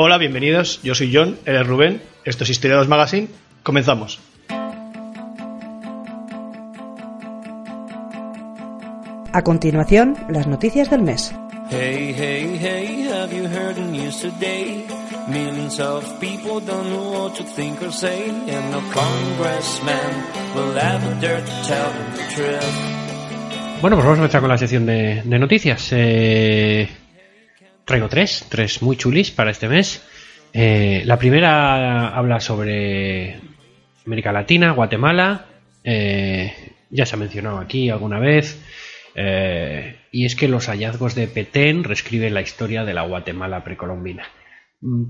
Hola, bienvenidos. Yo soy John, él es Rubén. Esto es Historiados Magazine. Comenzamos. A continuación, las noticias del mes. Hey, hey, hey, have you heard the news today? Millions of people don't know what to think or say, and no congressman will ever dare to tell them the truth. Bueno, pues vamos a empezar con la sección de, de noticias. Eh, traigo tres, tres muy chulis para este mes. Eh, la primera habla sobre América Latina, Guatemala. Eh, ya se ha mencionado aquí alguna vez. Eh, y es que los hallazgos de Petén reescriben la historia de la Guatemala precolombina. Mm,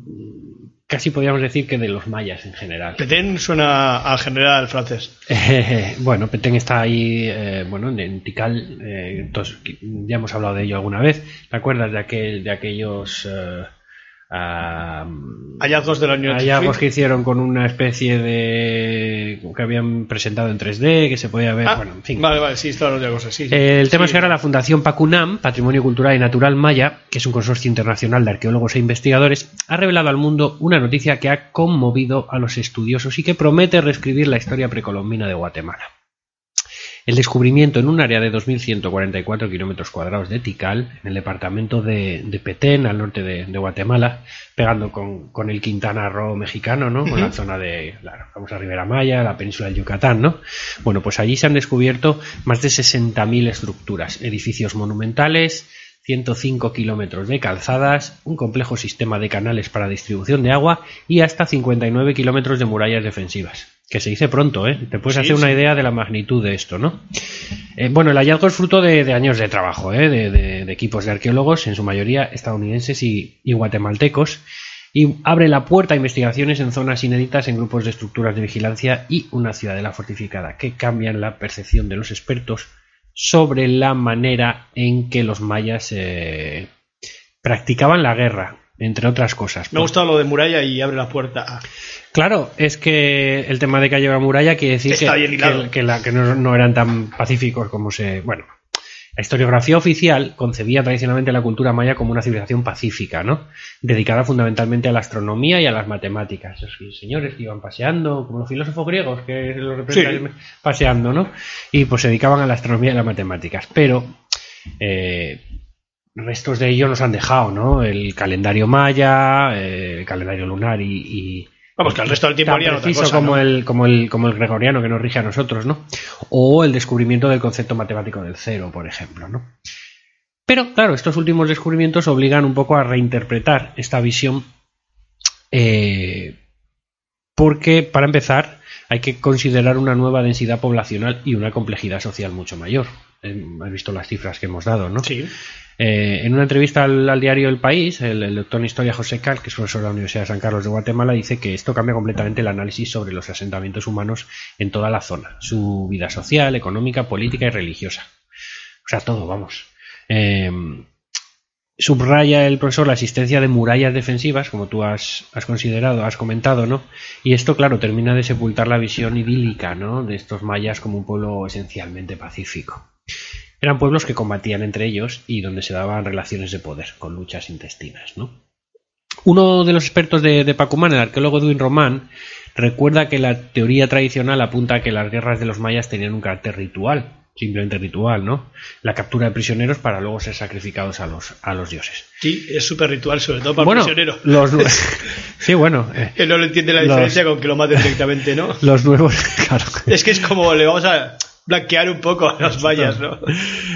Casi podríamos decir que de los mayas en general. Petén suena al general francés. Eh, bueno, Petén está ahí, eh, bueno, en Tikal, entonces, ya hemos hablado de ello alguna vez. ¿Te acuerdas de, aquel, de aquellos ah, Hallazgos del año hallazgos que hicieron con una especie de. que habían presentado en 3D, que se podía ver, Ah, bueno, en fin. Vale, vale, sí, todas las cosas, sí. sí. Eh, El tema Sí. es que ahora la Fundación Pacunam, Patrimonio Cultural y Natural Maya, que es un consorcio internacional de arqueólogos e investigadores, ha revelado al mundo una noticia que ha conmovido a los estudiosos y que promete reescribir la historia precolombina de Guatemala. El descubrimiento en un área de 2.144 kilómetros cuadrados de Tikal, en el departamento de, de Petén, al norte de, de Guatemala, pegando con, con el Quintana Roo mexicano, ¿no? Con la zona de la famosa Ribera Maya, la península del Yucatán, ¿no? Bueno, pues allí se han descubierto más de 60.000 estructuras, edificios monumentales, 105 kilómetros de calzadas, un complejo sistema de canales para distribución de agua y hasta 59 kilómetros de murallas defensivas. Que se dice pronto, ¿eh? Te puedes Sí, hacer una idea de la magnitud de esto, ¿no? Eh, bueno, el hallazgo es fruto de, de años de trabajo, ¿eh? de, de- de equipos de arqueólogos, en su mayoría estadounidenses y, y guatemaltecos, y abre la puerta a investigaciones en zonas inéditas en grupos de estructuras de vigilancia y una ciudadela fortificada, que cambian la percepción de los expertos sobre la manera en que los mayas eh, practicaban la guerra, entre otras cosas. Me ha gustado lo de muralla y abre la puerta. a- Claro, es que el tema de que haya una muralla quiere decir Está que, bien hilado. que- que la- que no, no eran tan pacíficos como se. Bueno, la historiografía oficial concebía tradicionalmente la cultura maya como una civilización pacífica, ¿no? Dedicada fundamentalmente a la astronomía y a las matemáticas. Esos señores que iban paseando, como los filósofos griegos, que los representan paseando, ¿no? Y pues se dedicaban a la astronomía y a las matemáticas. Pero. eh, restos de ello nos han dejado, ¿no? El calendario maya, eh, el calendario lunar y- y, Vamos, que el resto del tiempo harían otra cosa. como, ¿no? el, como, el, como el gregoriano que nos rige a nosotros, ¿no? O el descubrimiento del concepto matemático del cero, por ejemplo, ¿no? Pero, claro, estos últimos descubrimientos obligan un poco a reinterpretar esta visión eh, porque, para empezar, hay que considerar una nueva densidad poblacional y una complejidad social mucho mayor. Eh, has visto las cifras que hemos dado, ¿no? Sí. Eh, en una entrevista al, diario El País, el, el doctor en historia José Cal, que es profesor de la Universidad de San Carlos de Guatemala, dice que esto cambia completamente el análisis sobre los asentamientos humanos en toda la zona, su vida social, económica, política y religiosa. O sea, todo, vamos. Eh, subraya el profesor la existencia de murallas defensivas, como tú has, has considerado, has comentado, ¿no? Y esto, claro, termina de sepultar la visión idílica, ¿no? De estos mayas como un pueblo esencialmente pacífico. Eran pueblos que combatían entre ellos y donde se daban relaciones de poder, con luchas intestinas, ¿no? Uno de los expertos de, de Pacumán, el arqueólogo Edwin Román, recuerda que la teoría tradicional apunta a que las guerras de los mayas tenían un carácter ritual, simplemente ritual, ¿no? La captura de prisioneros para luego ser sacrificados a los, a los dioses. Sí, es súper ritual, sobre todo para bueno, el prisionero. los sí, bueno, eh, Él no le entiende la los- diferencia con que lo maten directamente, ¿no? los nuevos, claro. Es que es como le vamos a blanquear un poco a los mayas, ¿no?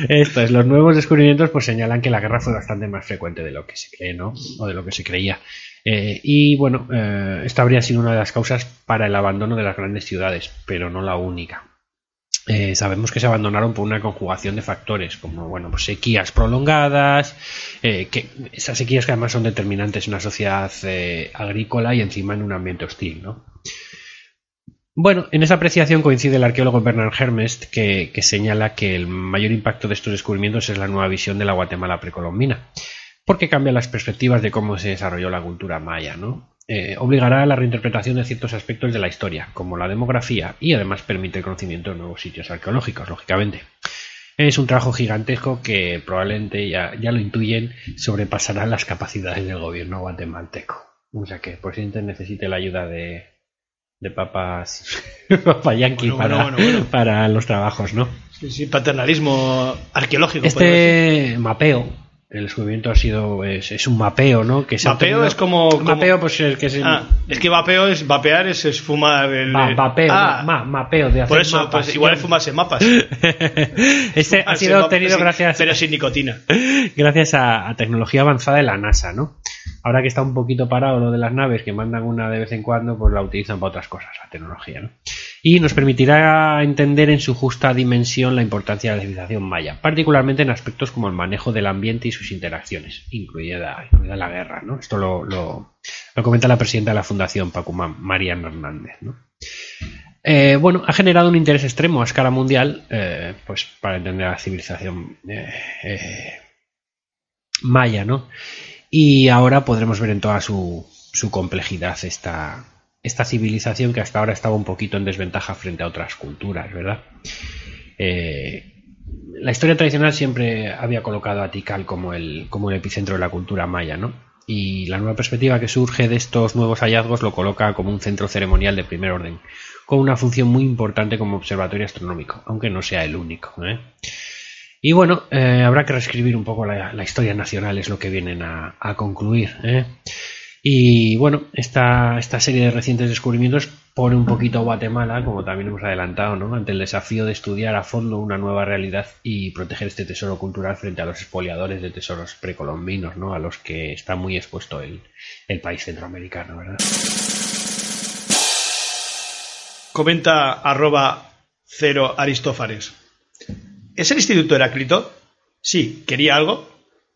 Esto es, los nuevos descubrimientos pues señalan que la guerra fue bastante más frecuente de lo que se cree, ¿no? O de lo que se creía. Eh, y bueno, eh, esta habría sido una de las causas para el abandono de las grandes ciudades, pero no la única. Eh, sabemos que se abandonaron por una conjugación de factores, como bueno, pues sequías prolongadas, eh, que esas sequías que además son determinantes en una sociedad eh, agrícola y encima en un ambiente hostil, ¿no? Bueno, en esa apreciación coincide el arqueólogo Bernard Hermes, que, que, señala que el mayor impacto de estos descubrimientos es la nueva visión de la Guatemala precolombina, porque cambia las perspectivas de cómo se desarrolló la cultura maya, ¿no? Eh, obligará a la reinterpretación de ciertos aspectos de la historia, como la demografía, y además permite el conocimiento de nuevos sitios arqueológicos, lógicamente. Es un trabajo gigantesco que probablemente ya, ya lo intuyen sobrepasará las capacidades del gobierno guatemalteco. O sea que por si necesite la ayuda de, de papas papa yankee Bueno, para, bueno, bueno, para los trabajos, ¿no? Sí, sí, paternalismo arqueológico. Este mapeo, el descubrimiento ha sido es, es un mapeo, ¿no? Que se Mapeo obtenido- es como- como- mapeo, pues es que es. Ah, es que vapeo es vapear es, es fumar el. va- vapeo, Ah, ma- mapeo de hacer por eso, mapas. pues igual es fumarse mapas. este ha Fumarse sido obtenido gracias Pero sin nicotina. gracias a, a tecnología avanzada de la NASA, ¿no? Ahora que está un poquito parado lo de las naves, que mandan una de vez en cuando, pues la utilizan para otras cosas, la tecnología, ¿no? Y nos permitirá entender en su justa dimensión la importancia de la civilización maya, particularmente en aspectos como el manejo del ambiente y sus interacciones, incluida, la guerra, ¿no? Esto lo, lo- lo comenta la presidenta de la Fundación, Pacumán, Mariana Hernández, ¿no? Eh, bueno, ha generado un interés extremo a escala mundial, eh, pues para entender la civilización eh, eh, maya, ¿no? Y ahora podremos ver en toda su, su complejidad esta, civilización que hasta ahora estaba un poquito en desventaja frente a otras culturas, ¿verdad? Eh, la historia tradicional siempre había colocado a Tikal como el, como el epicentro de la cultura maya, ¿no? Y la nueva perspectiva que surge de estos nuevos hallazgos lo coloca como un centro ceremonial de primer orden, con una función muy importante como observatorio astronómico, aunque no sea el único. ¿eh? Y bueno, eh, habrá que reescribir un poco la, historia nacional, es lo que vienen a, concluir. ¿eh? Y bueno, esta, esta serie de recientes descubrimientos pone un poquito a Guatemala, como también hemos adelantado, ¿no? ante el desafío de estudiar a fondo una nueva realidad y proteger este tesoro cultural frente a los expoliadores de tesoros precolombinos, ¿no? a los que está muy expuesto el, el país centroamericano. ¿verdad? Comenta arroba cero. ¿Es el Instituto Heráclito? Sí. ¿Quería algo?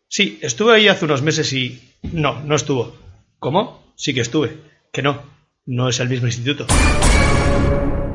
Sí, estuve ahí hace unos meses y... No, no estuvo. ¿Cómo? Sí que estuve. Que no. No es el mismo instituto.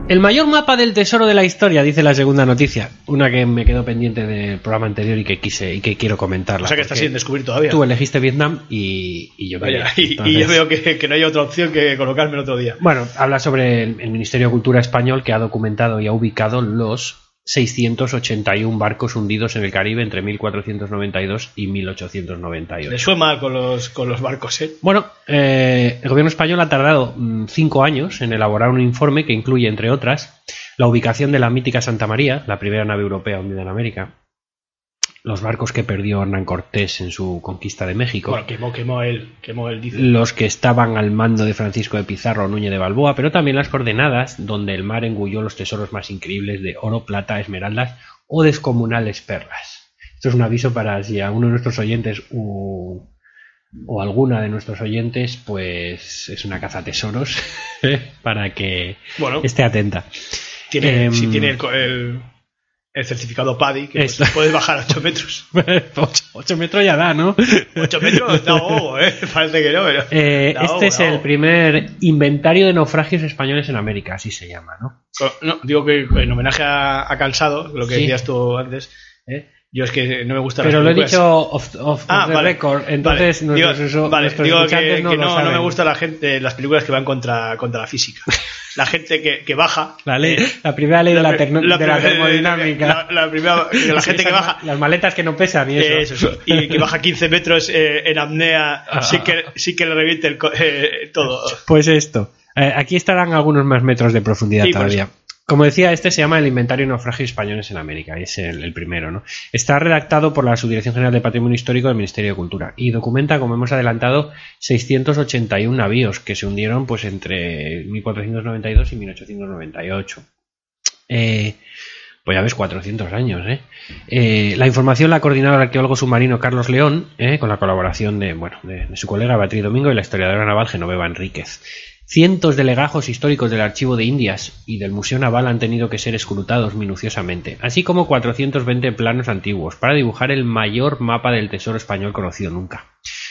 El mayor mapa del tesoro de la historia, dice la segunda noticia. Una que me quedó pendiente del programa anterior y que quise y que quiero comentarla. O sea que está sin descubrir todavía. Tú elegiste Vietnam y, y yo Vaya, quería. y, yo veo que, que no hay otra opción que colocarme el otro día. Bueno, habla sobre el, el Ministerio de Cultura español que ha documentado y ha ubicado los 681 barcos hundidos en el Caribe entre 1492 y 1898. Le fue mal con los, con los barcos, ¿eh? Bueno, eh, el gobierno español ha tardado mm, cinco años en elaborar un informe que incluye, entre otras, la ubicación de la mítica Santa María, la primera nave europea hundida en América, los barcos que perdió Hernán Cortés en su conquista de México, Bueno, quemó, quemó él, quemó él, dice. los que estaban al mando de Francisco de Pizarro o Núñez de Balboa, pero también las coordenadas donde el mar engulló los tesoros más increíbles de oro, plata, esmeraldas o descomunales perlas. Esto es un aviso para si a uno de nuestros oyentes u- o alguna de nuestros oyentes, pues es una caza tesoros para que Bueno, esté atenta. tiene, em, si tiene el, el, el certificado PADI, que pues, puedes bajar a 8 metros. 8 metros ya da, ¿no? 8 metros da ahogo, ¿eh? Parece que no, pero... Eh, este es el primer inventario de naufragios españoles en América, así se llama, ¿no? No, digo que en homenaje a, a Cansado, lo que Sí. decías tú antes, ¿eh? Yo es que no me gustan Pero las lo he películas. dicho off, off- Ah, the vale. record, entonces Vale. nuestros, digo, usu- vale, digo que, no que no, me gustan la gente, las películas que van contra, contra la física. La gente que, que baja. La, ley, eh, la primera ley de la, de termodinámica. La, primera, la gente que baja. Las maletas que no pesan y eso. Eso, eso. y que baja 15 metros eh, en apnea Ah. sí que, sí que le reviente el, eh, todo. Pues esto. Eh, aquí estarán algunos más metros de profundidad Sí, por todavía. Como decía, este se llama el Inventario de Naufragios Españoles en América, es el, el primero, ¿no? Está redactado por la Subdirección General de Patrimonio Histórico del Ministerio de Cultura y documenta, como hemos adelantado, 681 navíos que se hundieron pues entre 1492 y 1898. Eh, pues ya ves, 400 años, ¿eh? Eh, la información la ha coordinado el arqueólogo submarino Carlos León, ¿eh? con la colaboración de, bueno, de, de su colega Beatriz Domingo y la historiadora naval Genoveva Enríquez. Cientos de legajos históricos del Archivo de Indias y del Museo Naval han tenido que ser escrutados minuciosamente, así como 420 planos antiguos para dibujar el mayor mapa del tesoro español conocido nunca.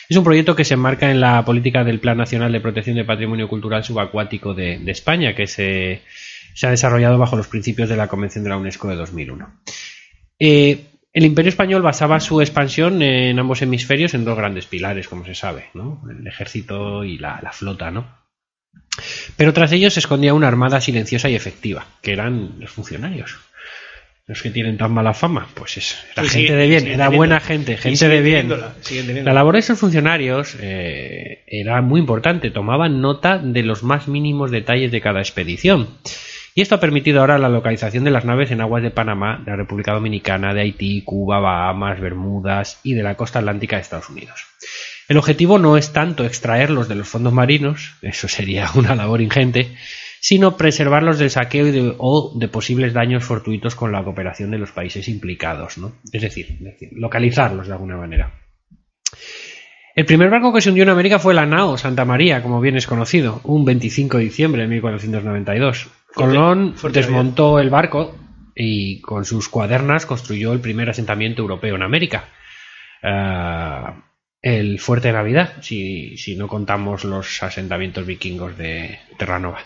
Es un proyecto que se enmarca en la política del Plan Nacional de Protección de Patrimonio Cultural Subacuático de, España, que se, se, ha desarrollado bajo los principios de la Convención de la UNESCO de 2001. Eh, el Imperio Español basaba su expansión en ambos hemisferios en dos grandes pilares, como se sabe, ¿no? el ejército y la, la flota, ¿no? Pero tras ellos se escondía una armada silenciosa y efectiva, que eran los funcionarios. Los que tienen tan mala fama, pues es, era Sí, gente sigue- de bien, era teniendo- buena gente, gente de bien. teniéndola, La labor de esos funcionarios eh, era muy importante, tomaban nota de los más mínimos detalles de cada expedición. Y esto ha permitido ahora la localización de las naves en aguas de Panamá, de la República Dominicana, de Haití, Cuba, Bahamas, Bermudas y de la costa atlántica de Estados Unidos. El objetivo no es tanto extraerlos de los fondos marinos, eso sería una labor ingente, sino preservarlos del saqueo y de- o de posibles daños fortuitos con la cooperación de los países implicados, ¿no? Es decir, es decir, localizarlos de alguna manera. El primer barco que se hundió en América fue la nao Santa María, como bien es conocido, un 25 de diciembre de 1492. Colón fuerte desmontó el barco y con sus cuadernas construyó el primer asentamiento europeo en América. Ah, el Fuerte de Navidad, si, si no contamos los asentamientos vikingos de Terranova.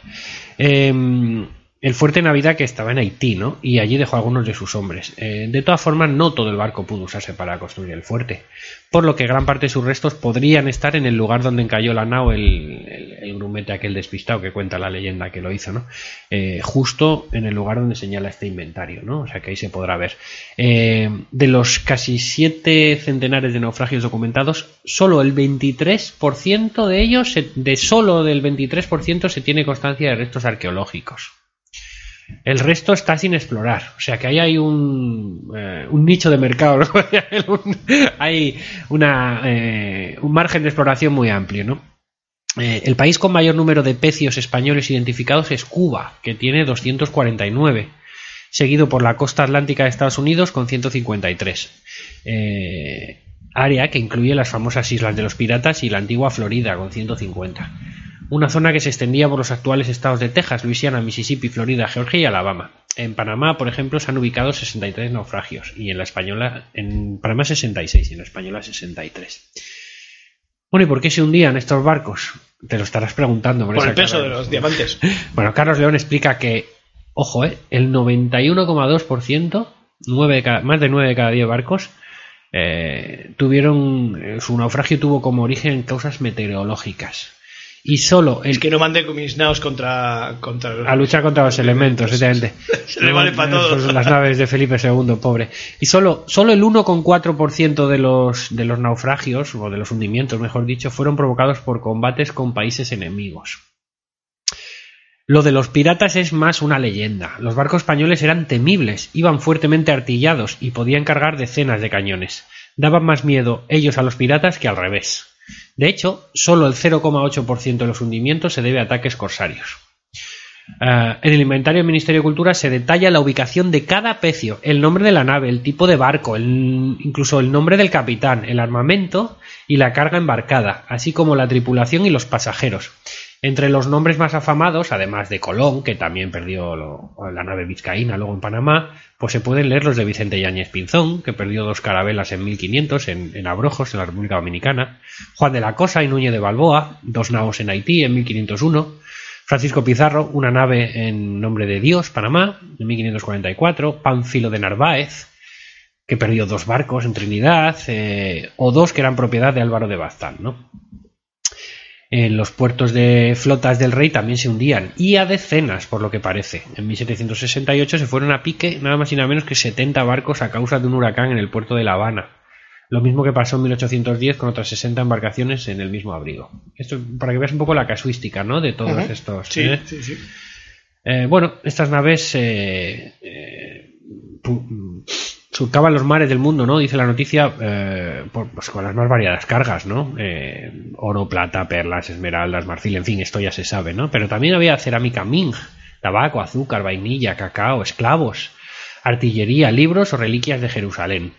Em, el Fuerte Navidad que estaba en Haití, ¿no? Y allí dejó algunos de sus hombres. Eh, de todas formas, no todo el barco pudo usarse para construir el fuerte, por lo que gran parte de sus restos podrían estar en el lugar donde encalló la nao el, grumete aquel despistado que cuenta la leyenda que lo hizo, ¿no? Eh, justo en el lugar donde señala este inventario, ¿no? O sea que ahí se podrá ver. Eh, de los casi siete centenares de naufragios documentados, solo el 23% de ellos, de solo del 23% se tiene constancia de restos arqueológicos. El resto está sin explorar. O sea que ahí hay un, eh, nicho de mercado. hay una, eh, un margen de exploración muy amplio. ¿no? Eh, el país con mayor número de pecios españoles identificados es Cuba, que tiene 249, seguido por la costa atlántica de Estados Unidos con 153. Eh, área que incluye las famosas Islas de los Piratas y la antigua Florida con 150 una zona que se extendía por los actuales estados de Texas, Luisiana, Mississippi, Florida, Georgia y Alabama. En Panamá, por ejemplo, se han ubicado 63 naufragios y en la española, en Panamá 66 y en la española 63. Bueno, ¿y por qué se hundían estos barcos? Te lo estarás preguntando. Por esa el peso de los diamantes. Bueno, Carlos León explica que, ojo, eh, el 91,2%, nueve de más de 9 de cada 10 barcos, eh, tuvieron, eh, su naufragio tuvo como origen causas meteorológicas. Y solo el Es que no mande contra, contra a luchar contra los elementos, exactamente. Se le vale pa' todo. Las naves de Felipe II, pobre. Y solo, solo el 1,4% de los, de los naufragios, o de los hundimientos, mejor dicho, fueron provocados por combates con países enemigos. Lo de los piratas es más una leyenda. Los barcos españoles eran temibles, iban fuertemente artillados y podían cargar decenas de cañones. Daban más miedo ellos a los piratas que al revés. De hecho, solo el 0,8% de los hundimientos se debe a ataques corsarios. Ah, en el inventario del Ministerio de Cultura se detalla la ubicación de cada pecio, el nombre de la nave, el tipo de barco, incluso el nombre del capitán, el armamento y la carga embarcada, así como la tripulación y los pasajeros. Entre los nombres más afamados, además de Colón, que también perdió la nave vizcaína luego en Panamá, pues se pueden leer los de Vicente Yáñez Pinzón, que perdió dos carabelas en 1500 en, en Abrojos, en la República Dominicana, Juan de la Cosa y Núñez de Balboa, dos naos en Haití en 1501, Francisco Pizarro, una nave en nombre de Dios, Panamá, en 1544, Pánfilo de Narváez, que perdió dos barcos en Trinidad, eh, o dos que eran propiedad de Álvaro de Baztán, ¿no? En los puertos de flotas del rey también se hundían, y a decenas, por lo que parece. En 1768 se fueron a pique nada más y nada menos que 70 barcos a causa de un huracán en el puerto de La Habana. Lo mismo que pasó en 1810 con otras 60 embarcaciones en el mismo abrigo. Esto para que veas un poco la casuística, ¿no? De todos estos. Sí, ¿eh? sí, sí. Eh, bueno, estas naves eh, eh, surcaban los mares del mundo, ¿no? Dice la noticia, eh, pues con las más variadas cargas, ¿no? Eh, oro, plata, perlas, esmeraldas, marfil, en fin, esto ya se sabe, ¿no? Pero también había cerámica Ming, tabaco, azúcar, vainilla, cacao, esclavos, artillería, libros o reliquias de Jerusalén.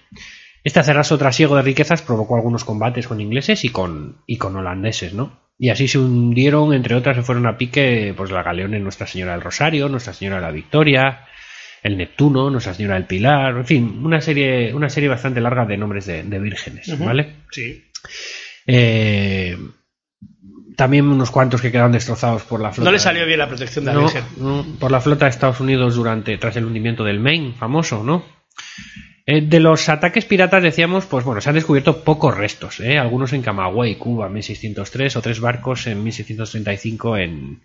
Este acerrazo trasiego de riquezas provocó algunos combates con ingleses y con, y con holandeses, ¿no? Y así se hundieron, entre otras, se fueron a pique pues la galeona Nuestra Señora del Rosario, Nuestra Señora de la Victoria, el Neptuno, Nuestra Señora del Pilar, en fin, una serie, una serie bastante larga de nombres de, de vírgenes. ¿vale? Sí. Eh, también unos cuantos que quedaron destrozados por la flota. No le salió bien la protección de la No, Virgen. no, por la flota de Estados Unidos durante tras el hundimiento del Maine, famoso, ¿no? Eh, de los ataques piratas decíamos, pues bueno, se han descubierto pocos restos, ¿eh? algunos en Camagüey, Cuba, en 1603, o tres barcos en 1635 en,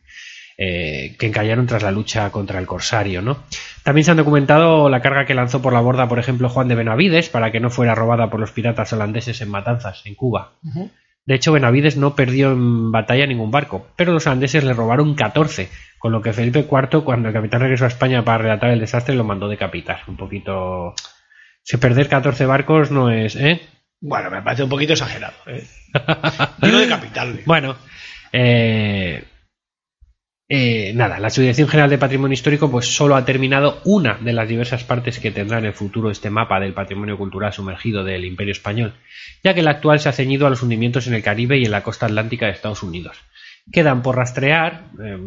eh, que encallaron tras la lucha contra el corsario, ¿no? También se han documentado la carga que lanzó por la borda, por ejemplo, Juan de Benavides, para que no fuera robada por los piratas holandeses en Matanzas, en Cuba. De hecho, Benavides no perdió en batalla ningún barco, pero los holandeses le robaron 14, con lo que Felipe IV, cuando el capitán regresó a España para relatar el desastre, lo mandó decapitar. Un poquito... Si perder 14 barcos no es... ¿eh? Bueno, me parece un poquito exagerado. ¿eh? Bueno, eh, eh, nada, la Subdirección General de Patrimonio Histórico pues solo ha terminado una de las diversas partes que tendrá en el futuro este mapa del patrimonio cultural sumergido del Imperio Español, ya que el actual se ha ceñido a los hundimientos en el Caribe y en la costa atlántica de Estados Unidos. Quedan por rastrear eh,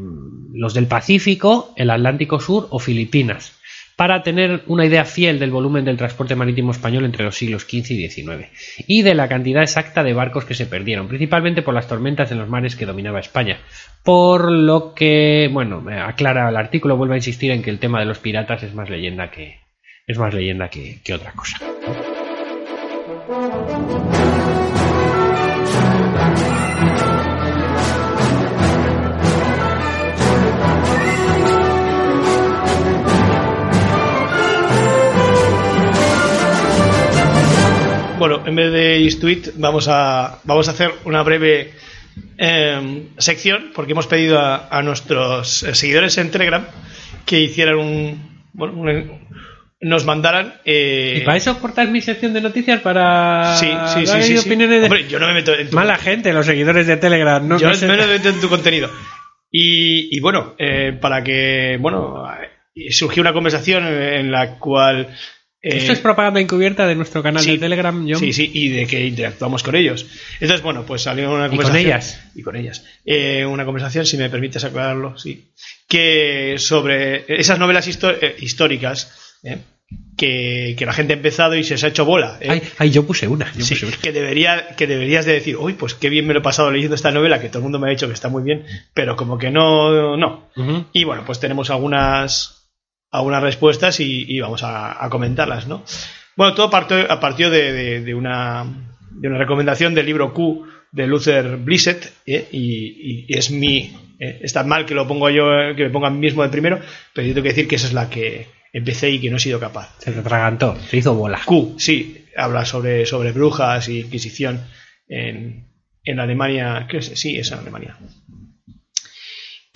los del Pacífico, el Atlántico Sur o Filipinas, para tener una idea fiel del volumen del transporte marítimo español entre los siglos XV y XIX, y de la cantidad exacta de barcos que se perdieron, principalmente por las tormentas en los mares que dominaba España. Por lo que, bueno, aclara el artículo, vuelve a insistir en que el tema de los piratas es más leyenda que, es más leyenda que, que otra cosa. Bueno, en vez de Istuit, vamos a, vamos a hacer una breve eh, sección, porque hemos pedido a, a nuestros eh, seguidores en Telegram que hicieran un. Bueno, un- nos mandaran. eh, ¿Y para eso cortas mi sección de noticias para Sí, sí, sí. sí, sí. opiniones de- Hombre, yo no me meto en tu, Mala gente, los seguidores de Telegram. No, yo no me meto en tu contenido. Y, y bueno, eh, para que. Bueno, eh, surgió una conversación en la cual. Eh, Esto es propaganda encubierta de nuestro canal Sí. de Telegram, John. Sí, sí, y de que interactuamos con ellos. Entonces, bueno, pues salió una ¿Y con conversación. ellas? Y con ellas. Eh, una conversación, si me permites aclararlo, sí. Que sobre esas novelas eh, históricas eh, que, que la gente ha empezado y se se ha hecho bola. eh. Ay, ay, yo puse una. Yo Sí, puse una. que, debería, que deberías de decir, uy, pues qué bien me lo he pasado leyendo esta novela, que todo el mundo me ha dicho que está muy bien, pero como que no, no. Y bueno, pues tenemos algunas, algunas respuestas y, y vamos a, a comentarlas, ¿no? Bueno, todo partió, a partió de, de- de una, de una recomendación del libro Q de Luther Blissett, ¿eh? y, y es mi... eh, está mal que lo pongo yo, que me ponga a mí mismo de primero, pero yo tengo que decir que esa es la que empecé y que no he sido capaz. Se te atragantó, se hizo bola. Q, sí, habla sobre, sobre brujas y inquisición en, en Alemania. Sí, es en Alemania.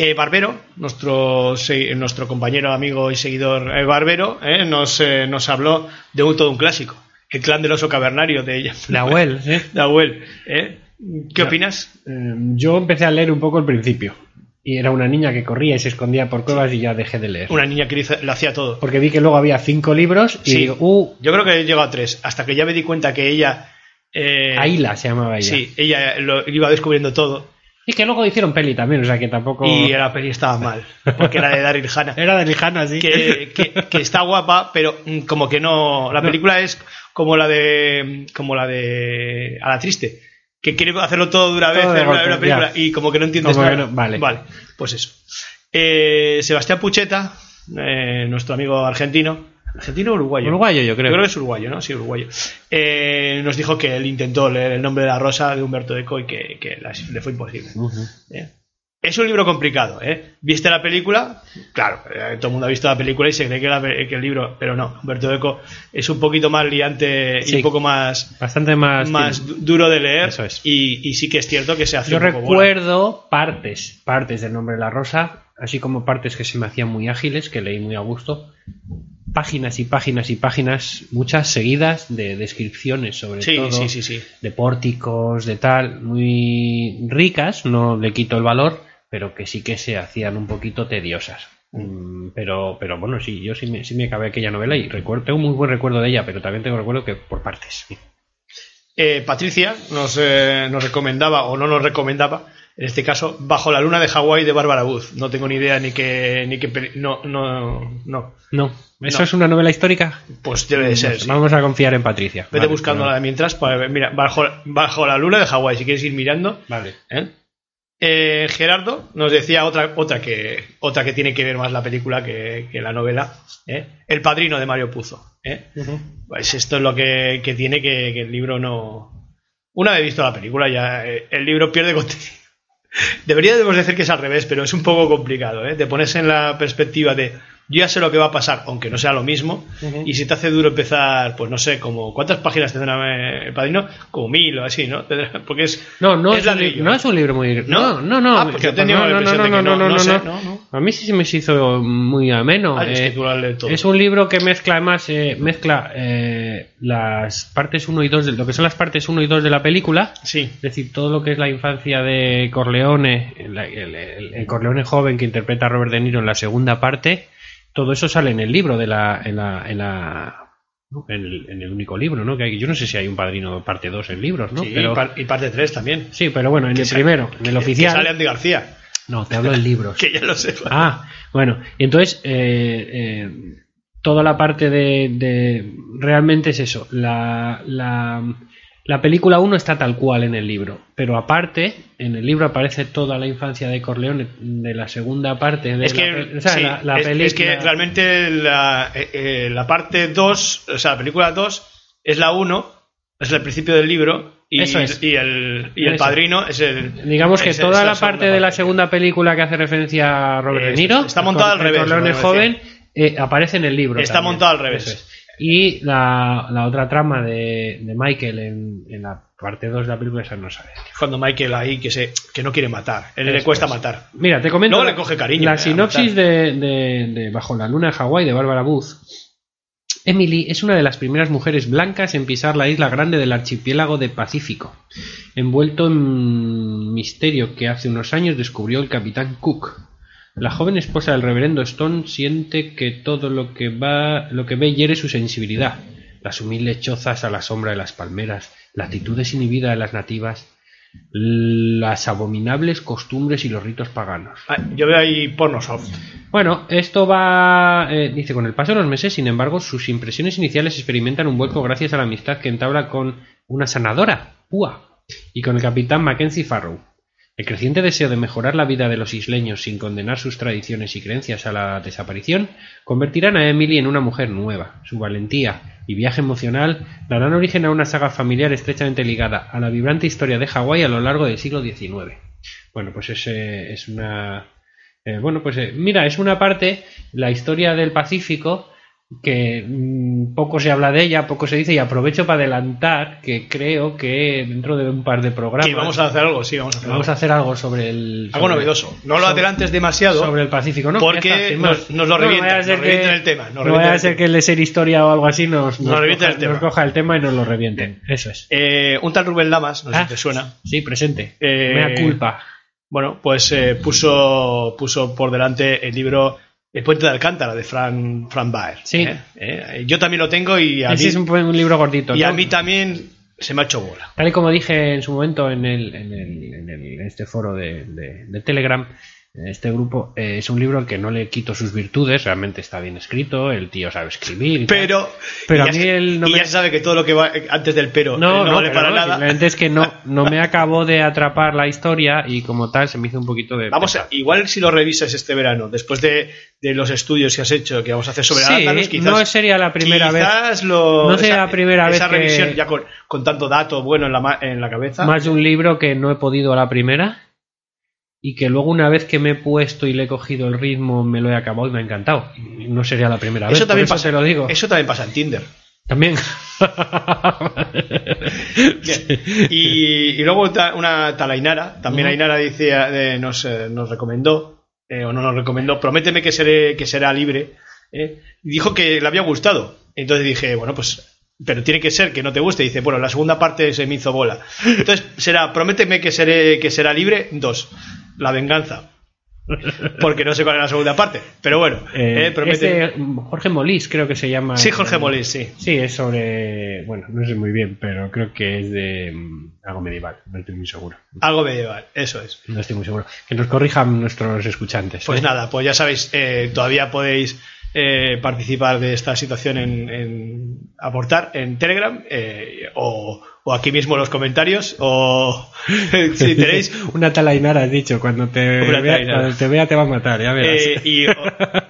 Eh, Barbero, nuestro, nuestro compañero, amigo y seguidor eh, Barbero, eh, nos, eh, nos habló de un, todo un clásico, El clan del oso cavernario de La Well, ¿eh? ¿Qué opinas? Eh, Yo empecé a leer un poco al principio. Y era una niña que corría y se escondía por cuevas y ya dejé de leer. Una niña que lo hacía todo. Porque vi que luego había cinco libros y Sí. digo, uh, Yo creo que llegó a tres, hasta que ya me di cuenta que ella... Aila se llamaba ella. Sí, ella lo iba descubriendo todo. Y que luego hicieron peli también, o sea que tampoco... Y la peli estaba mal, porque era de Daryl Hannah. Era de Lijana, sí. Que, que- que está guapa, pero como que no. La No. película es como la de. como la de. A la triste. Que quiere hacerlo todo de una vez de en una, golpe, una película ya. y como que no entiendes nada. no- vale. Vale, pues eso. Eh, Sebastián Pucheta, eh, nuestro amigo argentino. ¿Argentino o uruguayo? Uruguayo, yo creo. Yo creo que es uruguayo, ¿no? Sí, uruguayo. Eh, nos dijo que él intentó leer el nombre de la rosa de Humberto Eco y que, que la- le fue imposible. ¿eh? Es un libro complicado, ¿eh? ¿Viste la película? Claro, eh, todo el mundo ha visto la película y se cree que, la- que el libro, pero no, Humberto Eco es un poquito más liante y un poco más, Bastante más... más du- duro de leer Eso es. y, y sí que es cierto que se hace Yo un poco bola. recuerdo partes, partes del nombre de la rosa, así como partes que se me hacían muy ágiles, que leí muy a gusto. Páginas y páginas y páginas, muchas seguidas de descripciones sobre Sí, todo, sí, sí, sí. de pórticos, de tal, muy ricas, no le quito el valor, pero que sí que se hacían un poquito tediosas. Mm, Pero, pero bueno, sí, yo sí me, sí me acabé aquella novela y recuerdo, tengo muy buen recuerdo de ella, pero también tengo recuerdo que por partes. Eh, Patricia nos, eh, nos recomendaba o no nos recomendaba En este caso, Bajo la luna de Hawái de Bárbara Booth. No tengo ni idea ni que... Ni que no, no, no. No. ¿Eso No. es una novela histórica? Pues debe de ser, sí. Vamos a confiar en Patricia. Vete Vale, buscándola pero- mientras. Para ver. Mira, bajo, bajo la luna de Hawái, si quieres ir mirando. Vale. ¿eh? Eh, Gerardo nos decía otra, otra, que, otra que tiene que ver más la película que, que la novela. ¿eh? El padrino de Mario Puzo. ¿eh? Pues esto es lo que, que tiene que, que el libro no. Una vez visto la película, ya eh, el libro pierde contenido. Deberíamos decir que es al revés, pero es un poco complicado. ¿eh? Te pones en la perspectiva de yo ya sé lo que va a pasar, aunque no sea lo mismo, y si te hace duro empezar, pues no sé, como ¿cuántas páginas tendrá eh, el padrino? Como mil o así, ¿no? Porque es. No, no es, un, ladrillo. li- no es un libro muy. ¿No? No, no, no. Ah, porque yo tenía la impresión de que no, no sé, no, no. A mí sí se me hizo muy ameno. Es que eh, todo. Es un libro que mezcla además eh, mezcla eh, las partes 1 y 2 de lo que son las partes 1 y 2 de la película, Sí. es decir, todo lo que es la infancia de Corleone, el, el- el- el Corleone joven que interpreta a Robert De Niro en la segunda parte, todo eso sale en el libro de la en la en la en el, en el único libro, ¿no? Que hay, yo no sé si hay un padrino parte 2 en libros, ¿no? Sí, pero y, par- y parte 3 también. Sí, pero bueno, en el primero, en el Que oficial. sale Andy García. No, te hablo de libros. Que ya lo sé. Ah, bueno, y entonces eh, eh, toda la parte de, de- realmente es eso. La, la, la película 1 está tal cual en el libro, pero aparte, en el libro aparece toda la infancia de Corleone de la segunda parte de Es la, que, pe- o sea, sí, la, la es, película. es que realmente la, eh, eh, la parte 2, o sea, la película 2 es la 1, es el principio del libro y, Eso es. y el, y el Eso. padrino es el... Digamos que toda la parte de la segunda película que hace referencia a Robert De Niro, es. Está montada al revés, joven, eh, aparece en el libro. Está montado al revés. Es. Y la, la otra trama de, de Michael en, en la parte 2 de la película, esa no sabe. Cuando Michael ahí que, se, que no quiere matar, él le cuesta es. matar. Mira, te comento Luego la, le coge cariño, la eh, sinopsis de- de Bajo la luna de Hawái de Bárbara Booth. Emily es una de las primeras mujeres blancas en pisar la isla grande del archipiélago de Pacífico, envuelto en misterio que hace unos años descubrió el capitán Cook. La joven esposa del reverendo Stone siente que todo lo que va, lo que ve hiere su sensibilidad. Las humildes chozas a la sombra de las palmeras, la actitud desinhibida de las nativas, las abominables costumbres y los ritos paganos. Ah, Yo veo ahí porno soft. Bueno, esto va, eh, dice, con el paso de los meses, sin embargo, sus impresiones iniciales experimentan un vuelco gracias a la amistad que entabla con una sanadora, Ua, y con el capitán Mackenzie Farrow. El creciente deseo de mejorar la vida de los isleños sin condenar sus tradiciones y creencias a la desaparición convertirán a Emily en una mujer nueva. Su valentía y viaje emocional darán origen a una saga familiar estrechamente ligada a la vibrante historia de Hawái a lo largo del siglo XIX. Bueno, pues es, es una... eh, bueno, pues eh, mira, es una parte, la historia del Pacífico, que mm, poco se habla de ella, poco se dice, y aprovecho para adelantar que creo que dentro de un par de programas Que vamos a hacer algo, sí, vamos a hacer vamos a algo. hacer algo sobre el... Algo novedoso. No lo sobre- adelantes demasiado. sobre el Pacífico, ¿no? Porque está, nos- nos lo No, no nos que- el tema, nos No vaya a ser que el de ser historia o algo así nos, Nos revienten coja, el tema. nos coja el tema y nos lo revienten. Eso es. Eh, un tal Rubén Lamas, no sé Ah, si te suena. Sí, presente. Eh, Mea culpa. Bueno, pues eh, puso, puso por delante el libro El puente de Alcántara de Fran, Fran Baer. Sí. ¿eh? Eh, yo también lo tengo y a, Ese mí, es un, libro gordito. y a mí también se me ha hecho bola. Tal y como dije en su momento en, el, en, el- en el- en este foro de, de- de Telegram, este grupo, eh, es un libro al que no le quito sus virtudes, realmente está bien escrito, el tío sabe escribir. tal. Pero, Pero a mí se- él no y me- ya se sabe que todo lo que va antes del pero eh, no, no, no, vale pero para no, nada. simplemente es que no, no me acabó de atrapar la historia y como tal se me hizo un poquito de... Vamos, a- igual si lo revisas este verano, después de, de los estudios que has hecho, que vamos a hacer sobre Sí, Arándanos, quizás, no sería la primera vez. quizás Lo, No sería esa- la primera esa vez que- revisión ya con, con tanto dato bueno en la, en la cabeza. Más de un libro que no he podido a la primera y que luego una vez que me he puesto y le he cogido el ritmo me lo he acabado y me ha encantado. No sería la primera vez, eso por también eso pasa, te lo digo. Eso también pasa en Tinder. También. Y, y luego una tal Ainara, también. Ainara dice, eh, nos, eh, nos recomendó, eh, o no nos recomendó, prométeme que, seré, que será libre. eh, y dijo que le había gustado. Entonces dije, bueno, pues, pero tiene que ser que no te guste. dice, bueno, la segunda parte se me hizo bola. Entonces será, prométeme que seré, que será libre. Dos, la venganza. Porque no sé cuál es la segunda parte. Pero bueno, Eh, eh, promete- es de Jorge Molís, creo que se llama. Sí, Jorge Molís, sí. Sí, es sobre. Bueno, no sé muy bien, pero creo que es de mm, algo medieval. No estoy muy seguro. Algo medieval, eso es. No estoy muy seguro. Que nos corrijan nuestros escuchantes. Pues ¿eh? nada, pues ya sabéis, eh, todavía podéis eh, participar de esta situación en, en aportar en Telegram eh, o, o aquí mismo en los comentarios o si tenéis Una tal Ainara has dicho, cuando te, vea, cuando te vea te va a matar, ya verás. eh, y, o,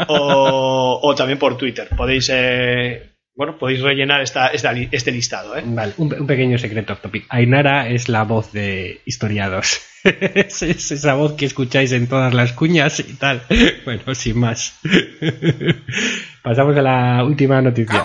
o- o también por Twitter. Podéis eh, bueno podéis rellenar esta, esta li- este listado. ¿eh? Vale, un, un pequeño secreto off topic. Ainara es la voz de historiados. es, es esa voz que escucháis en todas las cuñas y tal. Bueno, sin más. Pasamos a la última noticia.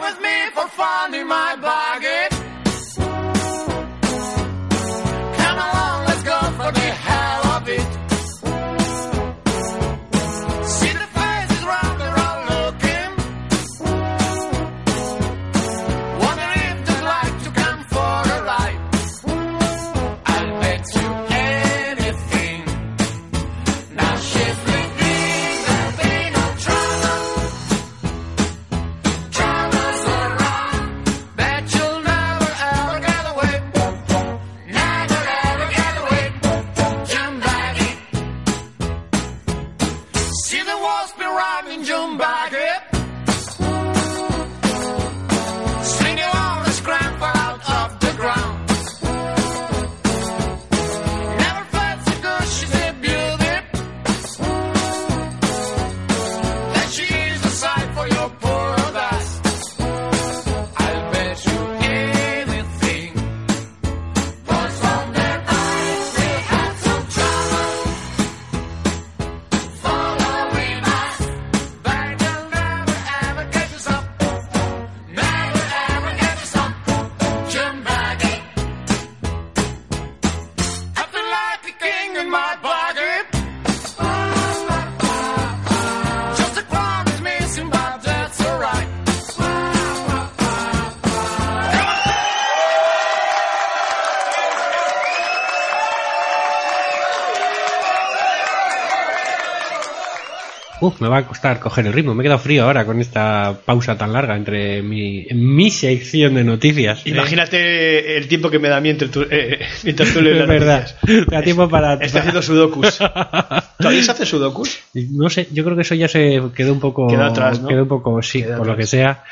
Uf, me va a costar coger el ritmo. Me he quedado frío ahora con esta pausa tan larga entre mi, mi sección de noticias. ¿eh? Imagínate el tiempo que me da a mí entre tu- eh, mientras tú lees Es las verdad. noticias. Da tiempo para- Está haciendo sudokus. ¿Todavía se hace sudokus? No sé, yo creo que eso ya se quedó un poco. Quedó atrás, ¿no? Quedó un poco, sí, Quedó por lo que sea.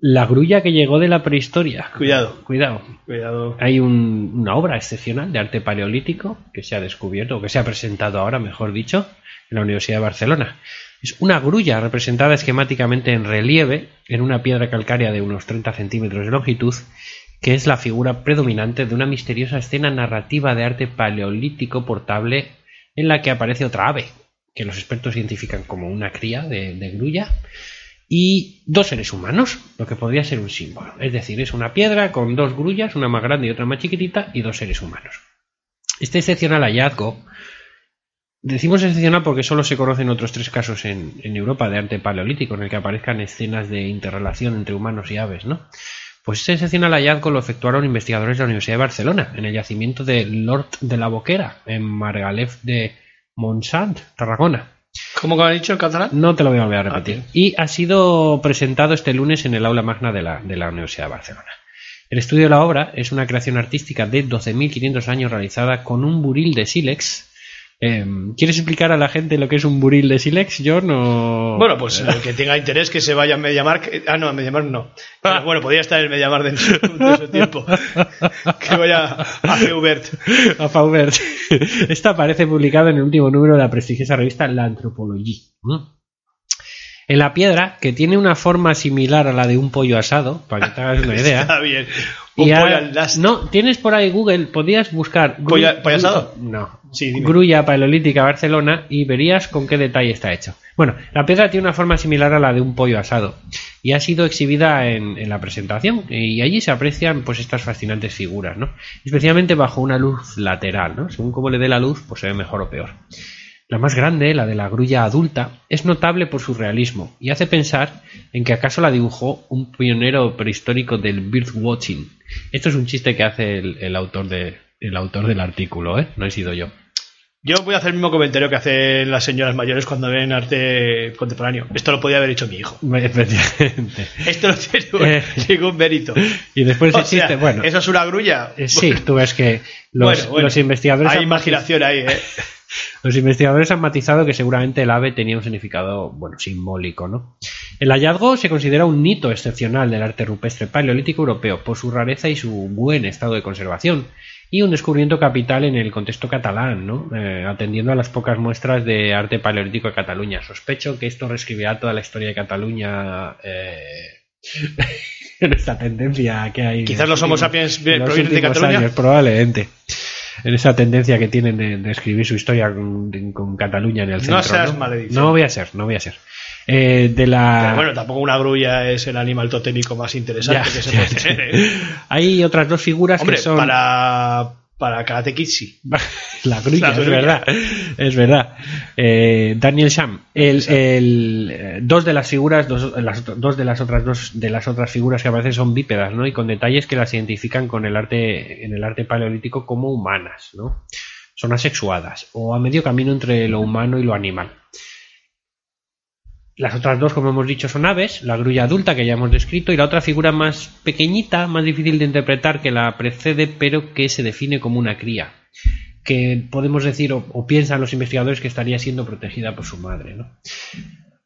La grulla que llegó de la prehistoria. Cuidado. Cuidado. Cuidado. Hay un- una obra excepcional de arte paleolítico que se ha descubierto, o que se ha presentado ahora, mejor dicho, en la Universidad de Barcelona. Es una grulla representada esquemáticamente en relieve en una piedra calcárea de unos 30 centímetros de longitud, que es la figura predominante de una misteriosa escena narrativa de arte paleolítico portable en la que aparece otra ave, que los expertos identifican como una cría de, de grulla, y dos seres humanos, lo que podría ser un símbolo. Es decir, es una piedra con dos grullas, una más grande y otra más chiquitita, y dos seres humanos. Este excepcional hallazgo, decimos excepcional porque solo se conocen otros tres casos en, en Europa de arte paleolítico en el que aparezcan escenas de interrelación entre humanos y aves, ¿no? Pues ese excepcional hallazgo lo efectuaron investigadores de la Universidad de Barcelona, en el yacimiento de Lord de la Boquera, en Margalef de Montsant, Tarragona. ¿Cómo que ha dicho el catalán? No te lo voy a volver a repetir. Ok. Y ha sido presentado este lunes en el aula magna de la, de la Universidad de Barcelona. El estudio de la obra es una creación artística de 12.500 años realizada con un buril de sílex. Eh, ¿Quieres explicar a la gente lo que es un buril de sílex, John? O... Bueno, pues el que tenga interés que se vaya a Mediamark. Ah, no, a Mediamark no. Pero bueno, podría estar en Mediamark de su, de su tiempo. Que vaya a Feubert. a Faubert. Esta aparece publicada en el último número de la prestigiosa revista La Anthropologie. ¿Mm? En la piedra, que tiene una forma similar a la de un pollo asado, para que te hagas una idea. Está bien. Un pollo. No, tienes por ahí Google, podías buscar. gru- ¿Pollo- pollo asado? No. Sí, dime. Grulla paleolítica Barcelona y verías con qué detalle está hecho. Bueno, la piedra tiene una forma similar a la de un pollo asado y ha sido exhibida en, en la presentación y allí se aprecian pues estas fascinantes figuras, ¿no? Especialmente bajo una luz lateral, ¿no? Según cómo le dé la luz, pues se ve mejor o peor. La más grande, la de la grulla adulta, es notable por su realismo y hace pensar en que acaso la dibujó un pionero prehistórico del birdwatching. Esto es un chiste que hace el, el autor, de, el autor del artículo, ¿eh? No he sido yo. Yo voy a hacer el mismo comentario que hacen las señoras mayores cuando ven arte contemporáneo. Esto lo podía haber hecho mi hijo. Efectivamente. Esto no tiene Eh. ningún mérito. Y después O existe, sea, bueno, ¿Eso es una grulla? eh, sí, tú ves que los, Bueno, bueno. los investigadores Hay imaginación ahí, ¿eh? Los investigadores han matizado que seguramente el ave tenía un significado, bueno, simbólico, ¿no? El hallazgo se considera un hito excepcional del arte rupestre paleolítico europeo por su rareza y su buen estado de conservación y un descubrimiento capital en el contexto catalán, ¿no? Eh, atendiendo a las pocas muestras de arte paleolítico de Cataluña. Sospecho que esto reescribirá toda la historia de Cataluña eh, en esta tendencia que hay. Quizás los Homo sapiens provienen de Cataluña. años, probablemente en esa tendencia que tienen de, de escribir su historia con, Cataluña en el centro. No seas maledicción. No voy a ser, no voy a ser. Eh, de la... Pero bueno, tampoco una grulla es el animal totémico más interesante Ya, que se puede tener. ¿eh? Hay otras dos figuras Hombre, que son... para, para Karate Kid sí. La grulla, La es verdad. Es verdad. Eh, Daniel Sham. El, el, dos de las figuras, dos, las, dos de las otras dos de las otras figuras que aparecen son bípedas, ¿no? Y con detalles que las identifican con el arte, en el arte paleolítico como humanas, ¿no? Son asexuadas, o a medio camino entre lo humano y lo animal. Las otras dos, como hemos dicho, son aves, la grulla adulta que ya hemos descrito, y la otra figura más pequeñita, más difícil de interpretar que la precede, pero que se define como una cría que podemos decir o, piensan los investigadores que estaría siendo protegida por su madre.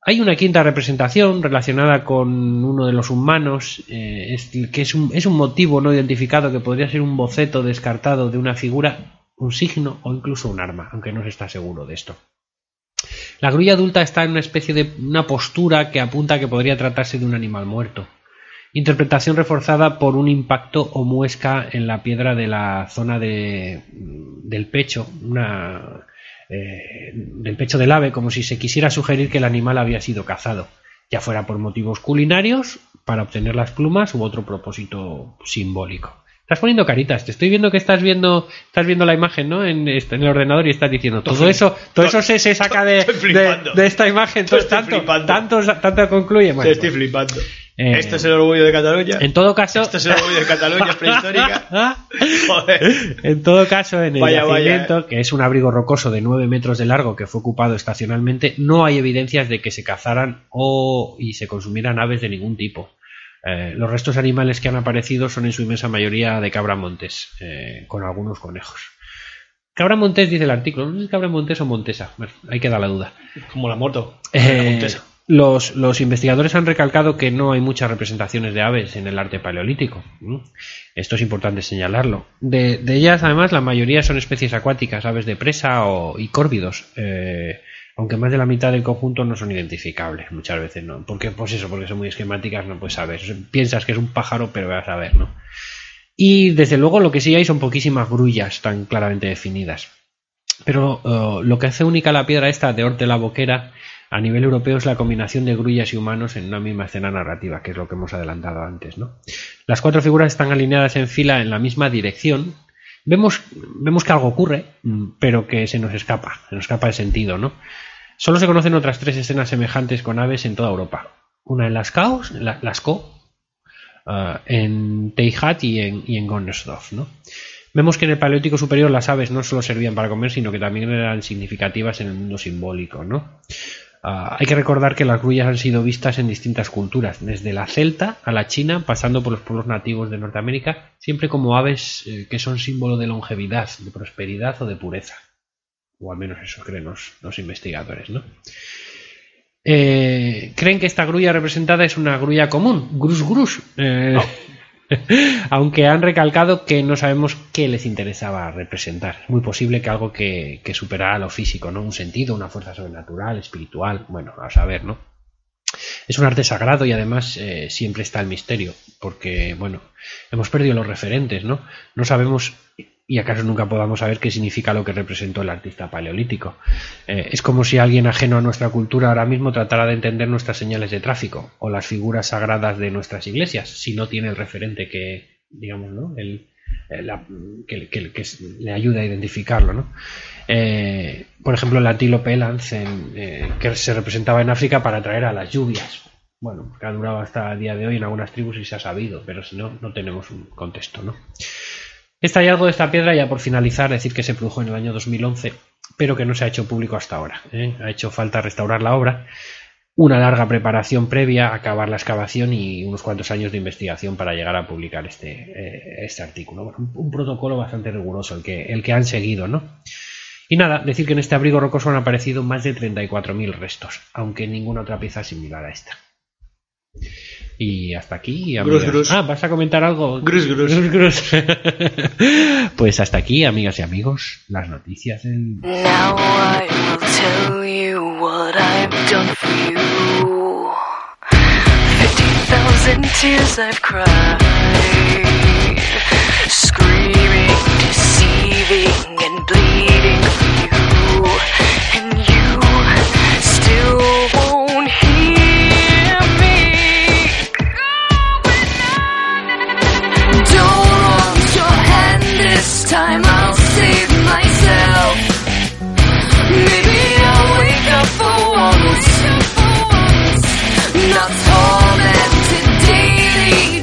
Hay una quinta representación relacionada con uno de los humanos, eh, es- que es un, es un motivo no identificado que podría ser un boceto descartado de una figura, un signo o incluso un arma, aunque no se está seguro de esto. La grulla adulta está en una especie de una postura que apunta a que podría tratarse de un animal muerto. Interpretación reforzada por un impacto o muesca en la piedra de la zona de, del pecho, eh, del pecho del ave, como si se quisiera sugerir que el animal había sido cazado, ya fuera por motivos culinarios, para obtener las plumas u otro propósito simbólico. Estás poniendo caritas, te estoy viendo que estás viendo, estás viendo la imagen, ¿no? En, este- en el ordenador y estás diciendo todo Estoy- eso, todo eso se, se saca de, de, esta imagen, Estoy tanto, flipando. tanto, tanto concluye. Bueno, Te estoy pues, flipando. Eh, este es el orgullo de Cataluña. en todo caso, Este es el orgullo de Cataluña prehistórica. Joder. En todo caso, en el Vaya, vaya, yacimiento, que es un abrigo rocoso de 9 metros de largo que fue ocupado estacionalmente, no hay evidencias de que se cazaran o y se consumieran aves de ningún tipo. Eh, los restos animales que han aparecido son en su inmensa mayoría de cabra montes, eh, con algunos conejos. Cabra montés dice el artículo, no sé si cabra montés o montesa, bueno, ahí queda la duda. Como la moto. Eh, La montesa. los, los investigadores han recalcado que no hay muchas representaciones de aves en el arte paleolítico. Esto es importante señalarlo. De, de ellas, además, la mayoría son especies acuáticas, aves de presa o, y córvidos. eh, aunque más de la mitad del conjunto no son identificables muchas veces, ¿no? Porque, pues eso, porque son muy esquemáticas, no puedes saber. Piensas que es un pájaro, pero vas a ver, ¿no? Y desde luego lo que sí hay son poquísimas grullas tan claramente definidas. Pero eh, lo que hace única la piedra esta de Orte la Boquera a nivel europeo es la combinación de grullas y humanos en una misma escena narrativa, que es lo que hemos adelantado antes. ¿no? Las cuatro figuras están alineadas en fila en la misma dirección. Vemos, vemos que algo ocurre, pero que se nos escapa, se nos escapa el sentido. ¿no? Solo se conocen otras tres escenas semejantes con aves en toda Europa. Una en Lascaux, en la- Lascaux, ah, en Teihat y en, y en Gonnesdorf, ¿no? Vemos que en el Paleolítico Superior las aves no solo servían para comer, sino que también eran significativas en el mundo simbólico, ¿no? Ah, hay que recordar que las grullas han sido vistas en distintas culturas, desde la celta a la china, pasando por los pueblos nativos de Norteamérica, siempre como aves eh, que son símbolo de longevidad, de prosperidad o de pureza. O al menos eso creen los, los investigadores, ¿no? Eh, creen que esta grulla representada es una grulla común, grus grus. eh, aunque han recalcado que no sabemos qué les interesaba representar. Es muy posible que algo que, superara lo físico, ¿no? Un sentido, una fuerza sobrenatural, espiritual, bueno, a saber, ¿no? Es un arte sagrado y además eh, siempre está el misterio, porque, bueno, hemos perdido los referentes, ¿no? No sabemos, y acaso nunca podamos saber qué significa lo que representó el artista paleolítico. Eh, es como si alguien ajeno a nuestra cultura ahora mismo tratara de entender nuestras señales de tráfico o las figuras sagradas de nuestras iglesias, si no tiene el referente que, digamos, ¿no? El, eh, que, le ayude a identificarlo, ¿no? Eh, por ejemplo, el antílope Lancen, eh, que se representaba en África para atraer a las lluvias. Bueno, que ha durado hasta el día de hoy en algunas tribus y se ha sabido, pero si no, no tenemos un contexto, ¿no? Este hallazgo de esta piedra, ya por finalizar, decir que se produjo en el año 2011 pero que no se ha hecho público hasta ahora. ¿eh? Ha hecho falta restaurar la obra, una larga preparación previa, acabar la excavación y unos cuantos años de investigación para llegar a publicar este, eh, este artículo. Bueno, un, protocolo bastante riguroso el que, el que han seguido, ¿no? Y nada, decir que en este abrigo rocoso han aparecido más de 34.000 restos, aunque ninguna otra pieza similar a esta. Y hasta aquí, amigas. Grus, grus. Ah, ¿vas a comentar algo? Grus, grus. pues hasta aquí, amigas y amigos, las noticias del... Now I will tell you what I've done for you. Fifty thousand tears I've cried, screaming, deceiving, and bleeding for you, and you still won't time. I'll save myself. Maybe I'll wake up for once. Not tormented daily,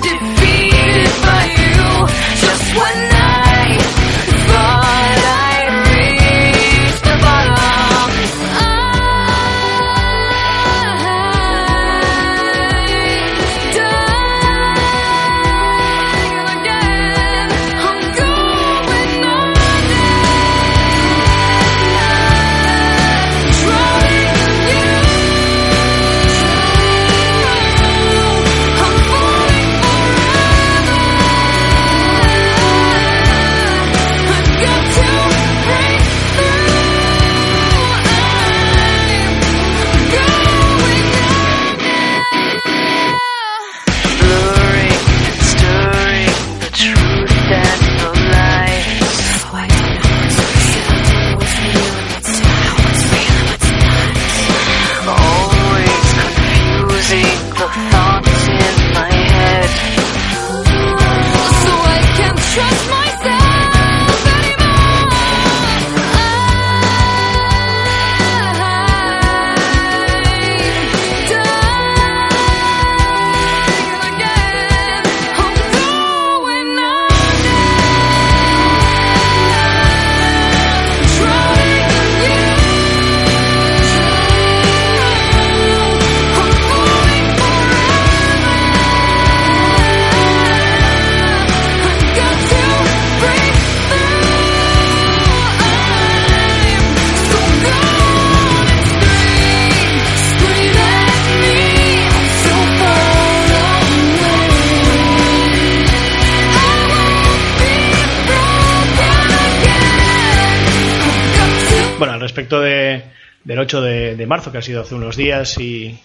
del 8 de, marzo, que ha sido hace unos días, y,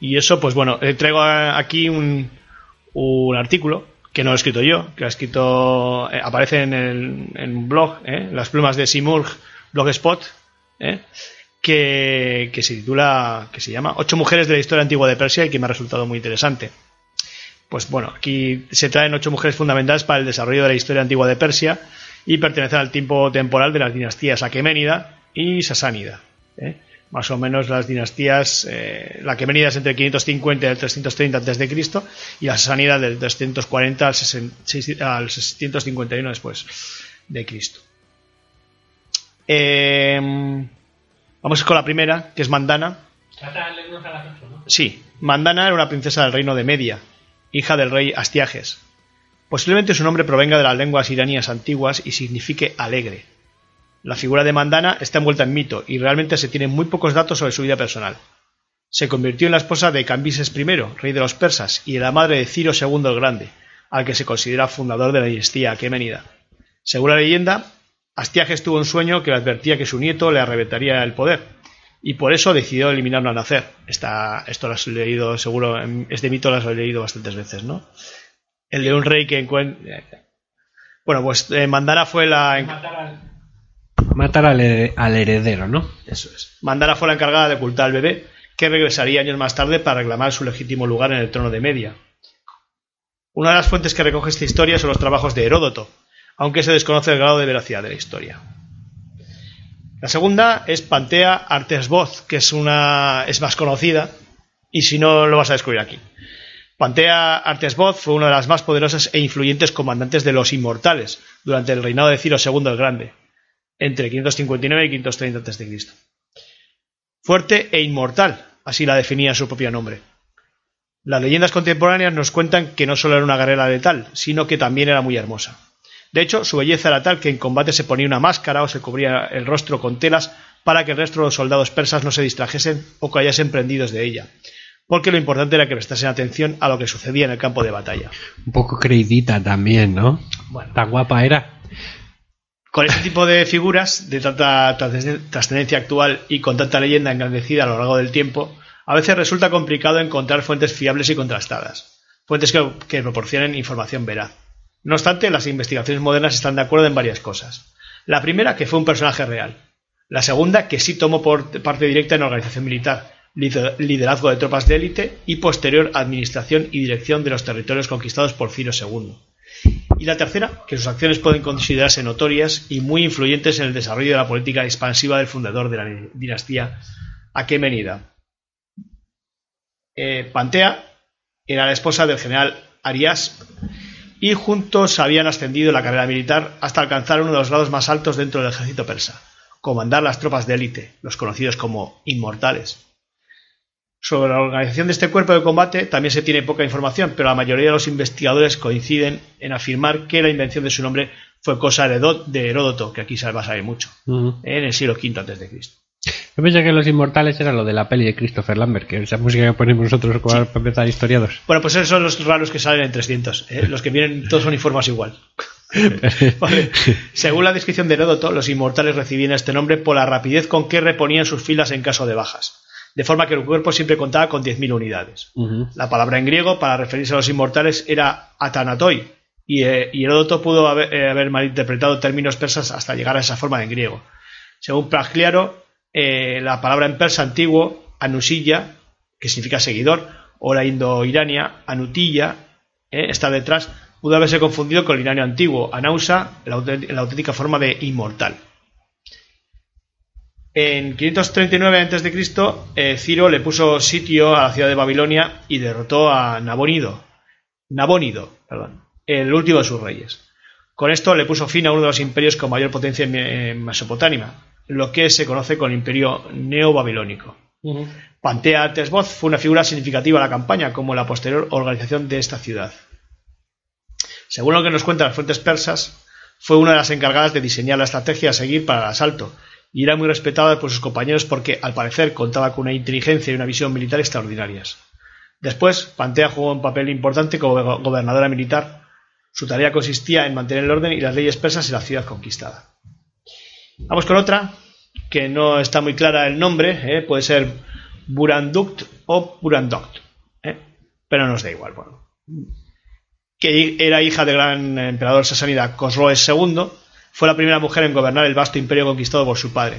eso, pues bueno, eh, traigo aquí un, un artículo que no lo he escrito yo, que ha escrito, eh, aparece en, el, en un blog, eh, Las plumas de Simurg, Blogspot, eh, que, que se titula, que se llama Ocho mujeres de la historia antigua de Persia y que me ha resultado muy interesante. Pues bueno, aquí se traen ocho mujeres fundamentales para el desarrollo de la historia antigua de Persia y pertenecen al tiempo temporal de las dinastías Aqueménida y Sasánida. ¿eh? Más o menos las dinastías, eh, la Aqueménida es entre el 550 y el 330 a.C. y la Sasánida del 340 al, 60 al 651 después de Cristo. Eh, vamos con la primera, que es Mandana, Sí, Mandana era una princesa del reino de Media, hija del rey Astiages. Posiblemente su nombre provenga de las lenguas iranías antiguas y signifique alegre. La figura de Mandana está envuelta en mito y realmente se tienen muy pocos datos sobre su vida personal. Se convirtió en la esposa de Cambises I, rey de los persas, y en la madre de Ciro II el Grande, al que se considera fundador de la dinastía aquemenida. Según la leyenda, Astiages tuvo un sueño que le advertía que su nieto le arrebataría el poder, y por eso decidió eliminarlo al nacer. Esta, esto lo has leído, seguro, este mito lo has leído bastantes veces, ¿no? El de un rey que encuentra... Bueno, pues eh, Mandana fue la... Matar al, her- al heredero, ¿no? Eso es. Mandana fue la encargada de ocultar al bebé, que regresaría años más tarde para reclamar su legítimo lugar en el trono de Media. Una de las fuentes que recoge esta historia son los trabajos de Heródoto, aunque se desconoce el grado de veracidad de la historia. La segunda es Pantea Artesvoz, que es una es más conocida, y si no lo vas a descubrir aquí. Pantea Artesvoz fue una de las más poderosas e influyentes comandantes de los inmortales durante el reinado de Ciro II el Grande. Entre 559 y 530 a.C. Fuerte e inmortal, así la definía su propio nombre. Las leyendas contemporáneas nos cuentan que no solo era una guerrera letal, sino que también era muy hermosa. De hecho, su belleza era tal que en combate se ponía una máscara o se cubría el rostro con telas para que el resto de los soldados persas no se distrajesen o callasen prendidos de ella, porque lo importante era que prestasen atención a lo que sucedía en el campo de batalla. Un poco creidita también, ¿no? Bueno, Tan guapa era. Con este tipo de figuras de tanta trascendencia actual y con tanta leyenda engrandecida a lo largo del tiempo, a veces resulta complicado encontrar fuentes fiables y contrastadas, fuentes que, proporcionen información veraz. No obstante, las investigaciones modernas están de acuerdo en varias cosas. La primera, que fue un personaje real. La segunda, que sí tomó parte directa en organización militar, lider- liderazgo de tropas de élite y posterior administración y dirección de los territorios conquistados por Ciro II. Y la tercera, que sus acciones pueden considerarse notorias y muy influyentes en el desarrollo de la política expansiva del fundador de la dinastía aquemenida. Eh, Pantea era la esposa del general Arias y juntos habían ascendido en la carrera militar hasta alcanzar uno de los grados más altos dentro del ejército persa, comandar las tropas de élite, los conocidos como inmortales. Sobre la organización de este cuerpo de combate también se tiene poca información, pero la mayoría de los investigadores coinciden en afirmar que la invención de su nombre fue cosa de de Heródoto, que aquí se va a saber mucho, en el siglo V a.C. Yo pensé que los inmortales era lo de la peli de Christopher Lambert, que esa música que ponemos nosotros para empezar historiados. Bueno, pues esos son los raros que salen en 300. ¿eh? Los que vienen todos son informes igual. Vale. Según la descripción de Heródoto, los inmortales recibían este nombre por la rapidez con que reponían sus filas en caso de bajas, de forma que el cuerpo siempre contaba con 10.000 unidades. La palabra en griego para referirse a los inmortales era atanatoi, y, eh, y Heródoto pudo haber, eh, haber malinterpretado términos persas hasta llegar a esa forma en griego. Según Pragliaro, eh, la palabra en persa antiguo, anusilla, que significa seguidor, o la indo-irania, anutilla, eh, está detrás, pudo haberse confundido con el iranio antiguo, anausa, la auténtica forma de inmortal. En 539 a.C., eh, Ciro le puso sitio a la ciudad de Babilonia y derrotó a Nabónido, Nabónido, perdón, el último de sus reyes. Con esto le puso fin a uno de los imperios con mayor potencia en Me- en Mesopotamia, lo que se conoce como el imperio neobabilónico. Pantea Tesboz fue una figura significativa de la campaña, como la posterior organización de esta ciudad. Según lo que nos cuentan las fuentes persas, fue una de las encargadas de diseñar la estrategia a seguir para el asalto, y era muy respetada por sus compañeros porque, al parecer, contaba con una inteligencia y una visión militar extraordinarias. Después, Pantea jugó un papel importante como go- gobernadora militar. Su tarea consistía en mantener el orden y las leyes persas en la ciudad conquistada. Vamos con otra, que no está muy clara el nombre, ¿eh? puede ser Buranduct o Burandoct, ¿eh? pero nos da igual. Bueno. Que era hija del gran emperador sasánida Cosroes II, fue la primera mujer en gobernar el vasto imperio conquistado por su padre.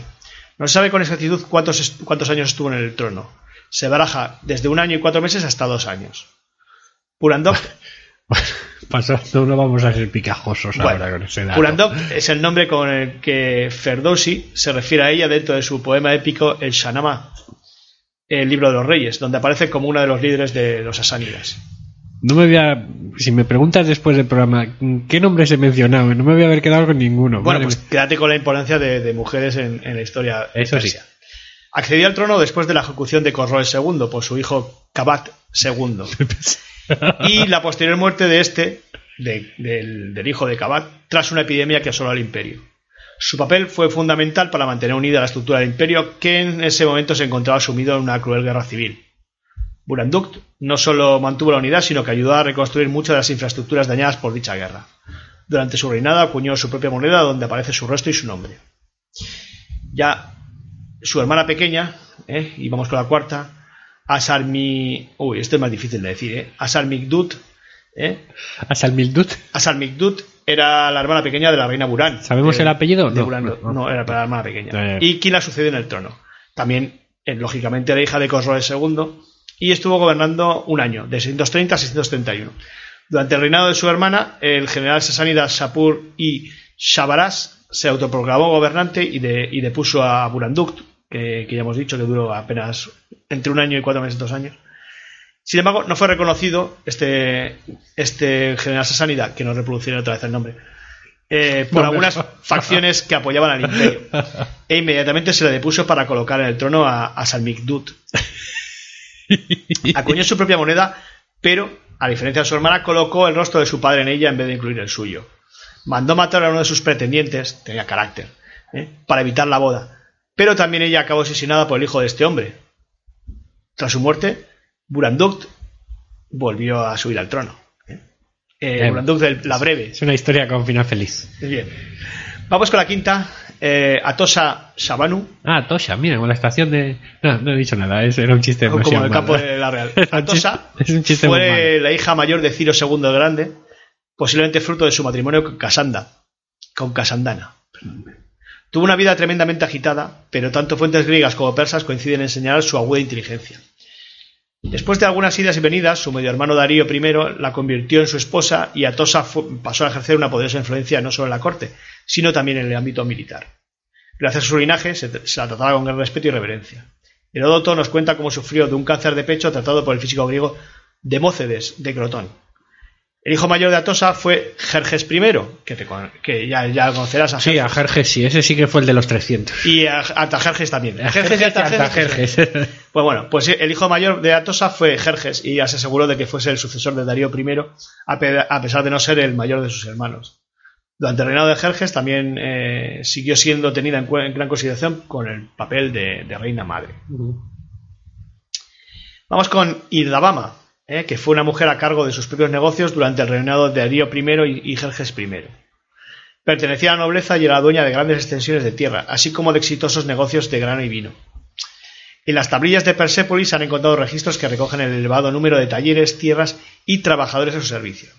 No se sabe con exactitud cuántos, cuántos años estuvo en el trono. Se baraja desde un año y cuatro meses hasta dos años. Burandoct Pasando, no vamos a ser picajosos Bueno, ahora con ese dato. Purandok es el nombre con el que Ferdowsi se refiere a ella dentro de su poema épico El Shahnameh, el libro de los reyes, donde aparece como una de los líderes de los asánidas. No me voy a... Si me preguntas después del programa, ¿qué nombres he mencionado? No me voy a haber quedado con ninguno. Bueno, pues quédate con la importancia de, de mujeres en, en la historia de Eso sí. Accedió al trono después de la ejecución de Corroes II por su hijo Kabat II y la posterior muerte de este, de- del, del hijo de Kabat, tras una epidemia que asoló al imperio. Su papel fue fundamental para mantener unida la estructura del imperio, que en ese momento se encontraba sumido en una cruel guerra civil. Buranduct no solo mantuvo la unidad, sino que ayudó a reconstruir muchas de las infraestructuras dañadas por dicha guerra. Durante su reinado acuñó su propia moneda donde aparece su rostro y su nombre. Ya su hermana pequeña, ¿eh? y vamos con la cuarta, Asarmi... Uy, esto es más difícil de decir, ¿eh? Asarmigdut, ¿eh? Asarmigdut era la hermana pequeña de la reina Burán. ¿Sabemos de- el apellido? de No, no, no, era para la hermana pequeña. Y quien la sucedió en el trono. También, eh, lógicamente, era hija de Cosroes II y estuvo gobernando un año, de 630 a 631. Durante el reinado de su hermana, el general sasánida Shapur y Shabaras se autoproclamó gobernante y, de- y depuso a Burandukt, que, que ya hemos dicho que duró apenas entre un año y cuatro meses, dos años. Sin embargo, no fue reconocido este, este general sasánida, que no reproduciré otra vez el nombre, eh, por No, algunas mejor. facciones que apoyaban al imperio. E inmediatamente se le depuso para colocar en el trono a, a. Acuñó su propia moneda, pero, a diferencia de su hermana, colocó el rostro de su padre en ella en vez de incluir el suyo. Mandó matar a uno de sus pretendientes, tenía carácter, ¿eh? para evitar la boda. Pero también ella acabó asesinada por el hijo de este hombre. Tras su muerte, Burandukt volvió a subir al trono. ¿eh? Eh, la breve. Es una historia con final feliz. Bien. Vamos con la quinta. Eh, Atosa Shabanu, Ah, Tosha, mira, con la estación de. No, no he dicho nada, es- era un chiste como en el campo de la Real. Atosa es un chiste muy fue la hija mayor de Ciro II el Grande, posiblemente fruto de su matrimonio con Casanda, con Casandana. Tuvo una vida tremendamente agitada, pero tanto fuentes griegas como persas coinciden en señalar su aguda inteligencia. Después de algunas idas y venidas, su medio hermano Darío I la convirtió en su esposa y Atosa pasó a ejercer una poderosa influencia no solo en la corte, sino también en el ámbito militar. Gracias a su linaje se, se la trataba con gran respeto y reverencia. Heródoto nos cuenta cómo sufrió de un cáncer de pecho tratado por el físico griego Demócedes de Crotón. El hijo mayor de Atosa fue Jerjes I, que, te con- que ya, ya conocerás a Sí, a Jerjes. Jerjes, sí, ese sí que fue el de los 300. y a Artajerjes también. A Jerjes y Jerjes Artajerjes. Pues bueno, pues el hijo mayor de Atosa fue Jerjes y ya se aseguró de que fuese el sucesor de Darío I, a, pe- a pesar de no ser el mayor de sus hermanos. Durante el reinado de Jerjes también eh, siguió siendo tenida en, gran consideración con el papel de, de reina madre. Vamos con Irdabama, eh, que fue una mujer a cargo de sus propios negocios durante el reinado de Darío I y, Jerjes I. Pertenecía a la nobleza y era dueña de grandes extensiones de tierra, así como de exitosos negocios de grano y vino. En las tablillas de Persépolis han encontrado registros que recogen el elevado número de talleres, tierras y trabajadores a su servicio.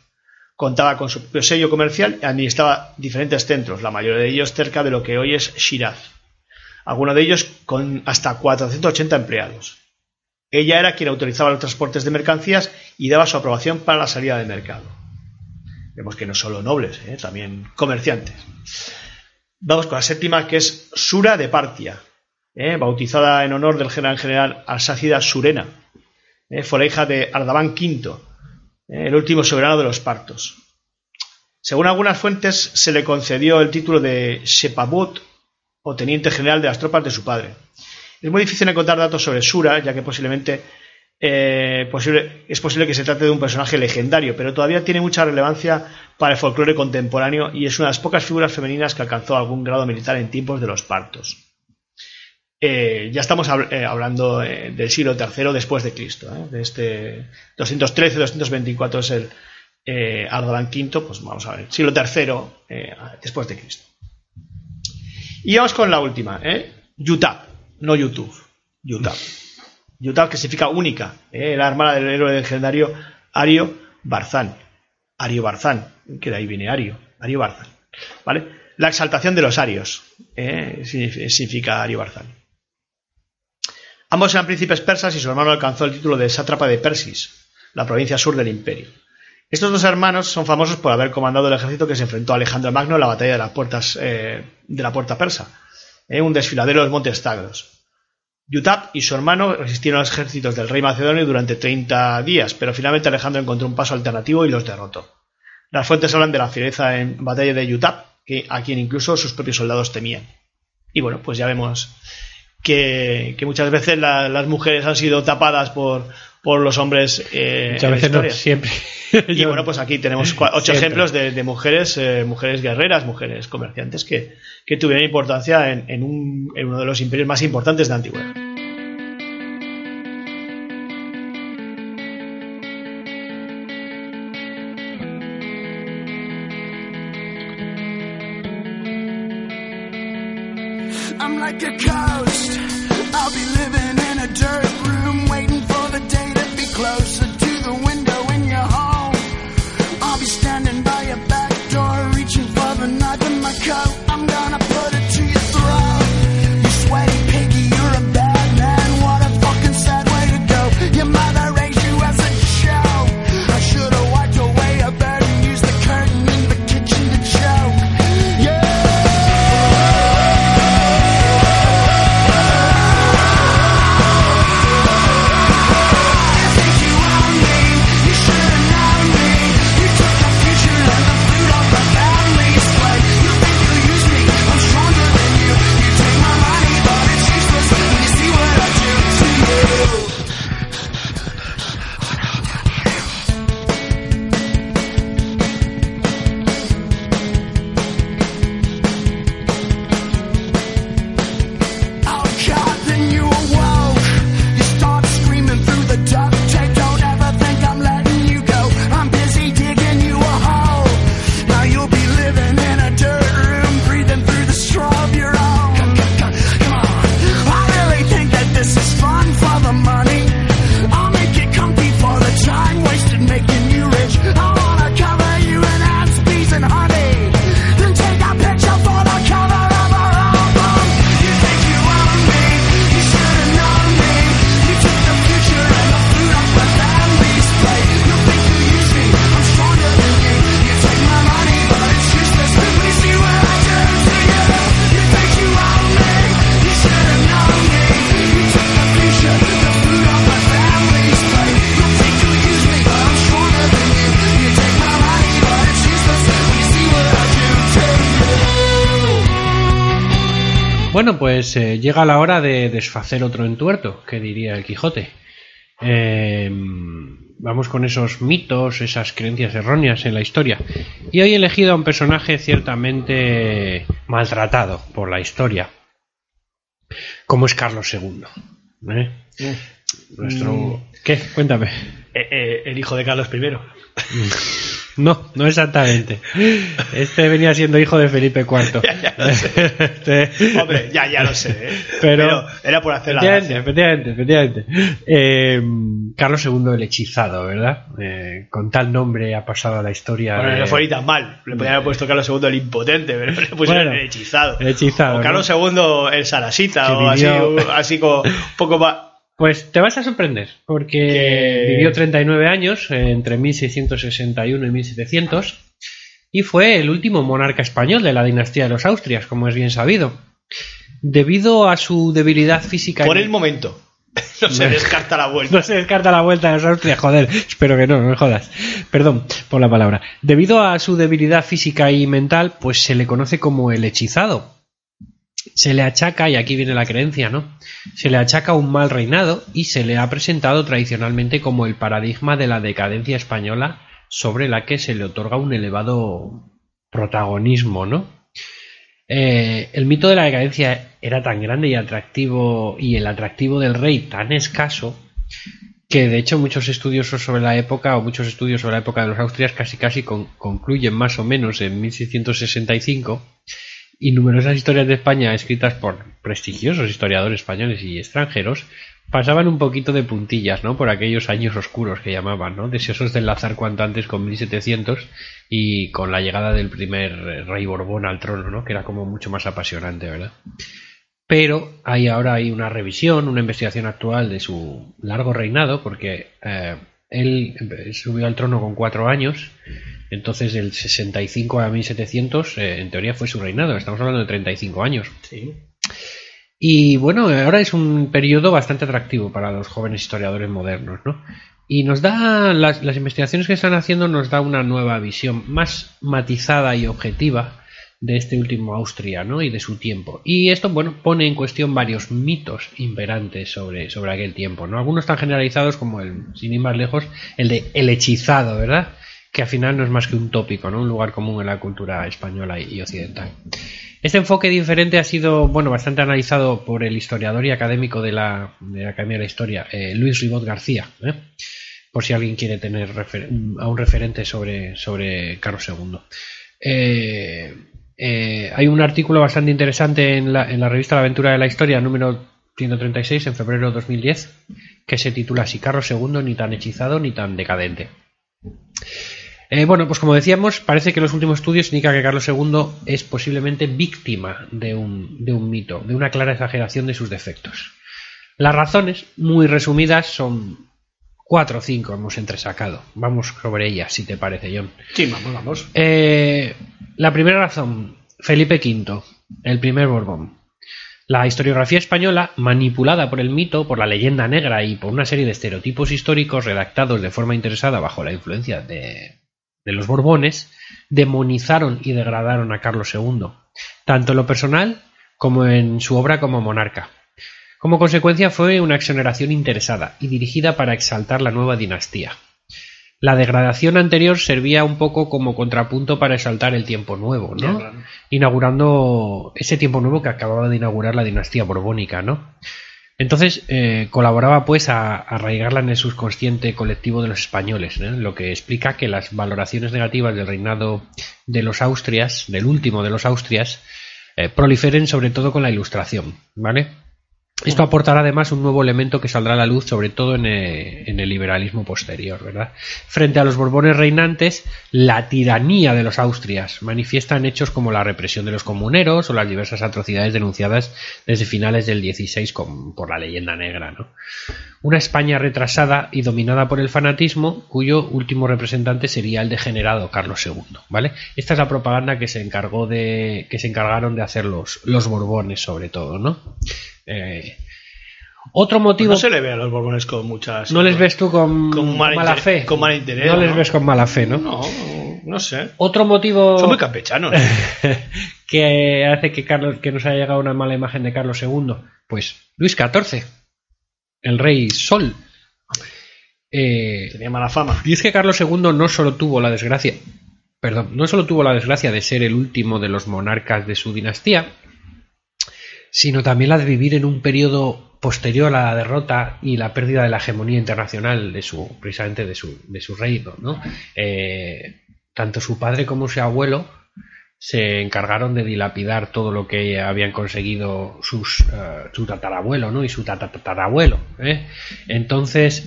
Contaba con su propio sello comercial y administraba diferentes centros, la mayoría de ellos cerca de lo que hoy es Shiraz. Algunos de ellos con hasta 480 empleados. Ella era quien autorizaba los transportes de mercancías y daba su aprobación para la salida del mercado. Vemos que no solo nobles, ¿eh? también comerciantes. Vamos con la séptima, que es Sura de Partia, ¿eh? bautizada en honor del general general Arsácida Surena. ¿eh? Fue la hija de Ardaban V, ¿eh? el último soberano de los partos. Según algunas fuentes, se le concedió el título de Shepabot o teniente general de las tropas de su padre. Es muy difícil encontrar datos sobre Sura, ya que posiblemente eh, es posible que se trate de un personaje legendario, pero todavía tiene mucha relevancia para el folclore contemporáneo y es una de las pocas figuras femeninas que alcanzó algún grado militar en tiempos de los partos. Eh, ya estamos eh, hablando del siglo III después de Cristo, de este 213-224 es el eh, Ardalan V, pues vamos a ver, siglo III después de Cristo. Y vamos con la última. Yutab, no YouTube, Yutab. Yutab que significa única, ¿eh? la hermana del héroe legendario Ario Barzán. Ario Barzán, que de ahí viene Ario, Ario Barzán. ¿Vale? La exaltación de los arios, ¿eh? Signif- significa Ario Barzán. Ambos eran príncipes persas y su hermano alcanzó el título de sátrapa de Persis, la provincia sur del imperio. Estos dos hermanos son famosos por haber comandado el ejército que se enfrentó a Alejandro Magno en la batalla de, las puertas, eh, de la puerta persa, eh, un desfiladero de los montes Tagros. Yutab y su hermano resistieron a los ejércitos del rey macedonio durante 30 días, pero finalmente Alejandro encontró un paso alternativo y los derrotó. Las fuentes hablan de la fiereza en batalla de Yutab, que, a quien incluso sus propios soldados temían. Y bueno, pues ya vemos que, muchas veces la- las mujeres han sido tapadas por, por los hombres eh, Muchas veces no, siempre. Y bueno, pues aquí tenemos ocho Siempre. ejemplos de, de mujeres, eh, mujeres guerreras, mujeres comerciantes que, que tuvieron importancia en, en un- en uno de los imperios más importantes de la antigüedad. Pues eh, llega la hora de desfacer otro entuerto, que diría el Quijote. Eh, vamos con esos mitos, esas creencias erróneas en la historia. Y hoy he elegido a un personaje ciertamente maltratado por la historia, como es Carlos II. ¿eh? Nuestro... ¿Qué? Cuéntame. Eh, el hijo de Carlos I. No, no exactamente. Este venía siendo hijo de Felipe IV. Este- Hombre, ya, ya lo sé. ¿eh? Pero- era por hacer la Efectivamente, gracia. efectivamente, efectivamente. Eh, Carlos II el hechizado, ¿verdad? Eh, con tal nombre ha pasado a la historia. Bueno, de- no fue ni tan mal. Le podrían haber puesto Carlos II el impotente, pero le pusieron Bueno, el hechizado. el hechizado, O ¿no? Carlos II el sarasita, Que o así, vivió- así como un poco más. Pues te vas a sorprender, porque Que- vivió 39 años, eh, entre 1661 y 1700, y fue el último monarca español de la dinastía de los Austrias, como es bien sabido. Debido a su debilidad física... Por el momento. No se descarta la vuelta. No se descarta la vuelta de los Austrias, joder, espero que no, no me jodas. Perdón por la palabra. Debido a su debilidad física y mental, pues se le conoce como el hechizado. Se le achaca, y aquí viene la creencia, ¿no? Se le achaca un mal reinado y se le ha presentado tradicionalmente como el paradigma de la decadencia española sobre la que se le otorga un elevado protagonismo, ¿no? Eh, el mito de la decadencia era tan grande y atractivo y el atractivo del rey tan escaso que de hecho muchos estudios sobre la época o muchos estudios sobre la época de los Austrias casi casi con- concluyen más o menos en 1665 y numerosas historias de España escritas por prestigiosos historiadores españoles y extranjeros pasaban un poquito de puntillas, ¿no? Por aquellos años oscuros que llamaban, ¿no? Deseosos de enlazar cuanto antes con 1700 y con la llegada del primer rey Borbón al trono, ¿no? Que era como mucho más apasionante, ¿verdad? Pero hay ahora hay una revisión, una investigación actual de su largo reinado, porque eh, él subió al trono con cuatro años, entonces del 65 a 1700, eh, en teoría fue su reinado, estamos hablando de 35 años. Sí. Y bueno, ahora es un periodo bastante atractivo para los jóvenes historiadores modernos, ¿no? Y nos da, las, las investigaciones que están haciendo nos da una nueva visión más matizada y objetiva de este último Austria, ¿no? Y de su tiempo. Y esto, bueno, pone en cuestión varios mitos imperantes sobre, sobre aquel tiempo, ¿no? Algunos tan generalizados como el, sin ir más lejos, el de el hechizado, ¿verdad? Que al final no es más que un tópico, ¿no? Un lugar común en la cultura española y, occidental. Este enfoque diferente ha sido, bueno, bastante analizado por el historiador y académico de la, de la Academia de la Historia, eh, Luis Ribot García, ¿eh? por si alguien quiere tener a un referente sobre, sobre Carlos II. Eh, hay un artículo bastante interesante en la, revista La Aventura de la Historia, número 136, en febrero de 2010, que se titula Si Carlos II ni tan hechizado ni tan decadente. Eh, bueno, pues como decíamos, parece que los últimos estudios indican que Carlos II es posiblemente víctima de un, de un mito, de una clara exageración de sus defectos. Las razones, muy resumidas, son cuatro o cinco hemos entresacado. Vamos sobre ellas, si te parece, John. Sí, vamos, vamos. Eh, la primera razón, Felipe V, el primer Borbón. La historiografía española, manipulada por el mito, por la leyenda negra y por una serie de estereotipos históricos redactados de forma interesada bajo la influencia de, de los Borbones, demonizaron y degradaron a Carlos II, tanto en lo personal como en su obra como monarca. Como consecuencia fue una exoneración interesada y dirigida para exaltar la nueva dinastía. La degradación anterior servía un poco como contrapunto para exaltar el tiempo nuevo, ¿no? Claro. Inaugurando ese tiempo nuevo que acababa de inaugurar la dinastía borbónica, ¿no? Entonces eh, colaboraba pues a, a arraigarla en el subconsciente colectivo de los españoles, ¿eh? lo que explica que las valoraciones negativas del reinado de los Austrias, del último de los Austrias, eh, proliferen sobre todo con la Ilustración, ¿vale? Esto aportará además un nuevo elemento que saldrá a la luz, sobre todo en el, en el liberalismo posterior, ¿verdad? Frente a los Borbones reinantes, la tiranía de los Austrias manifiesta en hechos como la represión de los comuneros o las diversas atrocidades denunciadas desde finales del XVI con- por la leyenda negra, ¿no? Una España retrasada y dominada por el fanatismo, cuyo último representante sería el degenerado Carlos II, ¿vale? Esta es la propaganda que se encargó de que se encargaron de hacer los, los Borbones, sobre todo, ¿no? Eh, otro motivo. No se le ve a los borbones con muchas. No les ves tú con, Con mal mala fe. con mal interés, No les ves con mala fe, ¿no? No. No sé. Otro motivo Son muy campechanos. que hace que Carlos que nos haya llegado una mala imagen de Carlos II, pues Luis XIV, el rey Sol. Eh, Tenía mala fama. y es que Carlos II no solo tuvo la desgracia, perdón, no solo tuvo la desgracia de ser el último de los monarcas de su dinastía, sino también la de vivir en un periodo posterior a la derrota y la pérdida de la hegemonía internacional de su, precisamente de su, de su reino, ¿no? Eh, tanto su padre como su abuelo se encargaron de dilapidar todo lo que habían conseguido sus, eh, su tatarabuelo ¿no? y su tatarabuelo. ¿eh? Entonces,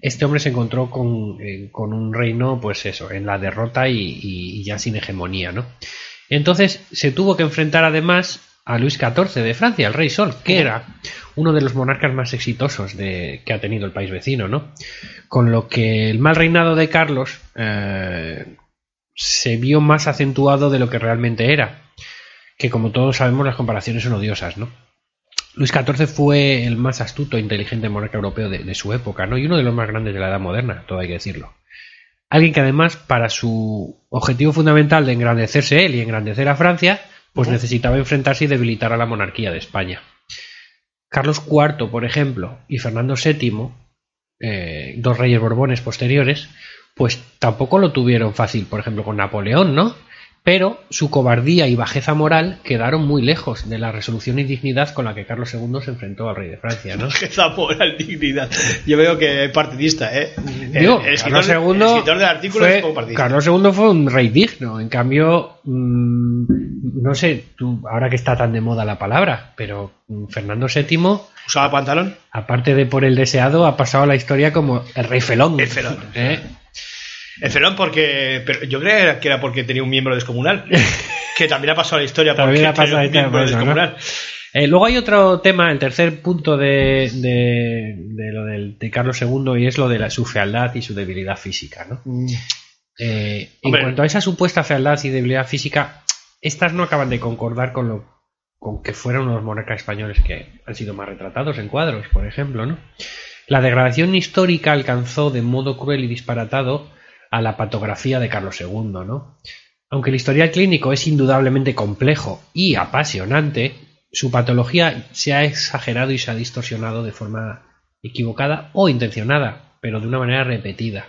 este hombre se encontró con, con un reino, pues eso, en la derrota y- y ya sin hegemonía. ¿no? Entonces, se tuvo que enfrentar además a Luis XIV de Francia, el rey Sol, que era uno de los monarcas más exitosos de, que ha tenido el país vecino, ¿no? Con lo que el mal reinado de Carlos eh, se vio más acentuado de lo que realmente era. Que como todos sabemos las comparaciones son odiosas, ¿no? Luis XIV fue el más astuto e inteligente monarca europeo de, de su época, ¿no? Y uno de los más grandes de la Edad Moderna, todo hay que decirlo. Alguien que además, para su objetivo fundamental de engrandecerse él y engrandecer a Francia, pues necesitaba enfrentarse y debilitar a la monarquía de España. Carlos IV, por ejemplo, y Fernando VII, eh, dos reyes borbones posteriores, pues tampoco lo tuvieron fácil, por ejemplo, con Napoleón, ¿no? Pero su cobardía y bajeza moral quedaron muy lejos de la resolución y dignidad con la que Carlos II se enfrentó al rey de Francia, ¿no? Que moral dignidad. Yo veo que es partidista, ¿eh? Digo, el, el escritor, Carlos II el escritor del artículo fue- es como partidista. Carlos II fue un rey digno. En cambio, mm, no sé, tú, ahora que está tan de moda la palabra, pero mm, Fernando VII, ¿Usaba pantalón? aparte de por el deseado, ha pasado a la historia como el rey felón. El felón. ¿Eh? El felón porque... Pero yo creo que era porque tenía un miembro descomunal. que también ha pasado a la historia porque También ha pasado la un miembro descomunal. Eh, luego hay otro tema, el tercer punto de, de- de lo del, de Carlos II, y es lo de la, su fealdad y su debilidad física. ¿no? Eh, en cuanto a esa supuesta fealdad y debilidad física, estas no acaban de concordar con lo con que fueron los monarcas españoles que han sido más retratados en cuadros, por ejemplo. ¿no? La degradación histórica alcanzó de modo cruel y disparatado a la patografía de Carlos II. ¿no? Aunque el historial clínico es indudablemente complejo y apasionante, su patología se ha exagerado y se ha distorsionado de forma equivocada o intencionada, pero de una manera repetida.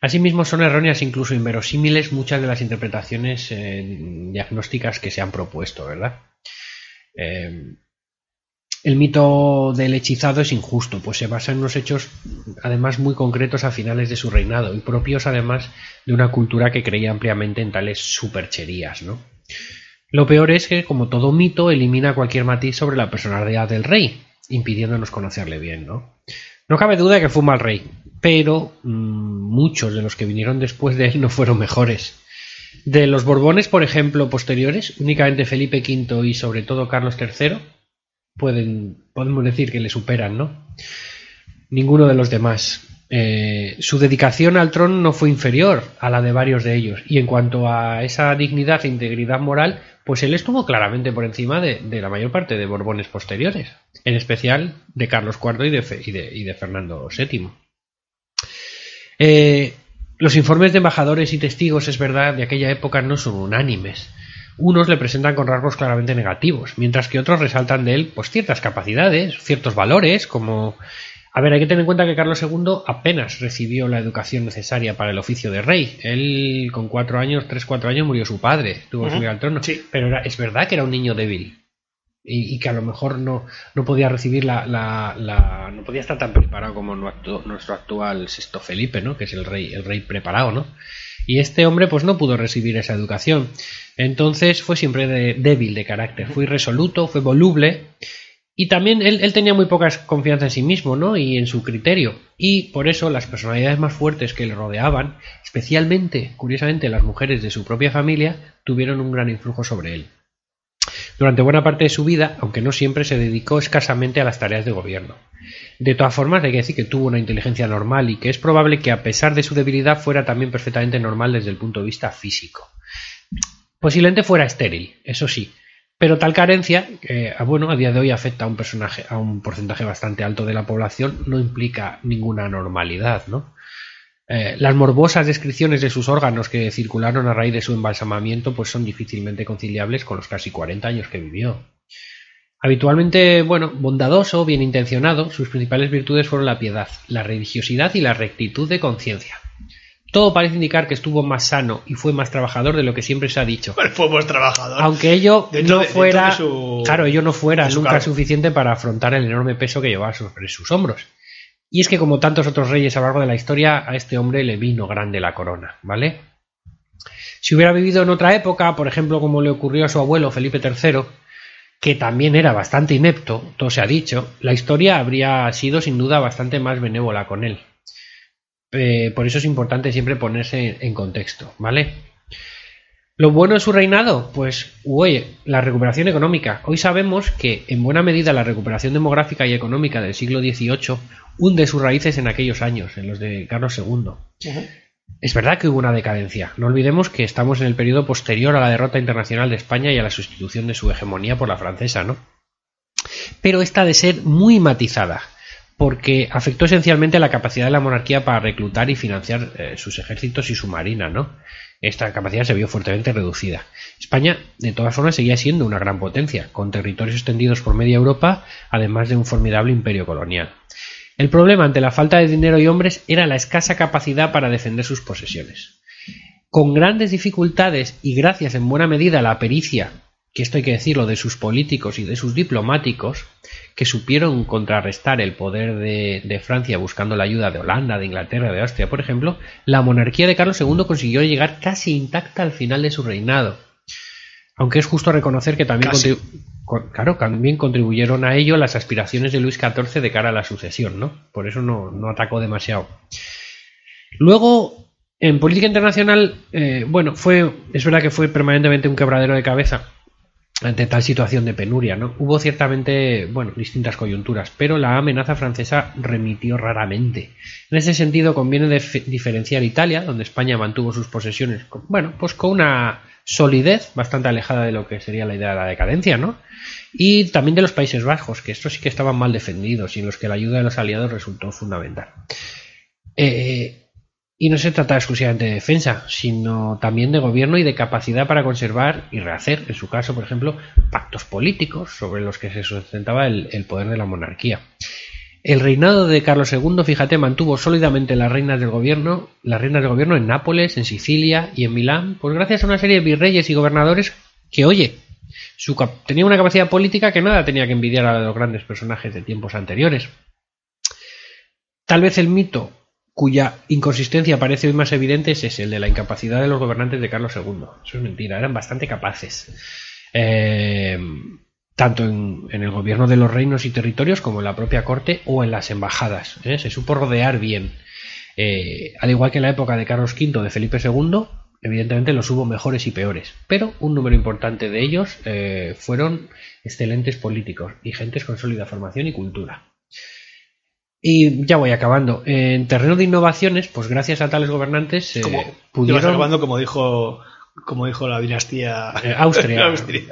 Asimismo, son erróneas, incluso inverosímiles, muchas de las interpretaciones eh, diagnósticas que se han propuesto, ¿verdad? Eh, el mito del hechizado es injusto, pues se basa en unos hechos además muy concretos a finales de su reinado y propios además de una cultura que creía ampliamente en tales supercherías, ¿no? Lo peor es que, como todo mito, elimina cualquier matiz sobre la personalidad del rey, impidiéndonos conocerle bien, ¿no? No cabe duda de que fue un mal rey, pero mmm, muchos de los que vinieron después de él no fueron mejores. De los Borbones, por ejemplo, posteriores, únicamente Felipe V y sobre todo Carlos III pueden, podemos decir que le superan, ¿no? Ninguno de los demás. Eh, su dedicación al trono no fue inferior a la de varios de ellos. Y en cuanto a esa dignidad e integridad moral, pues él estuvo claramente por encima de, la mayor parte de Borbones posteriores, en especial de Carlos IV y de, Fe- y de- y de Fernando VII. Eh, los informes de embajadores y testigos, es verdad, de aquella época no son unánimes. Unos le presentan con rasgos claramente negativos, mientras que otros resaltan de él pues ciertas capacidades, ciertos valores, como a ver, hay que tener en cuenta que Carlos II apenas recibió la educación necesaria para el oficio de rey. Él, con cuatro años, tres, cuatro años, murió su padre, tuvo que Ujú. subir al trono. Sí. Pero era- es verdad que era un niño débil y, y que a lo mejor no, no podía recibir la, la- la- no podía estar tan preparado como nuestro, nuestro actual sexto Felipe, ¿no? Que es el rey, el rey preparado, ¿no? Y este hombre, pues no pudo recibir esa educación. Entonces fue siempre de- débil de carácter, fue irresoluto, fue voluble. Y también él, él tenía muy poca confianza en sí mismo, ¿no? Y en su criterio. Y por eso las personalidades más fuertes que le rodeaban, especialmente, curiosamente, las mujeres de su propia familia, tuvieron un gran influjo sobre él. Durante buena parte de su vida, aunque no siempre, se dedicó escasamente a las tareas de gobierno. De todas formas, hay que decir que tuvo una inteligencia normal y que es probable que, a pesar de su debilidad, fuera también perfectamente normal desde el punto de vista físico. Posiblemente fuera estéril, eso sí, pero tal carencia, que ah, bueno, a día de hoy afecta a un personaje, a un porcentaje bastante alto de la población, no implica ninguna normalidad, ¿no? Eh, las morbosas descripciones de sus órganos que circularon a raíz de su embalsamamiento pues son difícilmente conciliables con los casi 40 años que vivió. Habitualmente, bueno, bondadoso, bien intencionado, sus principales virtudes fueron la piedad, la religiosidad y la rectitud de conciencia. Todo parece indicar que estuvo más sano y fue más trabajador de lo que siempre se ha dicho. Bueno, fuimos trabajador. Aunque ello Dentro no de- fuera, su- claro, ello no fuera nunca cargo. suficiente para afrontar el enorme peso que llevaba sobre sus hombros. Y es que como tantos otros reyes a lo largo de la historia, a este hombre le vino grande la corona, ¿vale? Si hubiera vivido en otra época, por ejemplo, como le ocurrió a su abuelo Felipe III, que también era bastante inepto, todo se ha dicho, la historia habría sido sin duda bastante más benévola con él. Eh, por eso es importante siempre ponerse en contexto, ¿vale? Lo bueno de su reinado, pues, oye, la recuperación económica. Hoy sabemos que, en buena medida, la recuperación demográfica y económica del siglo XVIII hunde sus raíces en aquellos años, en los de Carlos II. Es verdad que hubo una decadencia. No olvidemos que estamos en el periodo posterior a la derrota internacional de España y a la sustitución de su hegemonía por la francesa, ¿no? Pero esta ha de ser muy matizada, porque afectó esencialmente la capacidad de la monarquía para reclutar y financiar eh, sus ejércitos y su marina, ¿no? Esta capacidad se vio fuertemente reducida. España, de todas formas, seguía siendo una gran potencia, con territorios extendidos por media Europa, además de un formidable imperio colonial. El problema ante la falta de dinero y hombres era la escasa capacidad para defender sus posesiones. Con grandes dificultades y gracias en buena medida a la pericia, que esto hay que decirlo, de sus políticos y de sus diplomáticos, que supieron contrarrestar el poder de, de Francia buscando la ayuda de Holanda, de Inglaterra, de Austria, por ejemplo, la monarquía de Carlos II consiguió llegar casi intacta al final de su reinado. Aunque es justo reconocer que también, Casi. contribu- con- claro, también contribuyeron a ello las aspiraciones de Luis XIV de cara a la sucesión, ¿no? Por eso no, no atacó demasiado. Luego, en política internacional, eh, bueno, fue, es verdad que fue permanentemente un quebradero de cabeza ante tal situación de penuria, ¿no? Hubo ciertamente, bueno, distintas coyunturas, pero la amenaza francesa remitió raramente. En ese sentido, conviene dif- diferenciar Italia, donde España mantuvo sus posesiones, con- bueno, pues con una solidez bastante alejada de lo que sería la idea de la decadencia, ¿no? Y también de los Países Bajos, que estos sí que estaban mal defendidos y en los que la ayuda de los aliados resultó fundamental. Eh, y no se trata exclusivamente de defensa, sino también de gobierno y de capacidad para conservar y rehacer, en su caso, por ejemplo, pactos políticos sobre los que se sustentaba el, poder de la monarquía. El reinado de Carlos II, fíjate, mantuvo sólidamente las reinas del gobierno, las reinas del gobierno en Nápoles, en Sicilia y en Milán, pues gracias a una serie de virreyes y gobernadores que, oye, su tenía una capacidad política que nada tenía que envidiar a los grandes personajes de tiempos anteriores. Tal vez el mito cuya inconsistencia parece hoy más evidente es el de la incapacidad de los gobernantes de Carlos II. Eso es mentira, eran bastante capaces. Eh, tanto en, el gobierno de los reinos y territorios como en la propia corte o en las embajadas. ¿eh? Se supo rodear bien. Eh, al igual que en la época de Carlos V de Felipe II, evidentemente los hubo mejores y peores, pero un número importante de ellos fueron excelentes políticos y gentes con sólida formación y cultura. Y ya voy acabando. En terreno de innovaciones, pues gracias a tales gobernantes eh, Como, pudieron... acabando como dijo, como dijo la dinastía Eh, Austria. Austria.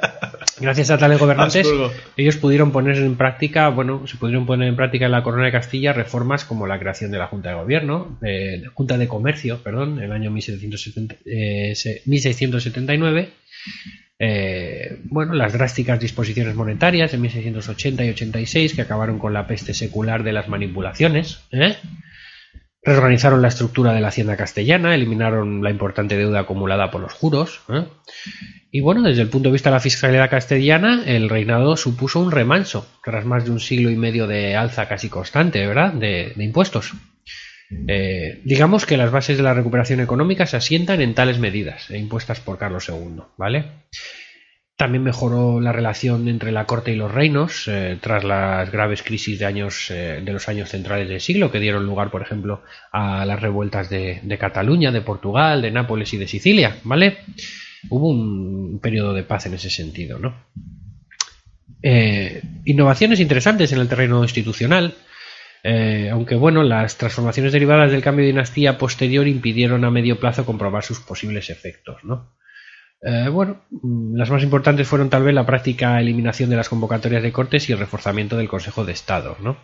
Gracias a tales gobernantes, ellos pudieron poner en práctica, bueno, se pudieron poner en práctica en la Corona de Castilla reformas como la creación de la Junta de Gobierno, de Junta de Comercio, perdón, en el año 1770, eh, se- 1679. Eh, bueno, las drásticas disposiciones monetarias en 1680 y 86 que acabaron con la peste secular de las manipulaciones. ¿eh? Reorganizaron la estructura de la hacienda castellana, eliminaron la importante deuda acumulada por los juros. ¿eh? Y bueno, desde el punto de vista de la fiscalidad castellana, el reinado supuso un remanso, tras más de un siglo y medio de alza casi constante, ¿verdad?, de, de impuestos. Eh, digamos que las bases de la recuperación económica se asientan en tales medidas, eh, impuestas por Carlos II, ¿vale? También mejoró la relación entre la corte y los reinos eh, tras las graves crisis de, años, de los años centrales del siglo que dieron lugar, por ejemplo, a las revueltas de, Cataluña, de Portugal, de Nápoles y de Sicilia, ¿vale? Hubo un periodo de paz en ese sentido, ¿no? Innovaciones interesantes en el terreno institucional, eh, aunque bueno, las transformaciones derivadas del cambio de dinastía posterior impidieron a medio plazo comprobar sus posibles efectos, ¿no? Eh, bueno, mm, las más importantes fueron tal vez la práctica eliminación de las convocatorias de cortes y el reforzamiento del Consejo de Estado, ¿no?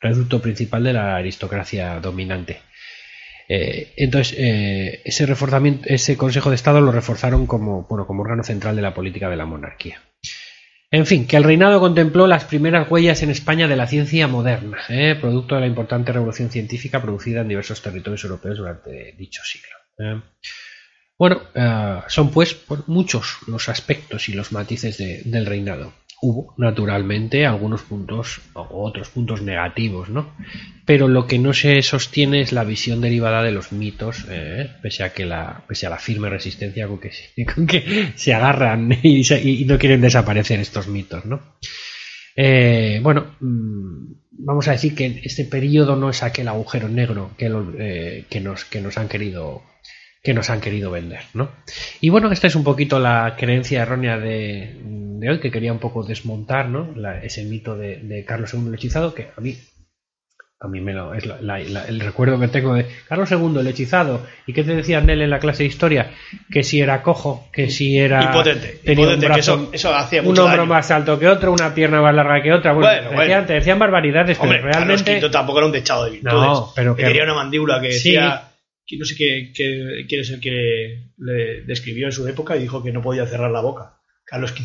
Reducto principal de la aristocracia dominante. Eh, entonces, ese reforzamiento, ese Consejo de Estado lo reforzaron como, bueno, como órgano central de la política de la monarquía. En fin, que el reinado contempló las primeras huellas en España de la ciencia moderna, ¿eh? producto de la importante revolución científica producida en diversos territorios europeos durante dicho siglo. ¿eh? Bueno, eh, son pues muchos los aspectos y los matices de- del reinado. Hubo, naturalmente, algunos puntos o otros puntos negativos, ¿no? Pero lo que no se sostiene es la visión derivada de los mitos, eh, pese, a que la, pese a la firme resistencia con que, con que se agarran y, no quieren desaparecer estos mitos, ¿no? Eh, bueno, mm, vamos a decir que este periodo no es aquel agujero negro que, eh, que, nos, que nos han querido que nos han querido vender, ¿no? Y bueno, esta es un poquito la creencia errónea de, de hoy que quería un poco desmontar, ¿no? La- ese mito de, de Carlos II el hechizado que a mí a mí me lo es la- el recuerdo que tengo de Carlos II el hechizado y qué te decían de él en la clase de historia que si era cojo, que si era Impotente, tenía un impotente, que eso, eso hacía un mucho hombro daño. más alto que otro, una pierna más larga que otra. Bueno, Bueno, te, bueno. Decían, te decían barbaridades, Hombre, pero Carlos realmente. V tampoco era un dechado de virtudes. No, pero que que- tenía una mandíbula que Sí. decía que no sé qué, qué- quién es el que le describió en su época y dijo que no podía cerrar la boca. Carlos V.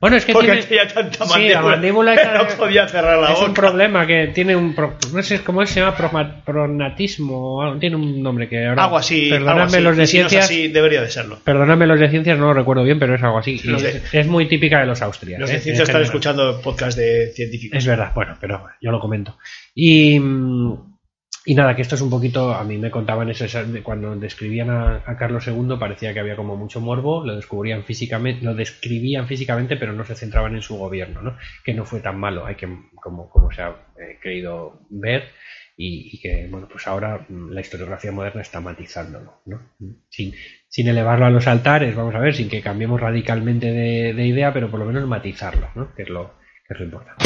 Bueno, es que Porque tiene. tenía tanta Sí, mandíbula, la mandíbula que no podía cerrar la es boca. un problema que tiene un. pro- no sé cómo se llama, Proma- pronatismo. Tiene un nombre que ahora. Algo así. algo así. los de no es ciencias. así, debería de serlo. Perdonadme los de ciencias, no lo recuerdo bien, pero es algo así. De- es, es muy típica de los austrias. Los ¿eh? de En ciencia están general. escuchando podcast de científicos. Es verdad, bueno, pero yo lo comento. Y, mm, y nada, que esto es un poquito, a mí me contaban eso, cuando describían a, Carlos II parecía que había como mucho morbo, lo descubrían físicamente, lo describían físicamente, pero no se centraban en su gobierno, ¿no? Que no fue tan malo, hay que, como, como se ha eh, creído ver, y, que, bueno, pues ahora mm, la historiografía moderna está matizándolo, ¿no? Sin, sin elevarlo a los altares, vamos a ver, sin que cambiemos radicalmente de, de idea, pero por lo menos matizarlo, ¿no? Que es lo, que es lo importante.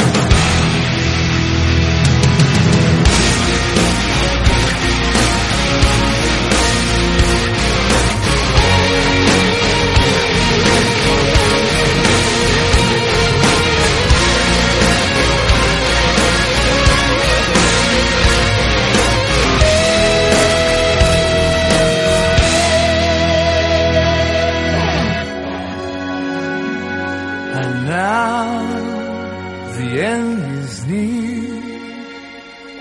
The end is near,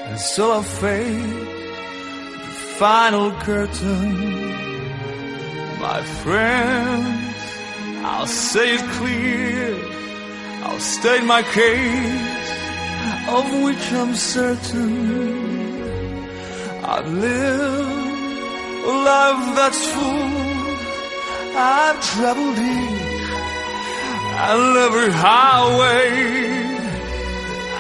and so I fade the final curtain. My friends, I'll say it clear, I'll state my case, of which I'm certain. I've lived a life that's full, I've traveled deep and every highway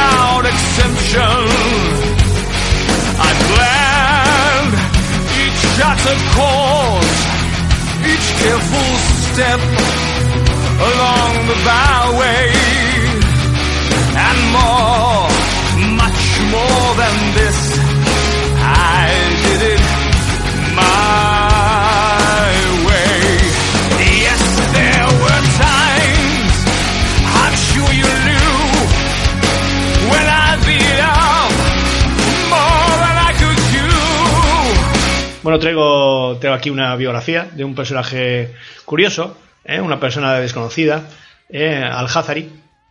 without exemption. I planned each shattered course, each careful step along the byway, and more, much more than this. Bueno, traigo, traigo aquí una biografía de un personaje curioso, ¿eh? una persona desconocida, ¿eh? Al-Hazari.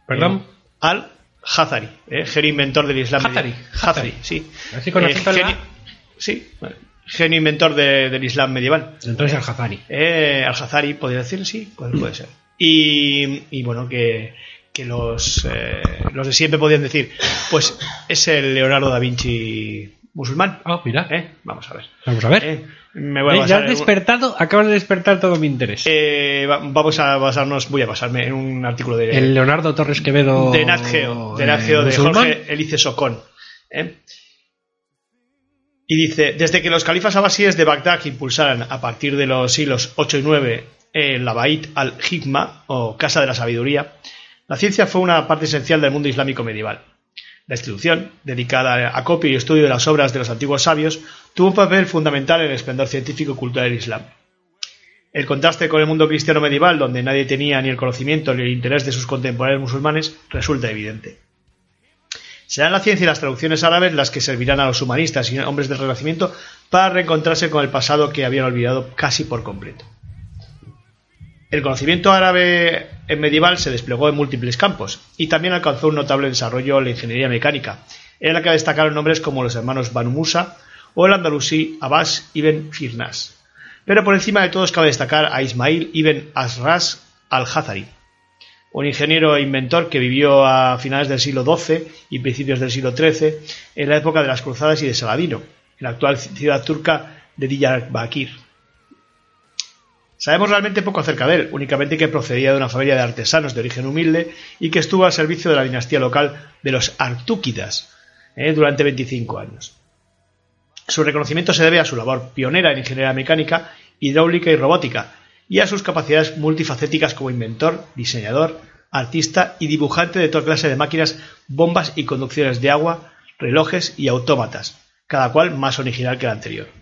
¿Perdón? Eh, Al-Hazari, ¿eh? genio inventor del Islam. Hazari. Hazari, sí. Así la genio- Sí, genio inventor de- del Islam medieval. Entonces. Eh, Al-Hazari, podría decir, sí, puede, puede ser. Y, y bueno, que, que los, eh, los de siempre podían decir, pues es el Leonardo da Vinci musulmán. Ah, mira. ¿Eh? Vamos a ver. Vamos a ver. Eh, me voy a Eh, ya has en despertado, acabas de despertar todo mi interés. eh, va- vamos a basarnos, voy a basarme en un artículo de, el Leonardo Torres Quevedo. de Nat Geo, de, Nat eh, Geo, de musulmán. Jorge Elice Socón. Y dice, desde que los califas abasíes de Bagdad impulsaran a partir de los siglos 8 y 9 en la Bait al-Hikma, o Casa de la Sabiduría, la ciencia fue una parte esencial del mundo islámico medieval. La institución, dedicada a copia y estudio de las obras de los antiguos sabios, tuvo un papel fundamental en el esplendor científico y cultural del Islam. El contraste con el mundo cristiano medieval, donde nadie tenía ni el conocimiento ni el interés de sus contemporáneos musulmanes, resulta evidente. Serán la ciencia y las traducciones árabes las que servirán a los humanistas y hombres del Renacimiento para reencontrarse con el pasado que habían olvidado casi por completo. El conocimiento árabe medieval se desplegó en múltiples campos y también alcanzó un notable desarrollo en la ingeniería mecánica, en la que destacaron nombres como los hermanos Banu Musa o el andalusí Abbas ibn Firnas. Pero por encima de todos cabe destacar a Ismail ibn Asras al-Hazari, un ingeniero e inventor que vivió a finales del siglo XII y principios del siglo XIII en la época de las cruzadas y de Saladino, en la actual ciudad turca de Diyarbakir. Sabemos realmente poco acerca de él, únicamente que procedía de una familia de artesanos de origen humilde y que estuvo al servicio de la dinastía local de los Artúquidas eh, durante 25 años. Su reconocimiento se debe a su labor pionera en ingeniería mecánica, hidráulica y robótica, y a sus capacidades multifacéticas como inventor, diseñador, artista y dibujante de toda clase de máquinas, bombas y conducciones de agua, relojes y autómatas, cada cual más original que el anterior.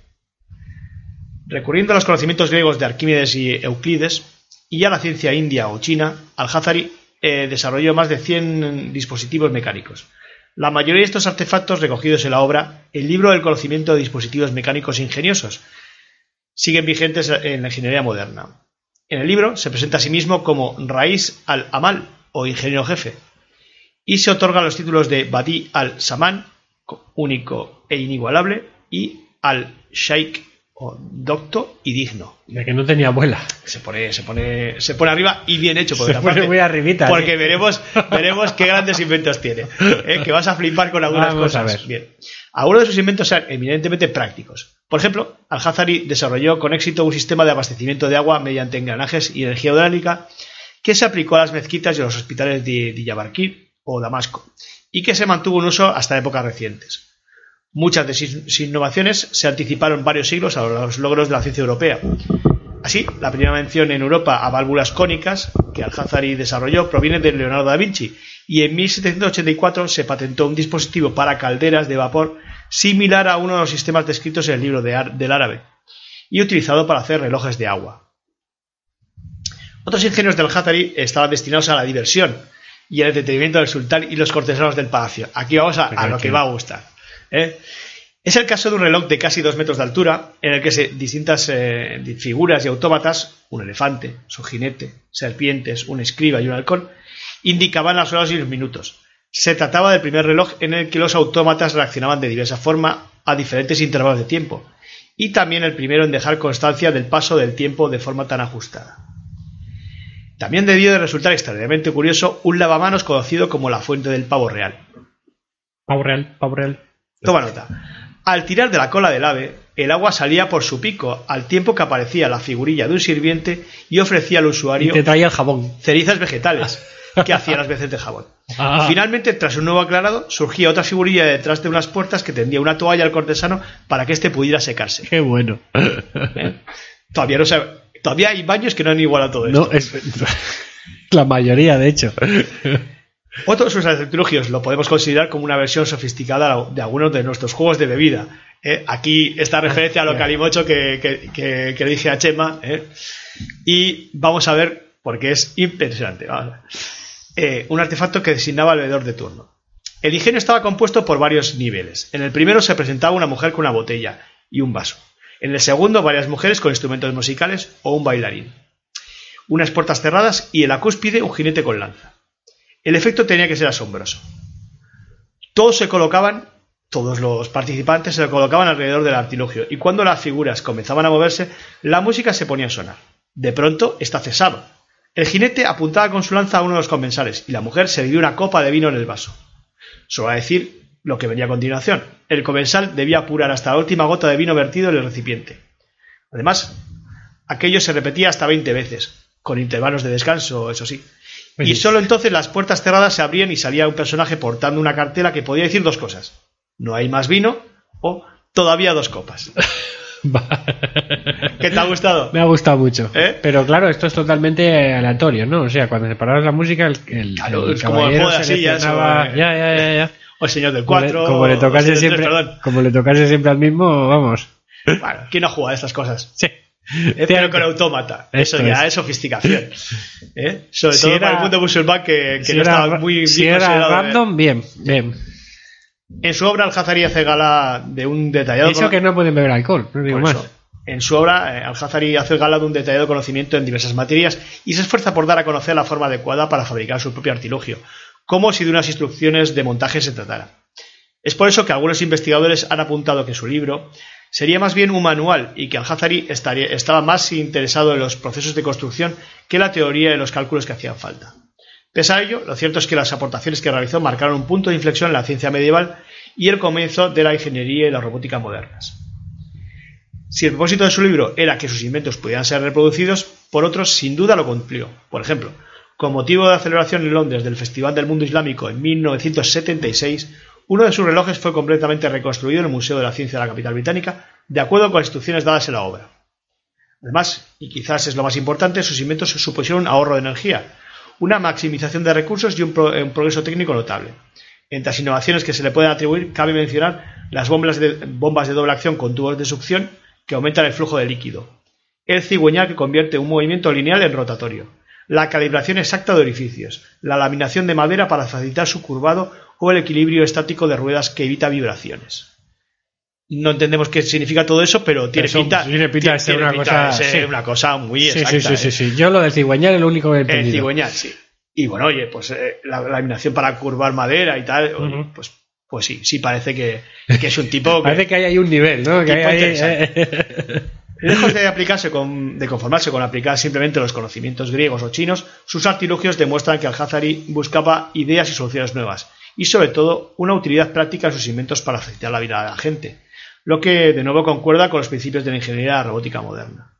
Recurriendo a los conocimientos griegos de Arquímedes y Euclides y a la ciencia india o china, Al-Hazari eh, desarrolló más de 100 dispositivos mecánicos. La mayoría de estos artefactos recogidos en la obra El libro del conocimiento de dispositivos mecánicos ingeniosos siguen vigentes en la ingeniería moderna. En el libro se presenta a sí mismo como Raíz al-Amal o ingeniero jefe y se otorgan los títulos de Badi al-Saman, único e inigualable, y al-Shaikh docto y digno. De que no tenía abuela. Se pone, se pone, se pone arriba y bien hecho. Por Se pone parte, muy arribita, Porque ¿eh? veremos, veremos qué grandes inventos tiene. ¿eh? Que vas a flipar con algunas Vamos a cosas. ver. Bien. Algunos de sus inventos eran eminentemente prácticos. Por ejemplo, Al-Hazari desarrolló con éxito un sistema de abastecimiento de agua mediante engranajes y energía hidráulica que se aplicó a las mezquitas y a los hospitales de Diyarbakir o Damasco y que se mantuvo en uso hasta épocas recientes. Muchas de sus innovaciones se anticiparon varios siglos a los logros de la ciencia europea. Así, la primera mención en Europa a válvulas cónicas que Al-Hazari desarrolló proviene de Leonardo da Vinci y en 1784 se patentó un dispositivo para calderas de vapor similar a uno de los sistemas descritos en el libro de del árabe y utilizado para hacer relojes de agua. Otros ingenios del Hazari estaban destinados a la diversión y el entretenimiento del sultán y los cortesanos del palacio. Aquí vamos a, a lo que va a gustar. ¿Eh? Es el caso de un reloj de casi dos metros de altura, en el que distintas eh, figuras y autómatas, un elefante, su jinete, serpientes, un escriba y un halcón, indicaban las horas y los minutos. Se trataba del primer reloj en el que los autómatas reaccionaban de diversa forma a diferentes intervalos de tiempo, y también el primero en dejar constancia del paso del tiempo de forma tan ajustada. También debió de resultar extraordinariamente curioso un lavamanos conocido como la fuente del pavo real. Pavo real, pavo real. Toma nota. Al tirar de la cola del ave, el agua salía por su pico, al tiempo que aparecía la figurilla de un sirviente y ofrecía al Y usuario te traía el jabón. cerizas vegetales, que hacía las veces de jabón. Ah. Finalmente, tras un nuevo aclarado, surgía otra figurilla detrás de unas puertas que tendía una toalla al cortesano para que éste pudiera secarse. Qué bueno. ¿Eh? Todavía no se- todavía hay baños que no han igual a todo esto. No, es la mayoría, de hecho. Otro de sus artilugios lo podemos considerar como una versión sofisticada de algunos de nuestros juegos de bebida. ¿eh? Aquí esta referencia a lo calimocho que, que, que- que le dije a Chema. ¿eh? Y vamos a ver, porque es impresionante. Eh, un artefacto que designaba al bebedor de turno. El ingenio estaba compuesto por varios niveles. En el primero se presentaba una mujer con una botella y un vaso. En el segundo, varias mujeres con instrumentos musicales o un bailarín. Unas puertas cerradas y en la cúspide un jinete con lanza. El efecto tenía que ser asombroso. Todos se colocaban, todos los participantes se colocaban alrededor del artilugio, y cuando las figuras comenzaban a moverse, la música se ponía a sonar. De pronto, esta cesaba. El jinete apuntaba con su lanza a uno de los comensales, y la mujer servía una copa de vino en el vaso. Solo a decir lo que venía a continuación. El comensal debía apurar hasta la última gota de vino vertido en el recipiente. Además, aquello se repetía hasta 20 veces, con intervalos de descanso, eso sí. Y solo entonces las puertas cerradas se abrían y salía un personaje portando una cartela que podía decir dos cosas. No hay más vino o Todavía dos copas. ¿Qué te ha gustado? Me ha gustado mucho. ¿Eh? Pero claro, esto es totalmente aleatorio, ¿no? O sea, cuando separabas la música, el, el, Claro, el es como caballero juego de sillas Ya, ya, ya, ya. O el señor del Como le- 4. como le tocase siempre, como le tocase siempre al mismo, vamos. Bueno, ¿quién no juega a estas cosas? Sí. Eh, pero con autómata. Eso ya es. sofisticación. ¿Eh? Sobre Si todo era- para el mundo musulmán que, que si no era, estaba muy si bien era considerado, ¿eh? random, bien, bien. En su obra, Al-Hazari hace gala de un detallado. Eso que no pueden beber alcohol, no digo más. eso, En su obra, eh, Al-Hazari hace gala de un detallado conocimiento en diversas materias y se esfuerza por dar a conocer la forma adecuada para fabricar su propio artilugio, como si de unas instrucciones de montaje se tratara. Es por eso que algunos investigadores han apuntado que su libro sería más bien un manual y que Al-Hazari estaba más interesado en los procesos de construcción que la teoría y los cálculos que hacían falta. Pese a ello, lo cierto es que las aportaciones que realizó marcaron un punto de inflexión en la ciencia medieval y el comienzo de la ingeniería y la robótica modernas. Si el propósito de su libro era que sus inventos pudieran ser reproducidos, por otros sin duda lo cumplió. Por ejemplo, con motivo de la celebración en Londres del Festival del Mundo Islámico en 1976, uno de sus relojes fue completamente reconstruido en el Museo de la Ciencia de la capital británica, de acuerdo con las instrucciones dadas en la obra. Además, y quizás es lo más importante, sus inventos supusieron ahorro de energía, una maximización de recursos y un progreso técnico notable. Entre las innovaciones que se le pueden atribuir, cabe mencionar las bombas de, bombas de doble acción con tubos de succión que aumentan el flujo de líquido, el cigüeñal que convierte un movimiento lineal en rotatorio, la calibración exacta de orificios, la laminación de madera para facilitar su curvado o el equilibrio estático de ruedas que evita vibraciones. No entendemos qué significa todo eso, pero tiene Eso pinta, tiene pinta de ser una cosa- ser sí. una cosa muy Sí, exacta. sí, sí, sí, ¿eh? sí. Yo lo del cigüeñal es lo único que he El entendido. cigüeñal, sí. Y bueno, oye, pues eh, la la laminación para curvar madera y tal, pues, pues sí, sí parece que, que es un tipo que, Parece que hay ahí un nivel, ¿no? Que hay interesante. Lejos de aplicarse con, de conformarse con aplicar simplemente los conocimientos griegos o chinos, sus artilugios demuestran que Al-Hazari buscaba ideas y soluciones nuevas, y sobre todo una utilidad práctica en sus inventos para facilitar la vida de la gente, lo que de nuevo concuerda con los principios de la ingeniería robótica moderna.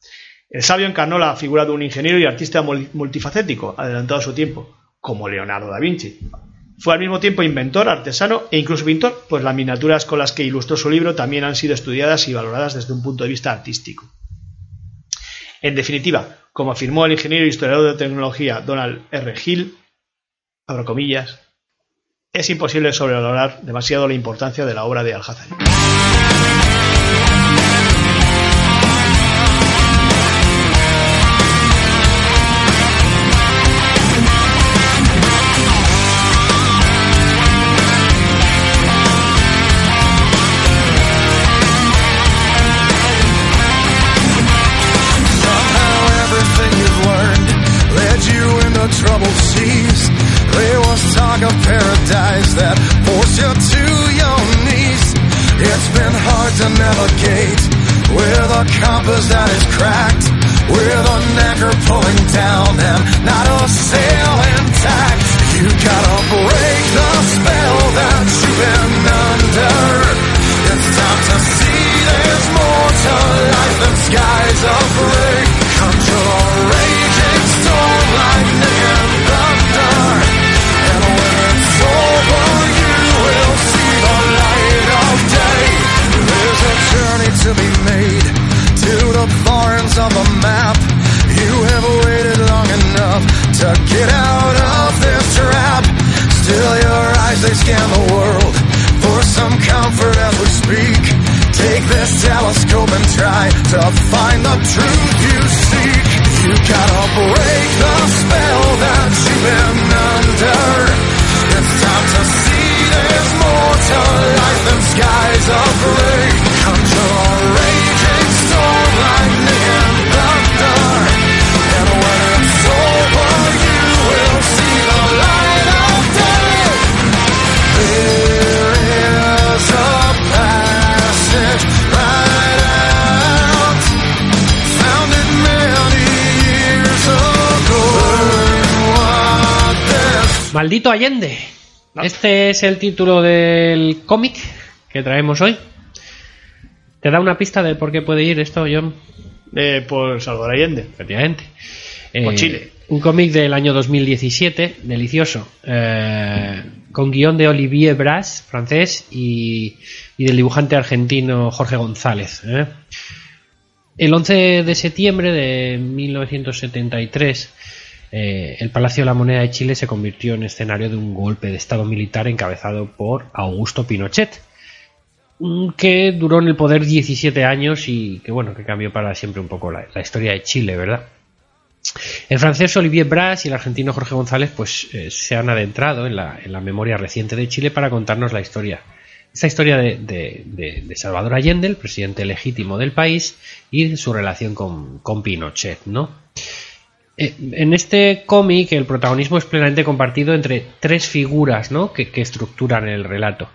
El sabio encarnó la figura de un ingeniero y artista mul- multifacético, adelantado a su tiempo, como Leonardo da Vinci. Fue al mismo tiempo inventor, artesano e incluso pintor, pues las miniaturas con las que ilustró su libro también han sido estudiadas y valoradas desde un punto de vista artístico. En definitiva, como afirmó el ingeniero e historiador de tecnología Donald R. Hill, abro comillas, es imposible sobrevalorar demasiado la importancia de la obra de Al-Hazari. Allende. Este es el título del cómic que traemos hoy. ¿Te da una pista de por qué puede ir esto, John? Eh, por Salvador Allende. Efectivamente. Eh, Por Chile. Un cómic del año 2017, delicioso. Eh, con guion de Olivier Bras, francés, y, y del dibujante argentino Jorge González. ¿eh? El 11 de septiembre de 1973, eh, el Palacio de la Moneda de Chile se convirtió en escenario de un golpe de Estado militar encabezado por Augusto Pinochet, mm, que duró en el poder 17 años y que bueno, que cambió para siempre un poco la, historia de Chile, ¿verdad? El francés Olivier Bras y el argentino Jorge González pues eh, se han adentrado en la, en la memoria reciente de Chile para contarnos la historia. Esta historia de Salvador Allende, el presidente legítimo del país, y su relación con, con Pinochet, ¿no? Eh, en este cómic el protagonismo es plenamente compartido entre tres figuras ¿no? que, estructuran el relato.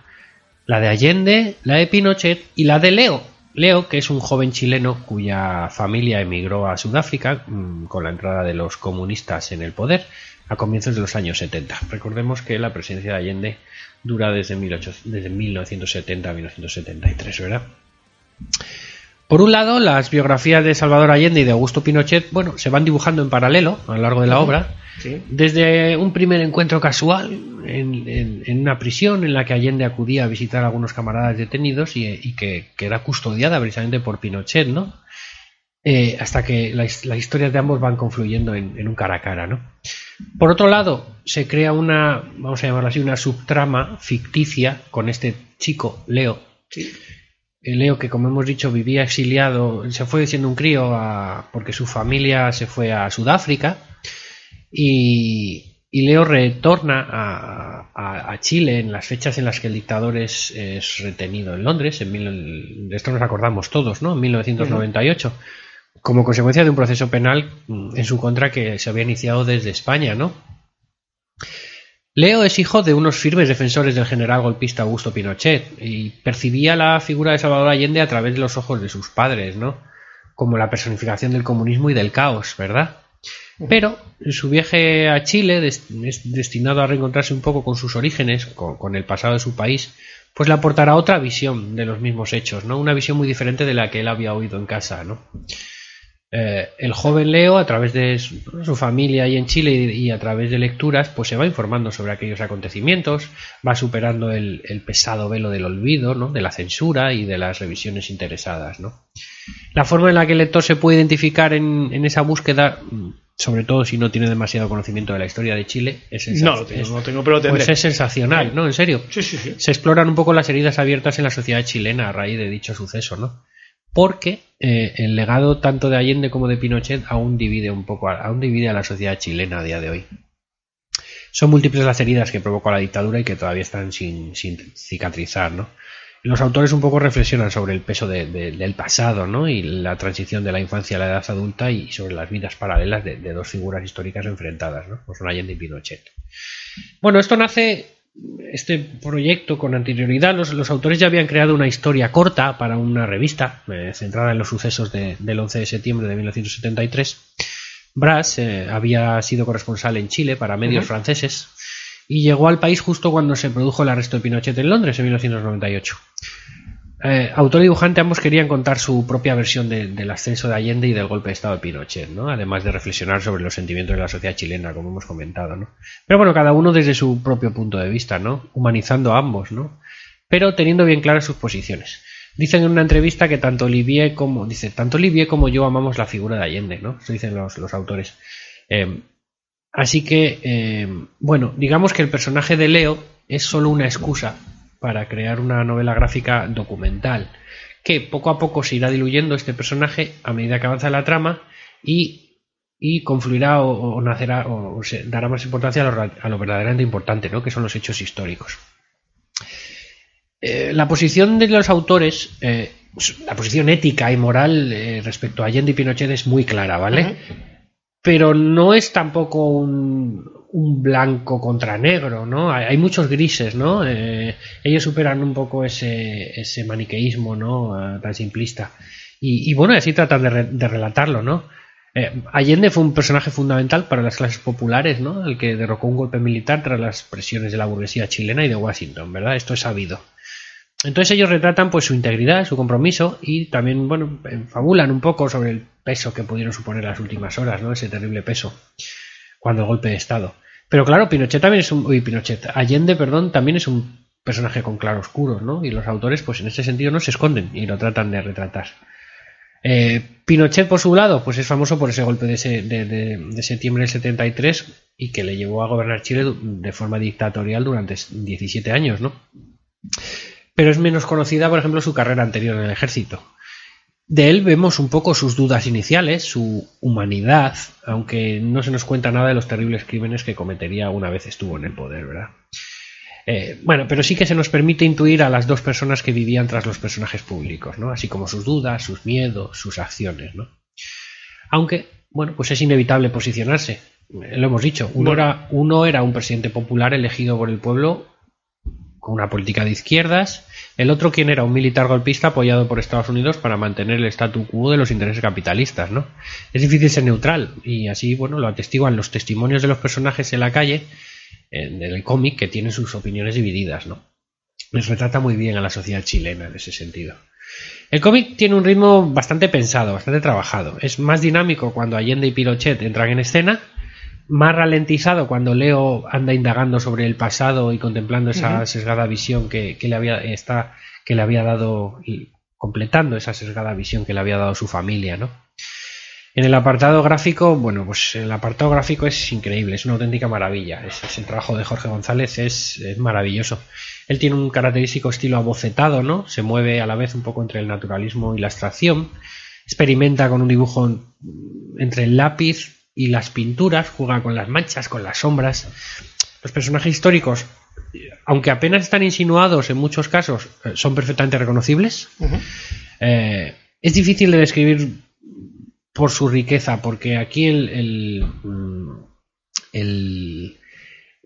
La de Allende, la de Pinochet y la de Leo. Leo, que es un joven chileno cuya familia emigró a Sudáfrica mm, con la entrada de los comunistas en el poder a comienzos de los años 70. Recordemos que la presidencia de Allende dura desde, 18 desde 1970 a 1973, ¿verdad? Por un lado, las biografías de Salvador Allende y de Augusto Pinochet, bueno, se van dibujando en paralelo a lo largo de la obra, Sí. desde un primer encuentro casual en, en- en una prisión en la que Allende acudía a visitar a algunos camaradas detenidos y, y que, que era custodiada precisamente por Pinochet, ¿no? Eh, hasta que las, las historias de ambos van confluyendo en, en un cara a cara, ¿no? Por otro lado, se crea una, vamos a llamarlo así, una subtrama ficticia con este chico, Leo. Eh, Leo, que como hemos dicho, vivía exiliado, se fue siendo un crío a- porque su familia se fue a Sudáfrica y, y Leo retorna a, a- Chile en las fechas en las que el dictador es, es retenido en Londres, en mil- de esto nos acordamos todos, ¿no? En 1998, como consecuencia de un proceso penal mm, en su contra que se había iniciado desde España, ¿no? Leo es hijo de unos firmes defensores del general golpista Augusto Pinochet y percibía la figura de Salvador Allende a través de los ojos de sus padres, ¿no? Como la personificación del comunismo y del caos, ¿verdad? Pero su viaje a Chile, des- es destinado a reencontrarse un poco con sus orígenes, con, con el pasado de su país, pues le aportará otra visión de los mismos hechos, ¿no? Una visión muy diferente de la que él había oído en casa, ¿no? Eh, el joven Leo, a través de su, su familia y en Chile y, y a través de lecturas, pues se va informando sobre aquellos acontecimientos, va superando el, el pesado velo del olvido, ¿no? de la censura y de las revisiones interesadas. ¿no? La forma en la que el lector se puede identificar en, en esa búsqueda, sobre todo si no tiene demasiado conocimiento de la historia de Chile, es, sensa- No tengo, no tengo, pero tendré. pues es sensacional, ¿no? En serio Sí, sí, sí. se exploran un poco las heridas abiertas en la sociedad chilena a raíz de dicho suceso, ¿no? Porque eh, el legado tanto de Allende como de Pinochet aún divide un poco, aún divide a la sociedad chilena a día de hoy. Son múltiples las heridas que provocó la dictadura y que todavía están sin, cicatrizar, ¿no? Los autores un poco reflexionan sobre el peso de- de- del pasado, ¿no? Y la transición de la infancia a la edad adulta y sobre las vidas paralelas de, de dos figuras históricas enfrentadas, ¿no? Como son Allende y Pinochet. Bueno, esto nace, este proyecto con anterioridad, los, los autores ya habían creado una historia corta para una revista eh, centrada en los sucesos de- del 11 de septiembre de 1973. Brass eh, había sido corresponsal en Chile para medios franceses y llegó al país justo cuando se produjo el arresto de Pinochet en Londres en 1998. Eh, autor y dibujante ambos querían contar su propia versión de- del ascenso de Allende y del golpe de Estado de Pinochet, ¿no? además de reflexionar sobre los sentimientos de la sociedad chilena, como hemos comentado. ¿no? Pero bueno, cada uno desde su propio punto de vista, ¿no? humanizando a ambos, ¿no? pero teniendo bien claras sus posiciones. Dicen en una entrevista que tanto Olivier como dice tanto Olivier como yo amamos la figura de Allende, ¿no? Eso dicen los, los autores. Eh, así que, eh, bueno, digamos que el personaje de Leo es solo una excusa para crear una novela gráfica documental, que poco a poco se irá diluyendo este personaje a medida que avanza la trama y, y confluirá o, o nacerá o, o se dará más importancia a lo, ra- a lo verdaderamente importante, ¿no? que son los hechos históricos. Eh, la posición de los autores, eh, la posición ética y moral eh, respecto a Allende y Pinochet es muy clara, ¿vale? Pero no es tampoco un, un blanco contra negro, ¿no? Hay, muchos grises, ¿no? Eh, ellos superan un poco ese, ese maniqueísmo, ¿no? Eh, tan simplista. Y, bueno, así tratan de relatarlo, ¿no? Eh, Allende fue un personaje fundamental para las clases populares, ¿no? El que derrocó un golpe militar tras las presiones de la burguesía chilena y de Washington, ¿verdad? Esto es sabido. Entonces ellos retratan pues su integridad, su compromiso y también, bueno, fabulan un poco sobre el peso que pudieron suponer las últimas horas, ¿no? Ese terrible peso cuando el golpe de Estado. Pero claro, Pinochet también es un. Uy, Pinochet. Allende, perdón, también es un personaje con claroscuros, ¿no? Y los autores, pues en ese sentido, no se esconden y lo tratan de retratar. Eh, Pinochet, por su lado, pues es famoso por ese golpe de, ese- de- de- de septiembre del 73 y que le llevó a gobernar Chile de forma dictatorial durante 17 años, ¿no? Pero es menos conocida, por ejemplo, su carrera anterior en el ejército. De él vemos un poco sus dudas iniciales, su humanidad, aunque no se nos cuenta nada de los terribles crímenes que cometería una vez estuvo en el poder, ¿verdad? Eh, bueno, pero sí que se nos permite intuir a las dos personas que vivían tras los personajes públicos, ¿no? Así como sus dudas, sus miedos, sus acciones, ¿no? Aunque, bueno, pues es inevitable posicionarse. Eh, Lo hemos dicho, uno, Bueno. era, uno era un presidente popular elegido por el pueblo con una política de izquierdas, el otro quien era un militar golpista apoyado por Estados Unidos para mantener el statu quo de los intereses capitalistas, ¿no? Es difícil ser neutral y así, bueno, lo atestiguan los testimonios de los personajes en la calle en el cómic que tienen sus opiniones divididas, ¿no? Les retrata muy bien a la sociedad chilena en ese sentido. El cómic tiene un ritmo bastante pensado, bastante trabajado. Es más dinámico cuando Allende y Pinochet entran en escena, más ralentizado cuando Leo anda indagando sobre el pasado y contemplando esa sesgada visión que, que le había está, que le había dado y completando esa sesgada visión que le había dado su familia, ¿no? En el apartado gráfico, bueno, pues el apartado gráfico es increíble, es una auténtica maravilla. Es, es el trabajo de Jorge González es, es maravilloso. Él tiene un característico estilo abocetado, ¿no? Se mueve a la vez un poco entre el naturalismo y la abstracción. Experimenta con un dibujo en- entre el lápiz y las pinturas, juega con las manchas, con las sombras. Los personajes históricos, aunque apenas están insinuados en muchos casos, eh, son perfectamente reconocibles. Eh, es difícil de describir por su riqueza, porque aquí el, el, mm, el-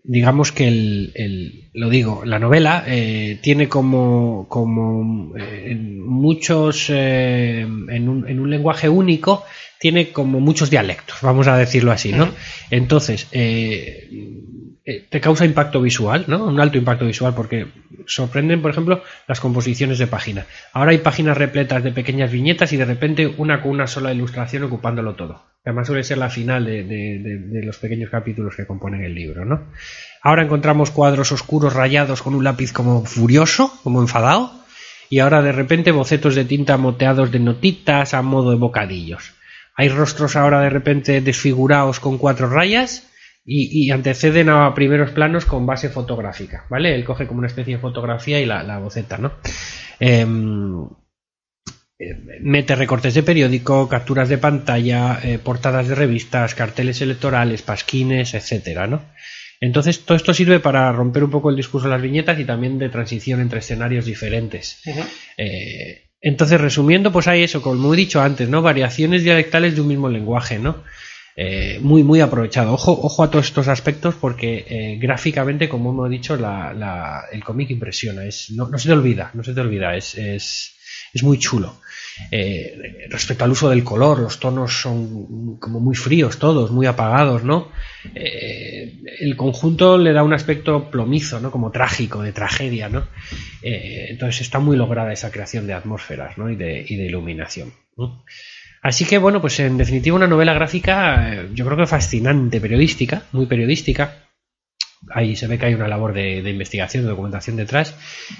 digamos que el, el- lo digo, la novela eh, tiene como, como eh, en muchos, eh, en, un, en un lenguaje único, tiene como muchos dialectos, vamos a decirlo así, ¿no? Entonces, eh, te causa impacto visual, ¿no? Un alto impacto visual, porque sorprenden, por ejemplo, las composiciones de página. Ahora hay páginas repletas de pequeñas viñetas y de repente una con una sola ilustración ocupándolo todo. Además suele ser la final de los pequeños capítulos que componen el libro, ¿no? Ahora encontramos cuadros oscuros rayados con un lápiz como furioso, como enfadado, y ahora de repente bocetos de tinta moteados de notitas a modo de bocadillos. Hay rostros ahora de repente desfigurados con cuatro rayas y, y anteceden a primeros planos con base fotográfica, ¿vale? Él coge como una especie de fotografía y la, la boceta, ¿no? Eh, mete recortes de periódico, capturas de pantalla, eh, portadas de revistas, carteles electorales, pasquines, etcétera, ¿no? Entonces, todo esto sirve para romper un poco el discurso de las viñetas y también de transición entre escenarios diferentes. Eh, entonces, resumiendo, pues hay eso, como he dicho antes, ¿no? Variaciones dialectales de un mismo lenguaje, ¿no? Eh, muy, muy aprovechado. Ojo, ojo a todos estos aspectos porque eh, gráficamente, como hemos dicho, el cómic impresiona. Es, no, se te olvida, no se te olvida, es, es, es muy chulo. Eh, respecto al uso del color, los tonos son como muy fríos todos, muy apagados, ¿no? El conjunto le da un aspecto plomizo, ¿no? Como trágico, de tragedia, ¿no? Entonces está muy lograda esa creación de atmósferas, ¿no? Y de, y de iluminación. Así que, bueno, pues en definitiva una novela gráfica, eh, yo creo que fascinante, periodística, muy periodística. Ahí se ve que hay una labor de, investigación, de documentación detrás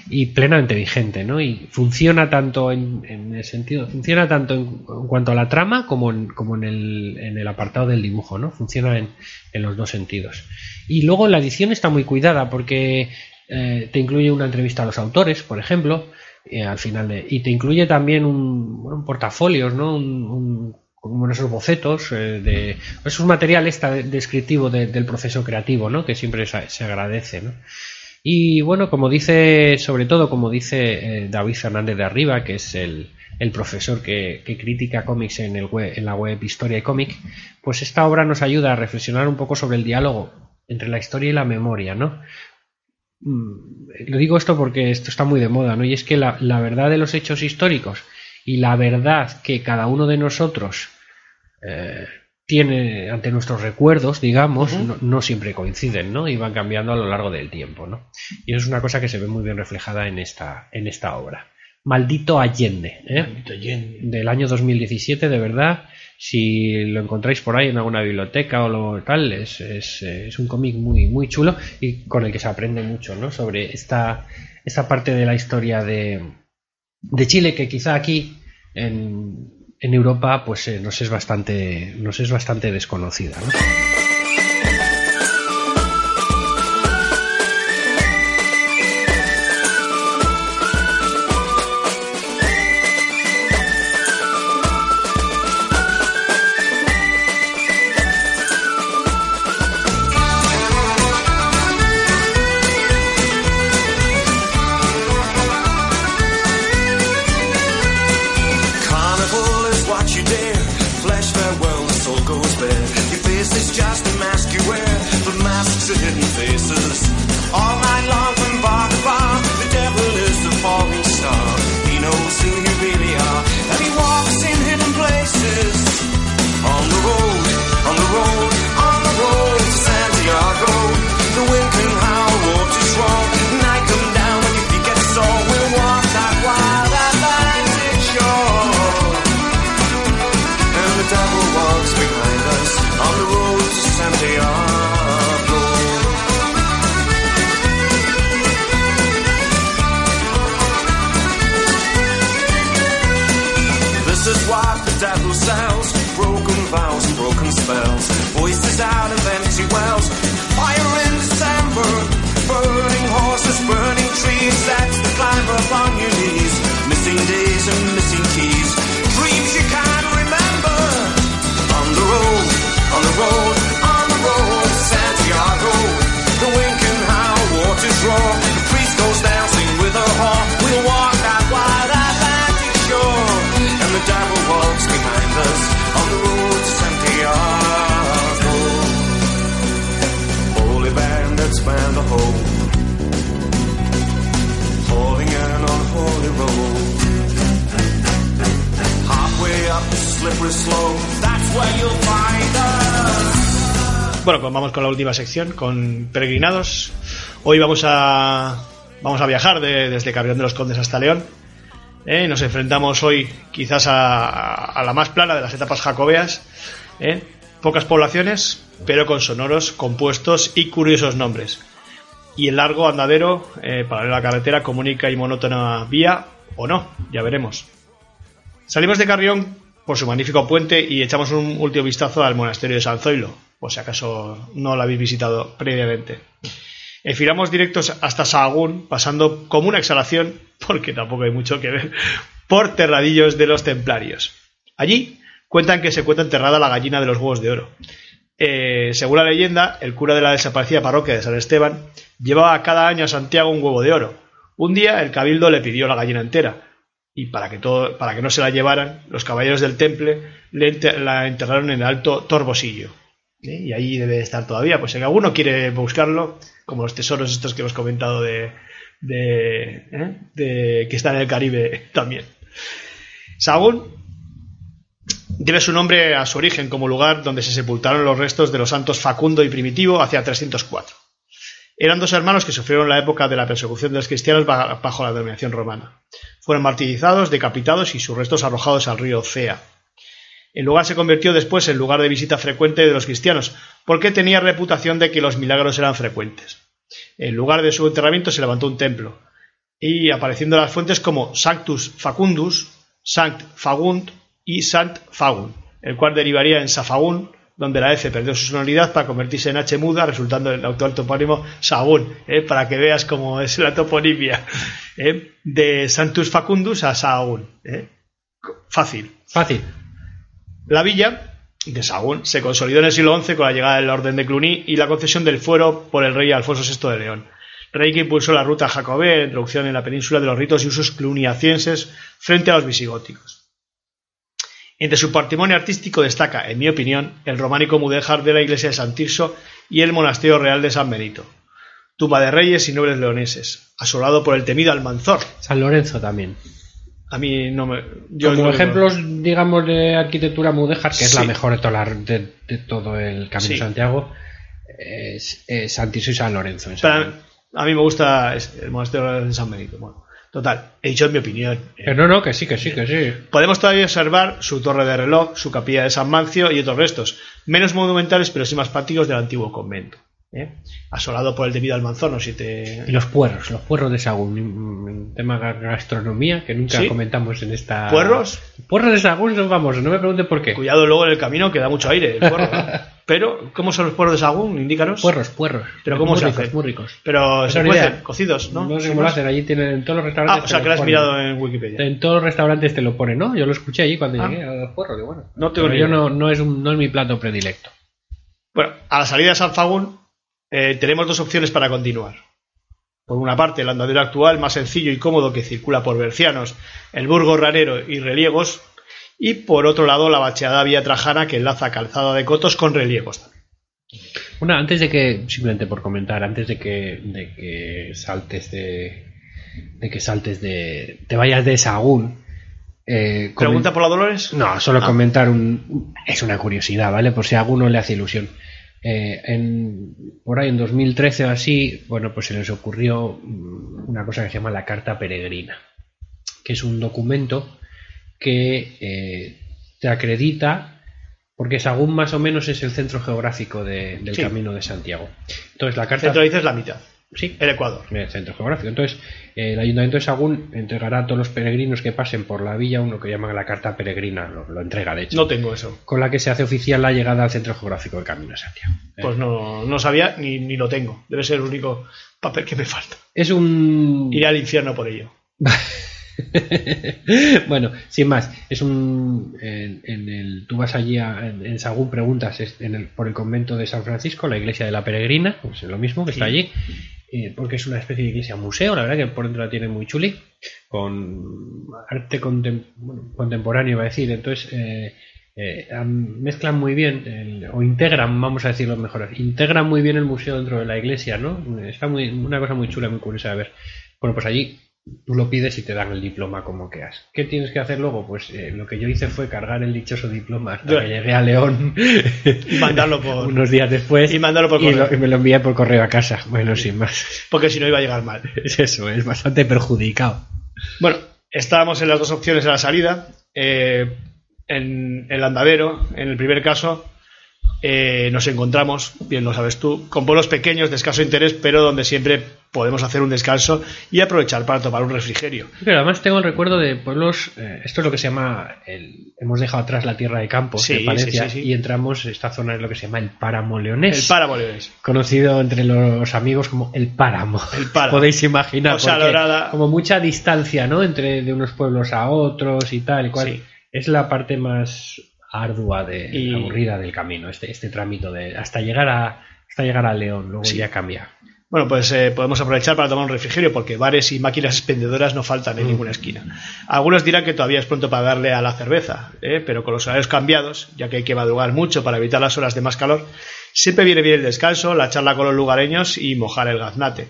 y plenamente vigente, ¿no? Y funciona tanto en, el sentido, funciona tanto en, en cuanto a la trama como en, como en el, en el apartado del dibujo, ¿no? Funciona en, en los dos sentidos. Y luego la edición está muy cuidada porque eh, te incluye una entrevista a los autores, por ejemplo, eh, al final de, y te incluye también un, bueno, un portafolios, ¿no? Un, un- esos bocetos eh, de esos materiales está descriptivo de- del proceso creativo, ¿no? Que siempre se, se agradece, ¿no? Y bueno, como dice, sobre todo como dice eh, David Fernández de Arriba, que es el, el profesor que, que critica cómics en, el web, en la web Historia y Cómic, pues esta obra nos ayuda a reflexionar un poco sobre el diálogo entre la historia y la memoria, ¿no? Mm, Lo digo esto porque esto está muy de moda, ¿no? Y es que la, la verdad de los hechos históricos y la verdad que cada uno de nosotros eh, tiene ante nuestros recuerdos, digamos, no, no siempre coinciden, ¿no? Y van cambiando a lo largo del tiempo, ¿no? Y eso es una cosa que se ve muy bien reflejada en esta, en esta obra. Maldito Allende, ¿eh? del año 2017, de verdad, Si lo encontráis por ahí en alguna biblioteca o lo tal, es, es, eh, es un cómic muy, muy chulo y con el que se aprende mucho, ¿no? Sobre esta, esta parte de la historia de, de Chile que quizá aquí en, en Europa pues eh, nos es bastante nos es bastante desconocida ¿no? Bueno, pues vamos con la última sección, con peregrinados. Hoy vamos a vamos a viajar de- desde Carrión de los Condes hasta León. ¿eh? Nos enfrentamos hoy quizás a, la más plana de las etapas jacobeas. ¿eh? Pocas poblaciones, pero con sonoros, compuestos y curiosos nombres. Y el largo andadero eh, paralelo a la carretera comunica y monótona vía o no, ya veremos. Salimos de Carrión por su magnífico puente y echamos un último vistazo al monasterio de San Zoilo, por si acaso no lo habéis visitado previamente. Enfilamos directos hasta Sahagún, pasando como una exhalación, porque tampoco hay mucho que ver, por terradillos de los templarios. Allí cuentan que se encuentra enterrada la gallina de los huevos de oro. Eh, según la leyenda, el cura de la desaparecida parroquia de San Esteban llevaba cada año a Santiago un huevo de oro. Un día el cabildo le pidió la gallina entera, y para que, todo, para que no se la llevaran, los caballeros del temple la enterraron en el alto Torbosillo. ¿eh? Y ahí debe de estar todavía. Pues si alguno quiere buscarlo, como los tesoros estos que hemos comentado de, de, ¿eh? que están en el Caribe también. Sahagún debe su nombre a su origen como lugar donde se sepultaron los restos de los santos Facundo y Primitivo hacia 304. Eran dos hermanos que sufrieron la época de la persecución de los cristianos ba- bajo la dominación romana. Fueron martirizados, decapitados y sus restos arrojados al río Cea. El lugar se convirtió después en lugar de visita frecuente de los cristianos, porque tenía reputación de que los milagros eran frecuentes. En lugar de su enterramiento se levantó un templo, y apareciendo las fuentes como Sanctus Facundus, Sanct Fagunt y Sant Fagun, el cual derivaría en Safagún, donde la F perdió su sonoridad para convertirse en H muda, resultando en el actual topónimo Sahagún, ¿eh? para que veas cómo es la toponimia, ¿eh? de Sanctus Facundus a Sahagún. ¿eh? Fácil. Fácil. La villa de Sahagún se consolidó en el siglo XI con la llegada del orden de Cluny y la concesión del fuero por el rey Alfonso VI de León. Rey que impulsó la ruta jacobea la introducción en la península de los ritos y usos cluniacienses frente a los visigóticos. Entre su patrimonio artístico destaca, en mi opinión, el románico mudéjar de la iglesia de San Tirso y el monasterio real de San Benito. Tumba de reyes y nobles leoneses, asolado por el temido Almanzor. San Lorenzo también. A mí no me... yo Como no- ejemplos, digamos, de arquitectura mudéjar, que es la mejor de, toda de- de todo el Camino Sí. de Santiago, es, y San Lorenzo. en Para- a mí me gusta el monasterio de San Benito. Bueno, Total, he dicho mi opinión. Que no, no, que sí, que sí, que sí. Podemos todavía observar su torre de reloj, su capilla de San Mancio y otros restos, menos monumentales pero sí más prácticos del antiguo convento. ¿Eh? Asolado por el debido Almanzono, si te... Y los puerros, los puerros de Sagún, un- tema de gastronomía que nunca ¿Sí? comentamos en esta... ¿Puerros? Puerros de Sagún son famosos, no me pregunte por qué. Cuidado luego en el camino que da mucho aire el puerro. Pero, ¿cómo son los puerros de Sagún? Indícanos. Puerros, puerros. Pero ¿cómo muy se ricos, hacen? Muy ricos. Pero No se cuecen, cocidos, ¿no? No sé cómo lo hacen, allí tienen en todos los Ah, restaurantes. o sea que lo has ponen. mirado en Wikipedia. En todos los restaurantes te lo ponen, ¿no? Yo lo escuché allí cuando Ah. llegué a los puerros, y bueno. No tengo Pero yo no, no, es un- no es mi plato predilecto. Bueno, a la salida de San Fagún eh, tenemos dos opciones para continuar. Por una parte, el andadero actual, más sencillo y cómodo que circula por Bercianos, el Burgo Ranero y Reliegos. Y por otro lado, la bacheada vía Trajana que enlaza Calzada de Cotos con Reliegos. también. Una, antes de que, simplemente por comentar, antes de que, de que saltes de. de que saltes de. te vayas de Sagún. eh, ¿Pregunta por la Dolores? No, solo Ah. comentar un. Es una curiosidad, ¿vale? Por si a alguno le hace ilusión. Eh, en, por ahí en 2013 o así, bueno, pues se les ocurrió mm, una cosa que se llama la Carta Peregrina, que es un documento que eh, te acredita, porque Sagún más o menos es el centro geográfico de- del Sí. Camino de Santiago. Entonces la carta... centro dices la mitad, Sí, el Ecuador. el centro geográfico. Entonces, eh, el Ayuntamiento de Sagún entregará a todos los peregrinos que pasen por la villa uno que llaman la carta peregrina, lo, lo entrega de hecho, No tengo eso. con la que se hace oficial la llegada al centro geográfico del Camino de Santiago. Eh, Pues no, no sabía ni, ni lo tengo. Debe ser el único papel que me falta. Es un... Iré al infierno por ello. bueno, sin más, es un. En, en el, tú vas allí a- en, en Sagún, preguntas en el, por el convento de San Francisco, la iglesia de la Peregrina, pues es lo mismo que está allí, eh, porque es una especie de iglesia museo, la verdad que por dentro la tiene muy chuli, con arte contem- bueno, contemporáneo, iba a decir, entonces. eh, eh, mezclan muy bien el- o integran, vamos a decirlo mejor, integran muy bien el museo dentro de la iglesia, ¿no? Está muy, una cosa muy chula, muy curiosa de ver. Bueno, pues allí tú lo pides y te dan el diploma como que has. ¿Qué tienes que hacer luego? Pues eh, lo que yo hice fue cargar el dichoso diploma hasta que llegué a León Y mandarlo por. unos días después Y mandarlo por y, correo. lo- y me lo envié por correo a casa. Bueno, sin más. Porque si no iba a llegar mal. Es eso, es bastante perjudicado. Bueno, estábamos en las dos opciones de la salida. Eh, en el andadero, en el primer caso, eh, nos encontramos, bien lo sabes tú, con pueblos pequeños de escaso interés, pero donde siempre podemos hacer un descanso y aprovechar para tomar un refrigerio. Pero además tengo el recuerdo de pueblos, eh, esto es lo que se llama, el, hemos dejado atrás la tierra de campos Sí, de Palencia sí, sí, sí. y entramos, esta zona es lo que se llama el páramo leonés. El páramo leonés. conocido entre los amigos como el páramo. El páramo. Podéis imaginar. Porque Dorada. Como mucha distancia, ¿no? Entre de unos pueblos a otros y tal y cual. Es la parte más ardua de Y- aburrida del camino, este, este trámite de hasta llegar a hasta llegar a León, luego Sí. ya cambia. Bueno, pues eh, podemos aprovechar para tomar un refrigerio porque bares y máquinas expendedoras no faltan en ninguna esquina. Algunos dirán que todavía es pronto para darle a la cerveza, ¿eh? pero con los horarios cambiados, ya que hay que madrugar mucho para evitar las horas de más calor, siempre viene bien el descanso, la charla con los lugareños y mojar el gaznate.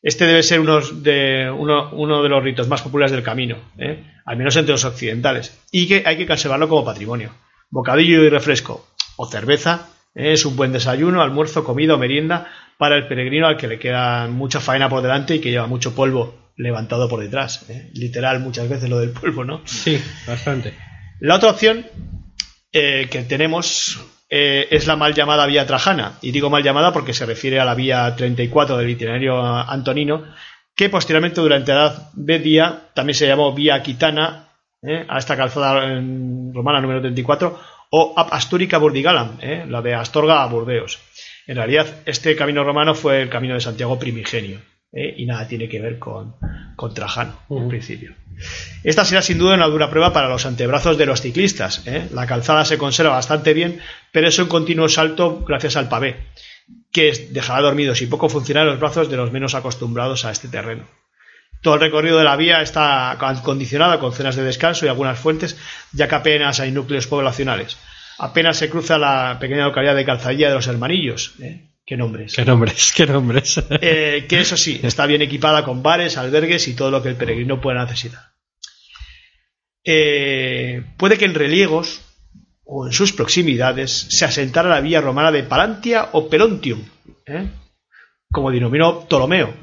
Este debe ser unos de, uno, uno de los ritos más populares del camino, ¿eh? al menos entre los occidentales, y que hay que conservarlo como patrimonio. Bocadillo y refresco o cerveza ¿eh? es un buen desayuno, almuerzo, comida o merienda para el peregrino al que le queda mucha faena por delante y que lleva mucho polvo levantado por detrás. ¿eh? Literal muchas veces lo del polvo, ¿no? Sí, bastante. La otra opción eh, que tenemos eh, es la mal llamada vía Trajana. Y digo mal llamada porque se refiere a la vía 34 del itinerario antonino, que posteriormente durante la Edad Media también se llamó vía Aquitana, eh, a esta calzada en romana número 34, o Ab Asturica Burdigalam, eh, la de Astorga a Burdeos. En realidad, este camino romano fue el camino de Santiago primigenio. eh, y nada tiene que ver con, con Trajano, en Ujú. principio. Esta será sin duda una dura prueba para los antebrazos de los ciclistas. ¿eh? La calzada se conserva bastante bien, pero es un continuo salto gracias al pavé, que dejará dormidos y poco funcionar los brazos de los menos acostumbrados a este terreno. Todo el recorrido de la vía está condicionado con zonas de descanso y algunas fuentes, ya que apenas hay núcleos poblacionales. Apenas se cruza la pequeña localidad de Calzadilla de los Hermanillos. ¿eh? ¿Qué nombres? Qué nombres, qué nombres. Eh, que eso sí, está bien equipada con bares, albergues y todo lo que el peregrino pueda necesitar. Eh, puede que en Reliegos o en sus proximidades se asentara la vía romana de Palantia o Pelontium, ¿eh? como denominó Ptolomeo.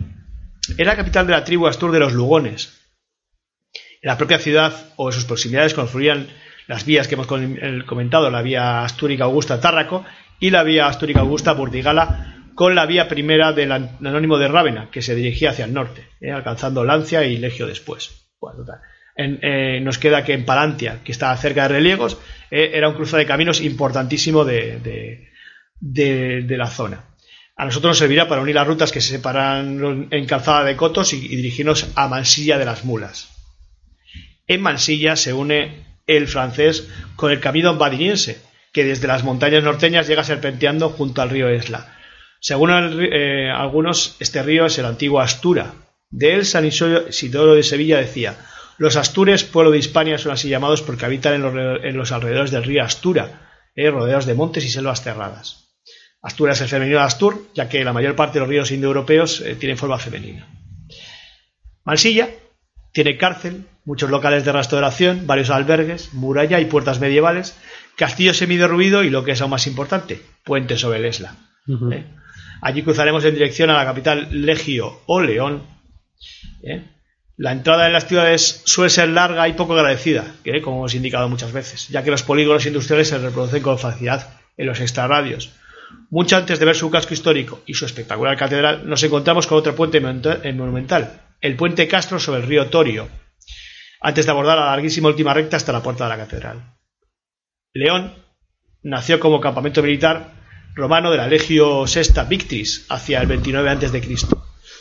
Era capital de la tribu Astur de los Lugones, En la propia ciudad o en sus proximidades confluían las vías que hemos comentado, la vía Astúrica Augusta Tárraco y la vía Astúrica Augusta Burdigala con la vía primera del an- anónimo de Rávena, que se dirigía hacia el norte, eh, alcanzando Lancia y Legio después. Bueno, total. Eh, nos queda que en Palantia, que está cerca de Reliegos, eh, era un cruce de caminos importantísimo de la zona. A nosotros nos servirá para unir las rutas que se separan en Calzada de Cotos y, dirigirnos a Mansilla de las Mulas. En Mansilla se une el francés con el camino badiniense, que desde las montañas norteñas llega serpenteando junto al río Esla. Según eh, algunos, este río es el antiguo Astura. De él, San Isidoro de Sevilla decía: Los Astures, pueblo de Hispania, son así llamados porque habitan en los, re- en los alrededores del río Astura, eh, rodeados de montes y selvas cerradas. Astura es el femenino de Astur, ya que la mayor parte de los ríos indoeuropeos eh, tienen forma femenina. Mansilla tiene cárcel, muchos locales de restauración, varios albergues, muralla y puertas medievales, castillo semiderruido y lo que es aún más importante, puente sobre el Esla. ¿eh? Allí cruzaremos en dirección a la capital Legio o León. ¿eh? La entrada en las ciudades suele ser larga y poco agradecida, ¿eh? como hemos indicado muchas veces, ya que los polígonos industriales se reproducen con facilidad en los extrarradios. Mucho antes de ver su casco histórico y su espectacular catedral, nos encontramos con otro puente eh, monumental, el puente Castro sobre el río Torio, antes de abordar la larguísima última recta hasta la puerta de la catedral. León nació como campamento militar romano de la Legio Sexta Victris hacia el 29 a.C.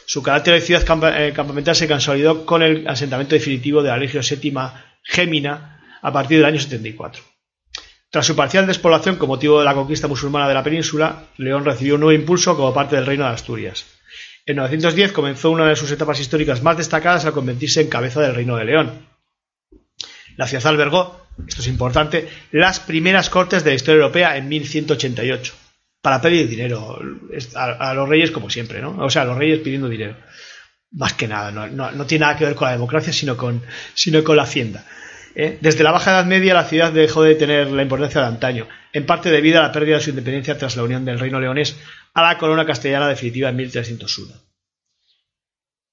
Su carácter de ciudad eh, campamental se consolidó con el asentamiento definitivo de la Legio Séptima Gémina a partir del año 74. Tras su parcial despoblación con motivo de la conquista musulmana de la península, León recibió un nuevo impulso como parte del reino de Asturias. En 910 comenzó una de sus etapas históricas más destacadas al convertirse en cabeza del reino de León. La ciudad albergó, esto es importante, las primeras cortes de la historia europea en 1188 para pedir dinero a, los reyes como siempre, ¿no? O sea, a los reyes pidiendo dinero. Más que nada, no tiene nada que ver con la democracia, sino con, sino con la hacienda. ¿Eh? Desde la Baja Edad Media la ciudad dejó de tener la importancia de antaño, en parte debido a la pérdida de su independencia tras la unión del reino leonés a la corona castellana definitiva en 1301.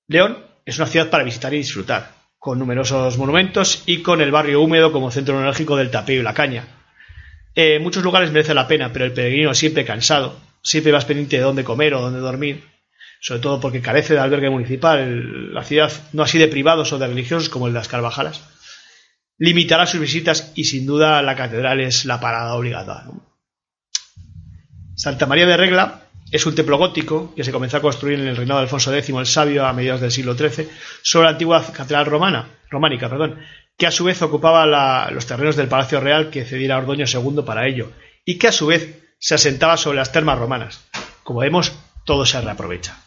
León es una ciudad para visitar y disfrutar, con numerosos monumentos y con el barrio húmedo como centro neurálgico del tapeo y la caña. Eh, muchos lugares merecen la pena, pero el peregrino siempre cansado, siempre vas pendiente de dónde comer o dónde dormir, sobre todo porque carece de albergue municipal, la ciudad no así de privados o de religiosos como el de las Carvajalas, limitará sus visitas y sin duda la catedral es la parada obligada. Santa María de Regla es un templo gótico que se comenzó a construir en el reinado de Alfonso X el Sabio a mediados del siglo XIII sobre la antigua catedral romana, románica, perdón, que a su vez ocupaba la- los terrenos del Palacio Real que cediera Ordoño II para ello y que a su vez se asentaba sobre las termas romanas. Como vemos, todo se reaprovecha.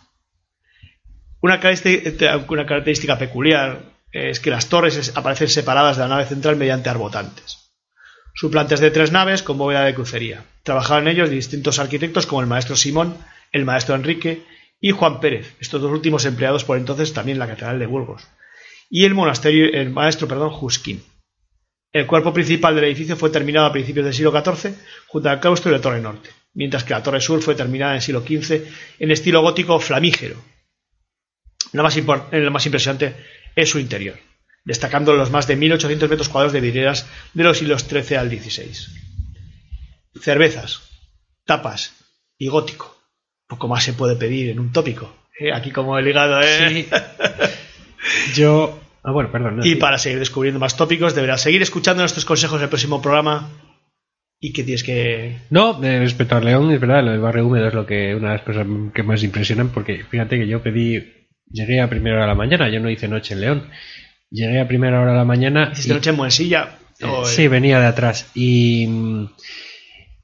Una característica, una característica peculiar es que las torres es- aparecen separadas de la nave central mediante arbotantes. Su es de tres naves con bóveda de crucería. Trabajaban en ellos distintos arquitectos como el maestro Simón, el maestro Enrique y Juan Pérez, estos dos últimos empleados por entonces también en la Catedral de Burgos, y el monasterio, el maestro, perdón, Jusquín. El cuerpo principal del edificio fue terminado a principios del siglo XIV junto al claustro y la torre norte, mientras que la torre sur fue terminada en el siglo XV en estilo gótico flamígero. Lo más, eh, lo más impresionante es su interior, destacando los más de 1.800 metros cuadrados de vidrieras de los siglos XIII al XVI. Cervezas, tapas y gótico. Poco más se puede pedir en un tópico. ¿eh? Aquí como el hígado, ¿eh? Yo. Ah, bueno, perdón. no, Y sí. para seguir descubriendo más tópicos, deberás seguir escuchando nuestros consejos en el próximo programa. Y que tienes que. No, eh, respecto a León, es verdad, lo del barrio húmedo es lo que una de las cosas que más impresionan, porque fíjate que yo pedí, llegué a primera hora de la mañana, yo no hice noche en León, llegué a primera hora de la mañana. Hiciste noche en Muensilla. Eh, sí, venía de atrás y,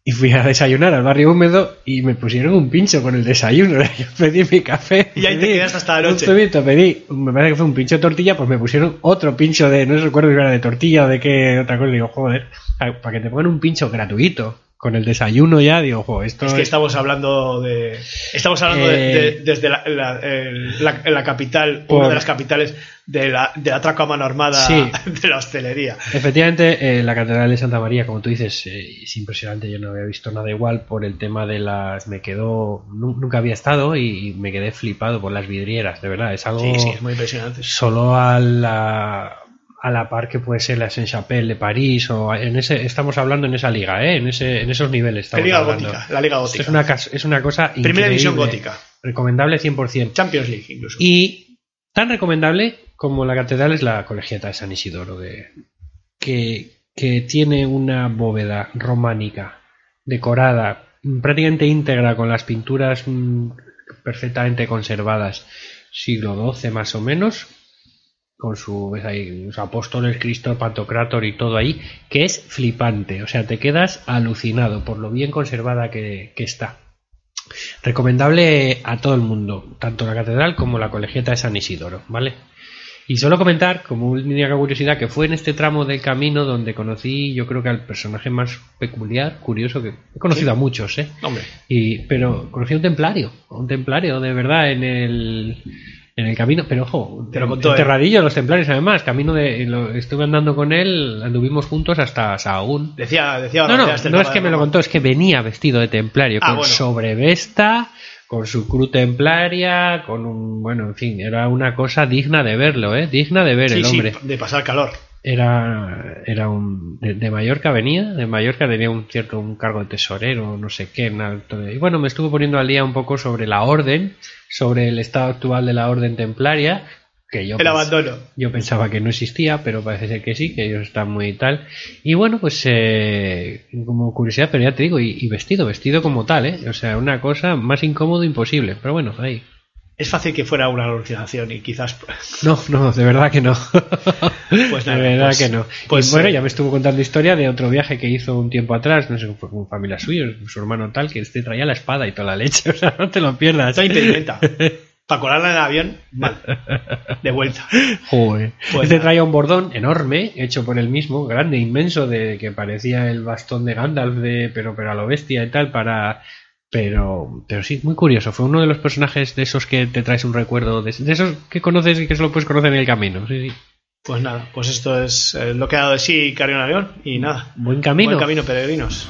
y fui a desayunar al barrio húmedo y me pusieron un pincho con el desayuno. Yo pedí mi café. Y ahí te pedí quedaste hasta la un noche. pedí, me parece que fue un pincho de tortilla, pues me pusieron otro pincho de, no recuerdo si era de tortilla o de qué otra cosa. Digo, joder, para que te pongan un pincho gratuito con el desayuno ya, digo, joder, esto Es que estamos hablando de. Estamos hablando de, Eh, de- desde la, la- el- la- la capital, Por- una de las capitales de la, de la atraco a mano armada Sí. de la hostelería. Efectivamente, eh, la Catedral de Santa María, como tú dices, eh, es impresionante. Yo no había visto nada igual por el tema de las. Me quedó. nu- Nunca había estado y me quedé flipado por las vidrieras, de verdad. Es algo. Sí, sí, es muy impresionante. Solo a la, a la par que puede ser la Saint-Chapelle de París o en ese estamos hablando en esa liga, ¿eh? en ese en esos niveles La estamos Liga hablando. Gótica, la Liga Gótica. es una cas- es una cosa Primera increíble, división gótica. recomendable 100%. Champions League, incluso. Y tan recomendable como la catedral es la colegiata de San Isidoro, de- que, que tiene una bóveda románica decorada mm, prácticamente íntegra con las pinturas mm, perfectamente conservadas, siglo XII más o menos, con su, ves ahí, los apóstoles, Cristo, Pantocrátor y todo ahí, que es flipante, o sea, te quedas alucinado por lo bien conservada que, que está. Recomendable a todo el mundo, tanto la catedral como la colegiata de San Isidoro, ¿vale? Y solo comentar, como única curiosidad, que fue en este tramo del camino donde conocí, yo creo que al personaje más peculiar, curioso, que he conocido a muchos, ¿eh? Hombre, Y, pero conocí a un templario, a un templario de verdad en el, en el camino, pero ojo, ¿eh? enterradillo los templarios además, camino de, lo- estuve andando con él, anduvimos juntos hasta Sahagún. decía, decía No, no, decía este no es que me lo contó, es que venía vestido de templario, Ah, con bueno. sobrevesta, con su cruz templaria, con un, bueno, en fin, era una cosa digna de verlo, ¿eh? Digna de ver Sí, el sí, hombre. de pasar calor. Era, era un, de, de Mallorca venía, de Mallorca tenía un cierto, un cargo de tesorero, no sé qué, en alto de- y bueno, me estuvo poniendo al día un poco sobre la orden, sobre el estado actual de la orden templaria, que yo El pens- abandono. yo pensaba que no existía, pero parece ser que sí, que ellos están muy tal. Y bueno, pues eh, como curiosidad, pero ya te digo, y, y vestido, vestido como tal, ¿eh? O sea, una cosa más incómodo imposible. Pero bueno, ahí. Es fácil que fuera una alucinación y quizás. No, no, de verdad que no. Pues nada, de verdad pues- que no. pues, y bueno, eh, ya me estuvo contando historia de otro viaje que hizo un tiempo atrás, no sé, fue con familia suya, su hermano tal, que este traía la espada y toda la leche, o sea, no te lo pierdas. Está impedimenta. Para colarla en el avión, mal. De vuelta. Joder. Pues este nada. traía un bordón enorme, hecho por él mismo, grande, inmenso, de que parecía el bastón de Gandalf, de, pero, pero a lo bestia y tal, para. Pero, pero sí, muy curioso. Fue uno de los personajes de esos que te traes un recuerdo, de, de esos que conoces y que solo puedes conocer en el camino. Sí, sí. Pues nada, pues esto es eh, lo que ha dado de sí Carrión Avión y nada. Buen camino. Buen camino, peregrinos.